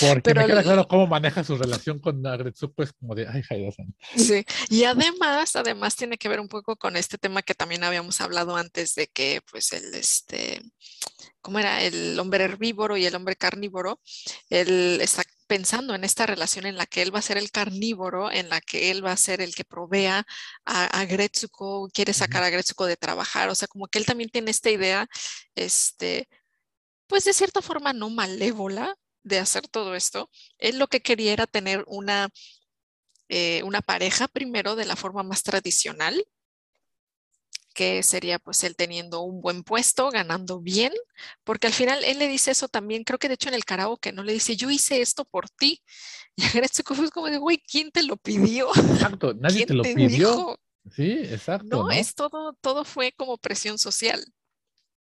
Porque me queda claro cómo maneja su relación con Agretsuko, es como de, ay, Haida-san. Sí, y además, además tiene que ver un poco con este tema que también habíamos hablado antes de que, pues, el, este, ¿cómo era? El hombre herbívoro y el hombre carnívoro, él está pensando en esta relación en la que él va a ser el carnívoro, en la que él va a ser el que provea a, a Gretsuko, quiere sacar a Gretsuko de trabajar, o sea, como que él también tiene esta idea, este, pues de cierta forma no malévola, de hacer todo esto, él lo que quería era tener una, eh, una pareja primero de la forma más tradicional, que sería pues él teniendo un buen puesto, ganando bien, porque al final él le dice eso también, creo que de hecho en el karaoke, ¿no? Le dice, yo hice esto por ti. (laughs) Y Agretsuko es como de, güey, ¿quién te lo pidió? Exacto, (laughs) nadie te lo pidió. Sí, exacto. No, es todo, todo fue como presión social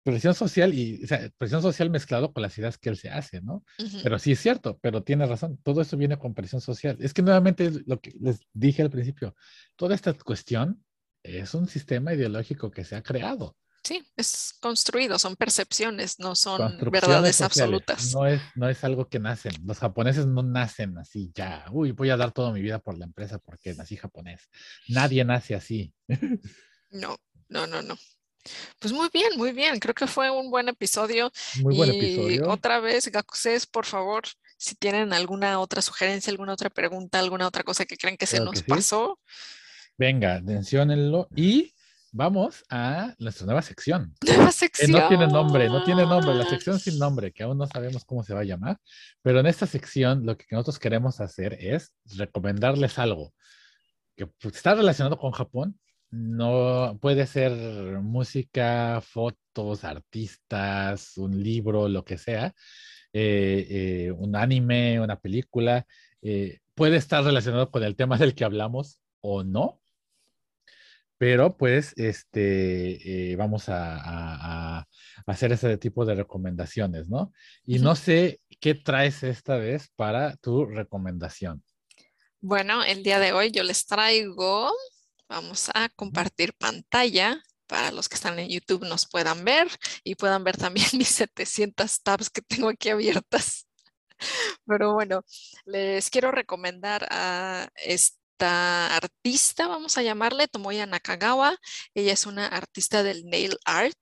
presión social y o sea, presión social mezclado con las ideas que él se hace, ¿no? Pero sí es cierto, pero tiene razón, todo eso viene con presión social. Es que nuevamente lo que les dije al principio, toda esta cuestión es un sistema ideológico que se ha creado. Sí, es construido, son percepciones, no son verdades absolutas. No es, no es algo que nacen. Los japoneses no nacen así ya. Uy, voy a dar toda mi vida por la empresa porque nací japonés. Nadie nace así. (laughs) No, no, no, no. Pues muy bien, muy bien. Creo que fue un buen episodio. Muy buen episodio. Otra vez, Gakuses, por favor, si tienen alguna otra sugerencia, alguna otra pregunta, alguna otra cosa que creen que se nos pasó. Venga, menciónenlo y vamos a nuestra nueva sección. (laughs) Nueva sección. no tiene nombre, no tiene nombre, la sección sin nombre, que aún no sabemos cómo se va a llamar, pero en esta sección lo que nosotros queremos hacer es recomendarles algo que pues, está relacionado con Japón, no puede ser música, fotos, artistas, un libro, lo que sea, eh, eh, un anime, una película, eh, puede estar relacionado con el tema del que hablamos o no, pero pues este, vamos a, hacer ese tipo de recomendaciones, ¿no? Y no sé qué traes esta vez para tu recomendación. Bueno, el día de hoy yo les traigo Vamos a compartir pantalla para los que están en YouTube nos puedan ver y puedan ver también mis 700 tabs que tengo aquí abiertas. (laughs) Pero bueno, les quiero recomendar a esta artista, vamos a llamarle Tomoya Nakagawa. Ella es una artista del nail art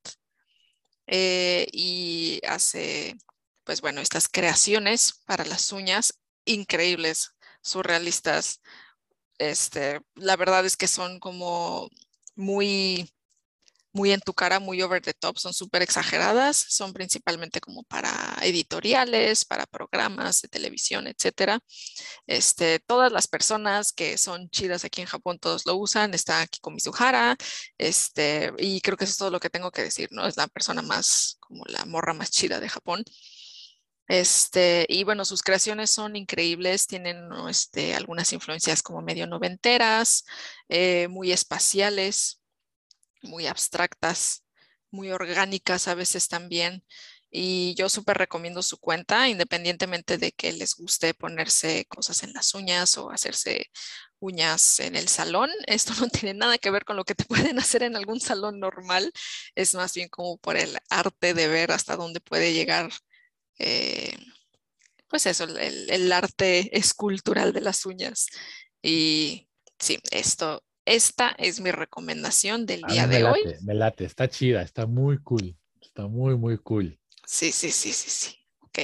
eh, y hace, pues bueno, estas creaciones para las uñas increíbles, surrealistas, este, la verdad es que son como muy, muy en tu cara, muy over the top, son súper exageradas, son principalmente como para editoriales, para programas de televisión, etcétera. Este, todas las personas que son chidas aquí en Japón, todos lo usan, está aquí con Mizuhara, este, y creo que eso es todo lo que tengo que decir, ¿no? Es la persona más, como la morra más chida de Japón. Este, y bueno, sus creaciones son increíbles, tienen este, algunas influencias como medio noventeras, eh, muy espaciales, muy abstractas, muy orgánicas a veces también. Y yo súper recomiendo su cuenta, independientemente de que les guste ponerse cosas en las uñas o hacerse uñas en el salón. (laughs) Esto no tiene nada que ver con lo que te (laughs) pueden hacer en algún salón normal. Es más bien como por el arte de ver hasta dónde puede llegar, eh, pues eso, el, el arte escultural de las uñas. Y sí, esto esta es mi recomendación del día de hoy. Me late, está chida, está muy cool, está muy, muy cool. Sí, sí, sí, sí, sí. Ok.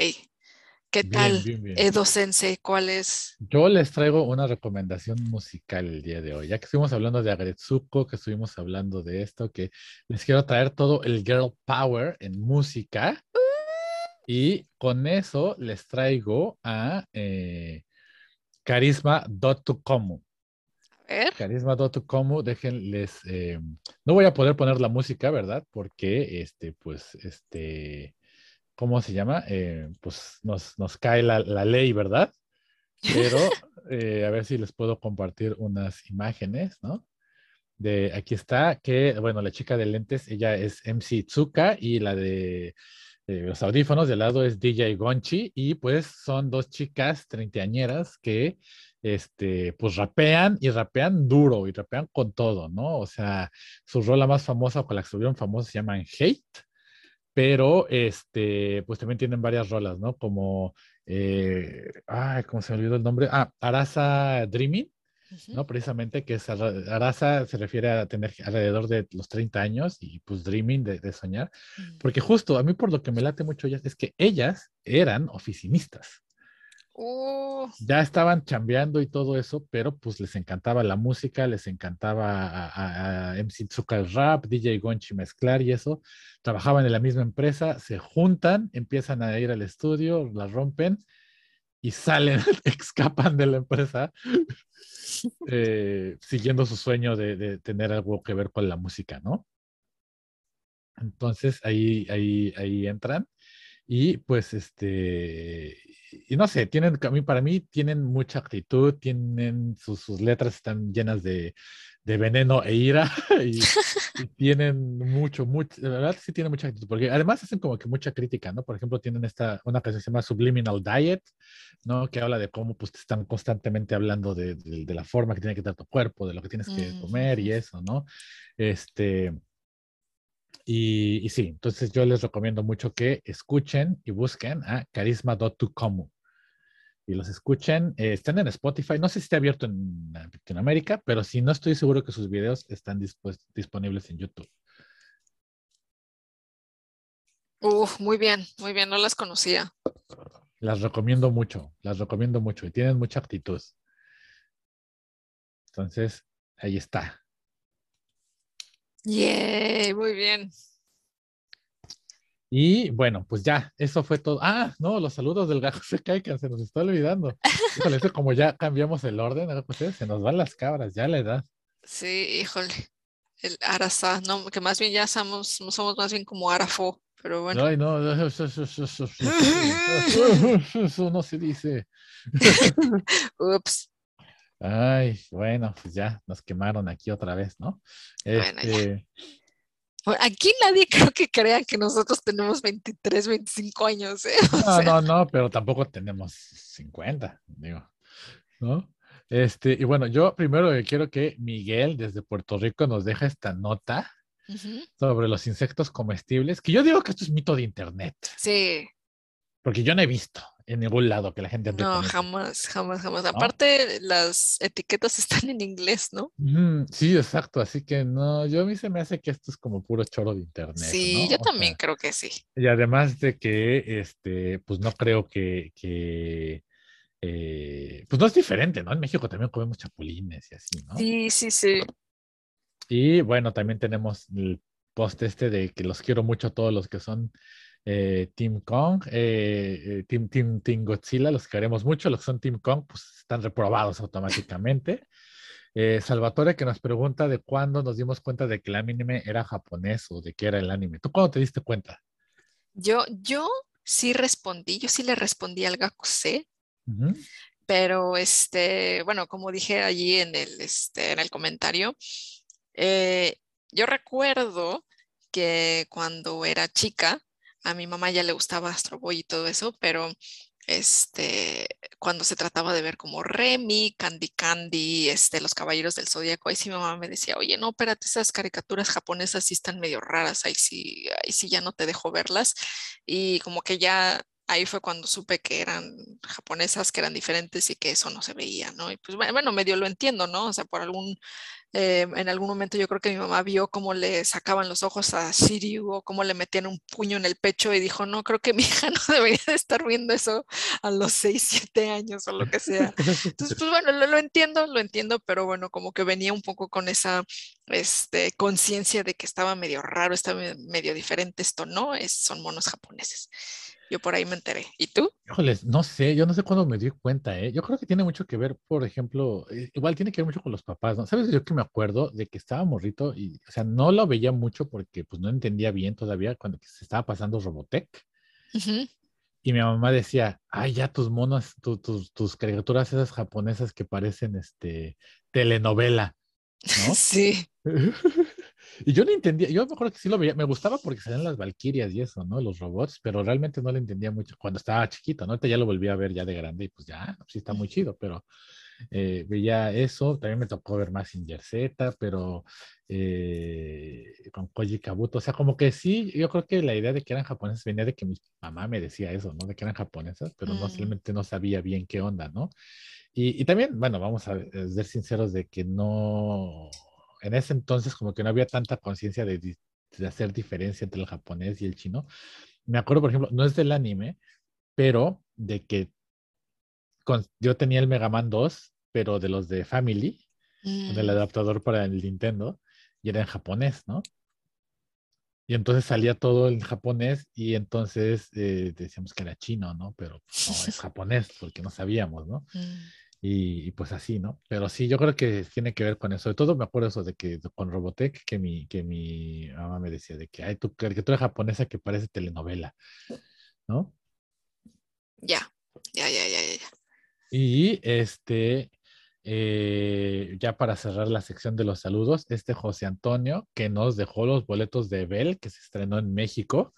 ¿Qué tal, Edo Sensei? ¿Cuál es? Yo les traigo una recomendación musical el día de hoy. Ya que estuvimos hablando de Agretsuko, que estuvimos hablando de esto, que les quiero traer todo el girl power en música. Y con eso les traigo a eh, Carisma Dotukomu. Carisma Dotukomu, déjenles, eh, no voy a poder poner la música, ¿verdad? Porque, este, pues, este, ¿cómo se llama? Eh, pues nos, nos cae la, la, ley, ¿verdad? (laughs) Pero eh, a ver si les puedo compartir unas imágenes, ¿no? De aquí está, que, bueno, la chica de lentes, ella es MC Tsuka y la de los audífonos de lado es DJ Gonchi y pues son dos chicas treintañeras que este, pues rapean y rapean duro y rapean con todo, ¿no? O sea, su rola más famosa o con la que estuvieron famosos se llaman Hate, pero este, pues también tienen varias rolas, ¿no? Como, eh, ay, ¿cómo se me olvidó el nombre? Ah, Arasa Dreaming, ¿no? Precisamente que es Arasa se refiere a tener alrededor de los 30 años y pues Dreaming de, soñar, porque justo a mí por lo que me late mucho ellas es que ellas eran oficinistas. Oh. Ya estaban chambeando y todo eso, pero pues les encantaba la música, les encantaba a, a, MC Tsuka el rap, DJ Gonchi mezclar y eso. Trabajaban en la misma empresa, se juntan, empiezan a ir al estudio, la rompen y salen, (laughs) escapan de la empresa, (laughs) eh, siguiendo su sueño de, de, tener algo que ver con la música, ¿no? Entonces ahí, ahí, ahí entran y pues este, y no sé, tienen, para mí tienen mucha actitud, tienen sus, letras están llenas de, veneno e ira (laughs) y, (laughs) tienen mucho, mucho, la verdad sí tienen mucha actitud, porque además hacen como que mucha crítica, ¿no? Por ejemplo, tienen esta, una canción que se llama Subliminal Diet, ¿no? Que habla de cómo pues te están constantemente hablando de, de, la forma que tiene que estar tu cuerpo, de lo que tienes que comer y eso, ¿no? Este, y, sí, entonces yo les recomiendo mucho que escuchen y busquen a Carisma.com y los escuchen. Eh, están en Spotify. No sé si está abierto en Latinoamérica, pero si no estoy seguro que sus videos están disponibles en YouTube. Uf, muy bien, muy bien, no las conocía. Las recomiendo mucho, las recomiendo mucho y tienen mucha actitud. Entonces, ahí está. Yeah, muy bien. Y bueno, pues ya, eso fue todo. Ah, no, los saludos del gajo (laughs) se caigan, se nos está olvidando. Híjole, como ya cambiamos el orden, se nos van las cabras, ya la edad. Sí, híjole. El Arasa, no, que más bien ya somos, somos más bien como Arafo, pero bueno. Ay, no, eso (laughs) no se dice. Ups. Ay, bueno, pues ya nos quemaron aquí otra vez, ¿no? Este... aquí nadie (laughs) creo que crea que nosotros tenemos 23, 25 años. ¿eh? (laughs) No, no, no, pero tampoco tenemos 50, digo, ¿no? Este, y bueno, yo primero quiero que Miguel desde Puerto Rico nos deja esta nota sobre los insectos comestibles, que yo digo que esto es mito de internet. Sí. Porque yo no he visto en ningún lado que la gente No, jamás, jamás, jamás. Aparte, las etiquetas están en inglés, ¿no? Sí, exacto. Así que no, yo a mí se me hace que esto es como puro choro de internet. Sí, yo también creo que sí. Y además de que, este, pues no creo que, que eh, pues no es diferente, ¿no? En México también comemos chapulines y así, ¿no? Sí, sí, sí. Y bueno, también tenemos el post este de que los quiero mucho a todos los que son eh, Team Kong, eh, eh, Team, Team, Team Godzilla, los queremos mucho, los que son Team Kong, pues están reprobados automáticamente. Salvatore que nos pregunta de cuándo nos dimos cuenta de que el anime era japonés o de qué era el anime. ¿Tú cuándo te diste cuenta? Yo, yo sí respondí, yo sí le respondí al Gakuse, pero este, bueno, como dije allí en el, este, en el comentario, yo recuerdo que cuando era chica, a mi mamá ya le gustaba Astro Boy y todo eso, pero este, cuando se trataba de ver como Remy, Candy Candy, este, los Caballeros del Zodíaco, ahí sí mi mamá me decía, oye, no, espérate, esas caricaturas japonesas sí están medio raras, ahí sí, ahí sí ya no te dejo verlas. Y como que ya ahí fue cuando supe que eran japonesas, que eran diferentes y que eso no se veía, ¿no? Y pues bueno, medio lo entiendo, ¿no? O sea, por algún, eh, en algún momento yo creo que mi mamá vio cómo le sacaban los ojos a Shiryu o cómo le metían un puño en el pecho y dijo, no, creo que mi hija (laughs) no debería de estar viendo eso a los 6, 7 años o lo que sea. Entonces, pues bueno, lo, lo entiendo, lo entiendo, pero bueno, como que venía un poco con esa este, conciencia de que estaba medio raro, estaba medio diferente, esto no, es, son monos japoneses. Yo por ahí me enteré. ¿Y tú? Híjoles, no sé, yo no sé cuándo me di cuenta, ¿eh? Yo creo que tiene mucho que ver, por ejemplo, eh, igual tiene que ver mucho con los papás, ¿no? ¿Sabes? Yo que me acuerdo de que estaba morrito y, o sea, no lo veía mucho porque pues no entendía bien todavía cuando se estaba pasando Robotech. Y mi mamá decía, ay, ya tus monos, tus, tus caricaturas esas japonesas que parecen, este, telenovela, ¿no? (laughs) Sí. (laughs) Y yo no entendía, yo me acuerdo que sí lo veía, me gustaba porque salían las valquirias y eso, ¿no? Los robots, pero realmente no lo entendía mucho cuando estaba chiquito, ¿no? Ahorita ya lo volví a ver ya de grande y pues ya, sí está muy chido, pero eh, veía eso, también me tocó ver más Singer Z, pero eh, con Koji Kabuto, o sea, como que sí, yo creo que la idea de que eran japonesas venía de que mi mamá me decía eso, ¿no? De que eran japonesas, pero no mm. simplemente no sabía bien qué onda, ¿no? Y, y también, bueno, vamos a ser sinceros de que no, en ese entonces como que no había tanta conciencia de, hacer diferencia entre el japonés y el chino. Me acuerdo, por ejemplo, no es del anime, pero de que yo tenía el Mega Man 2, pero de los de Family, del mm. adaptador para el Nintendo, y era en japonés, ¿no? Y entonces salía todo en japonés y entonces eh, decíamos que era chino, ¿no? Pero no, es (laughs) japonés porque no sabíamos, ¿no? Mm. Y, pues así, ¿no? Pero sí, yo creo que tiene que ver con eso. De todo me acuerdo eso de que con Robotech, que mi, que mi mamá me decía de que hay tu caricatura japonesa que parece telenovela, ¿no? Ya, ya, ya, ya, ya. Y este, eh, ya para cerrar la sección de los saludos, este José Antonio que nos dejó los boletos de Bell, que se estrenó en México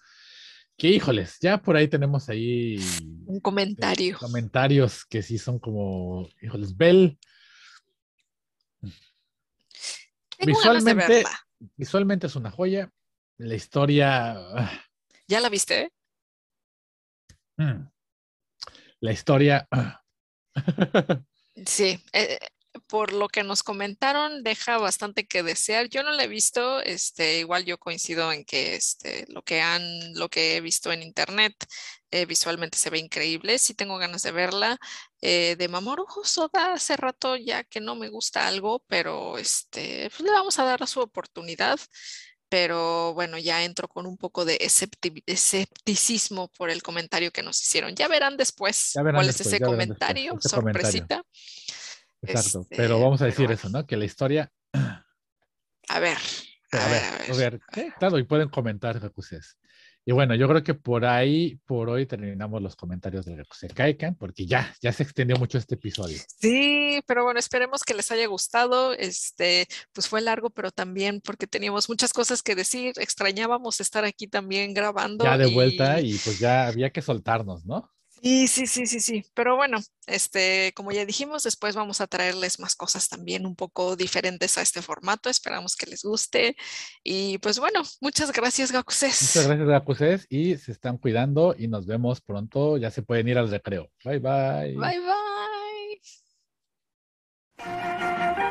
que híjoles, ya por ahí tenemos ahí un comentario. comentarios que sí son como, híjoles, Bell. visualmente, visualmente es una joya. La historia. Ah. ¿Ya la viste? Mm. La historia. Ah. (laughs) sí, eh, por lo que nos comentaron, deja bastante que desear. Yo no la he visto, este, igual yo coincido en que este, lo que han, lo que he visto en internet eh, visualmente se ve increíble. Sí tengo ganas de verla. Eh, de Mamoru Hosoda hace rato ya que no me gusta algo, pero este, pues, le vamos a dar su oportunidad. Pero bueno, ya entro con un poco de escepticismo por el comentario que nos hicieron. Ya verán después cuál es ese comentario, sorpresita. Exacto, pero este, vamos a decir eso, ¿no? Que la historia... A ver. A, ver, a ver, Claro, y pueden comentar, Recuses. Y bueno, yo creo que por ahí, por hoy terminamos los comentarios de Kaikan, porque ya, ya se extendió mucho este episodio. Sí, pero bueno, esperemos que les haya gustado. Este, pues fue largo, pero también porque teníamos muchas cosas que decir. Extrañábamos estar aquí también grabando. Ya de vuelta y pues ya había que soltarnos, ¿no? Sí, sí, sí, sí, sí. Pero bueno, este, como ya dijimos, después vamos a traerles más cosas también un poco diferentes a este formato. Esperamos que les guste. Y pues bueno, muchas gracias, Gakuses. Muchas gracias, Gakuses. Y se están cuidando y nos vemos pronto. Ya se pueden ir al recreo. Bye, bye. Bye, bye.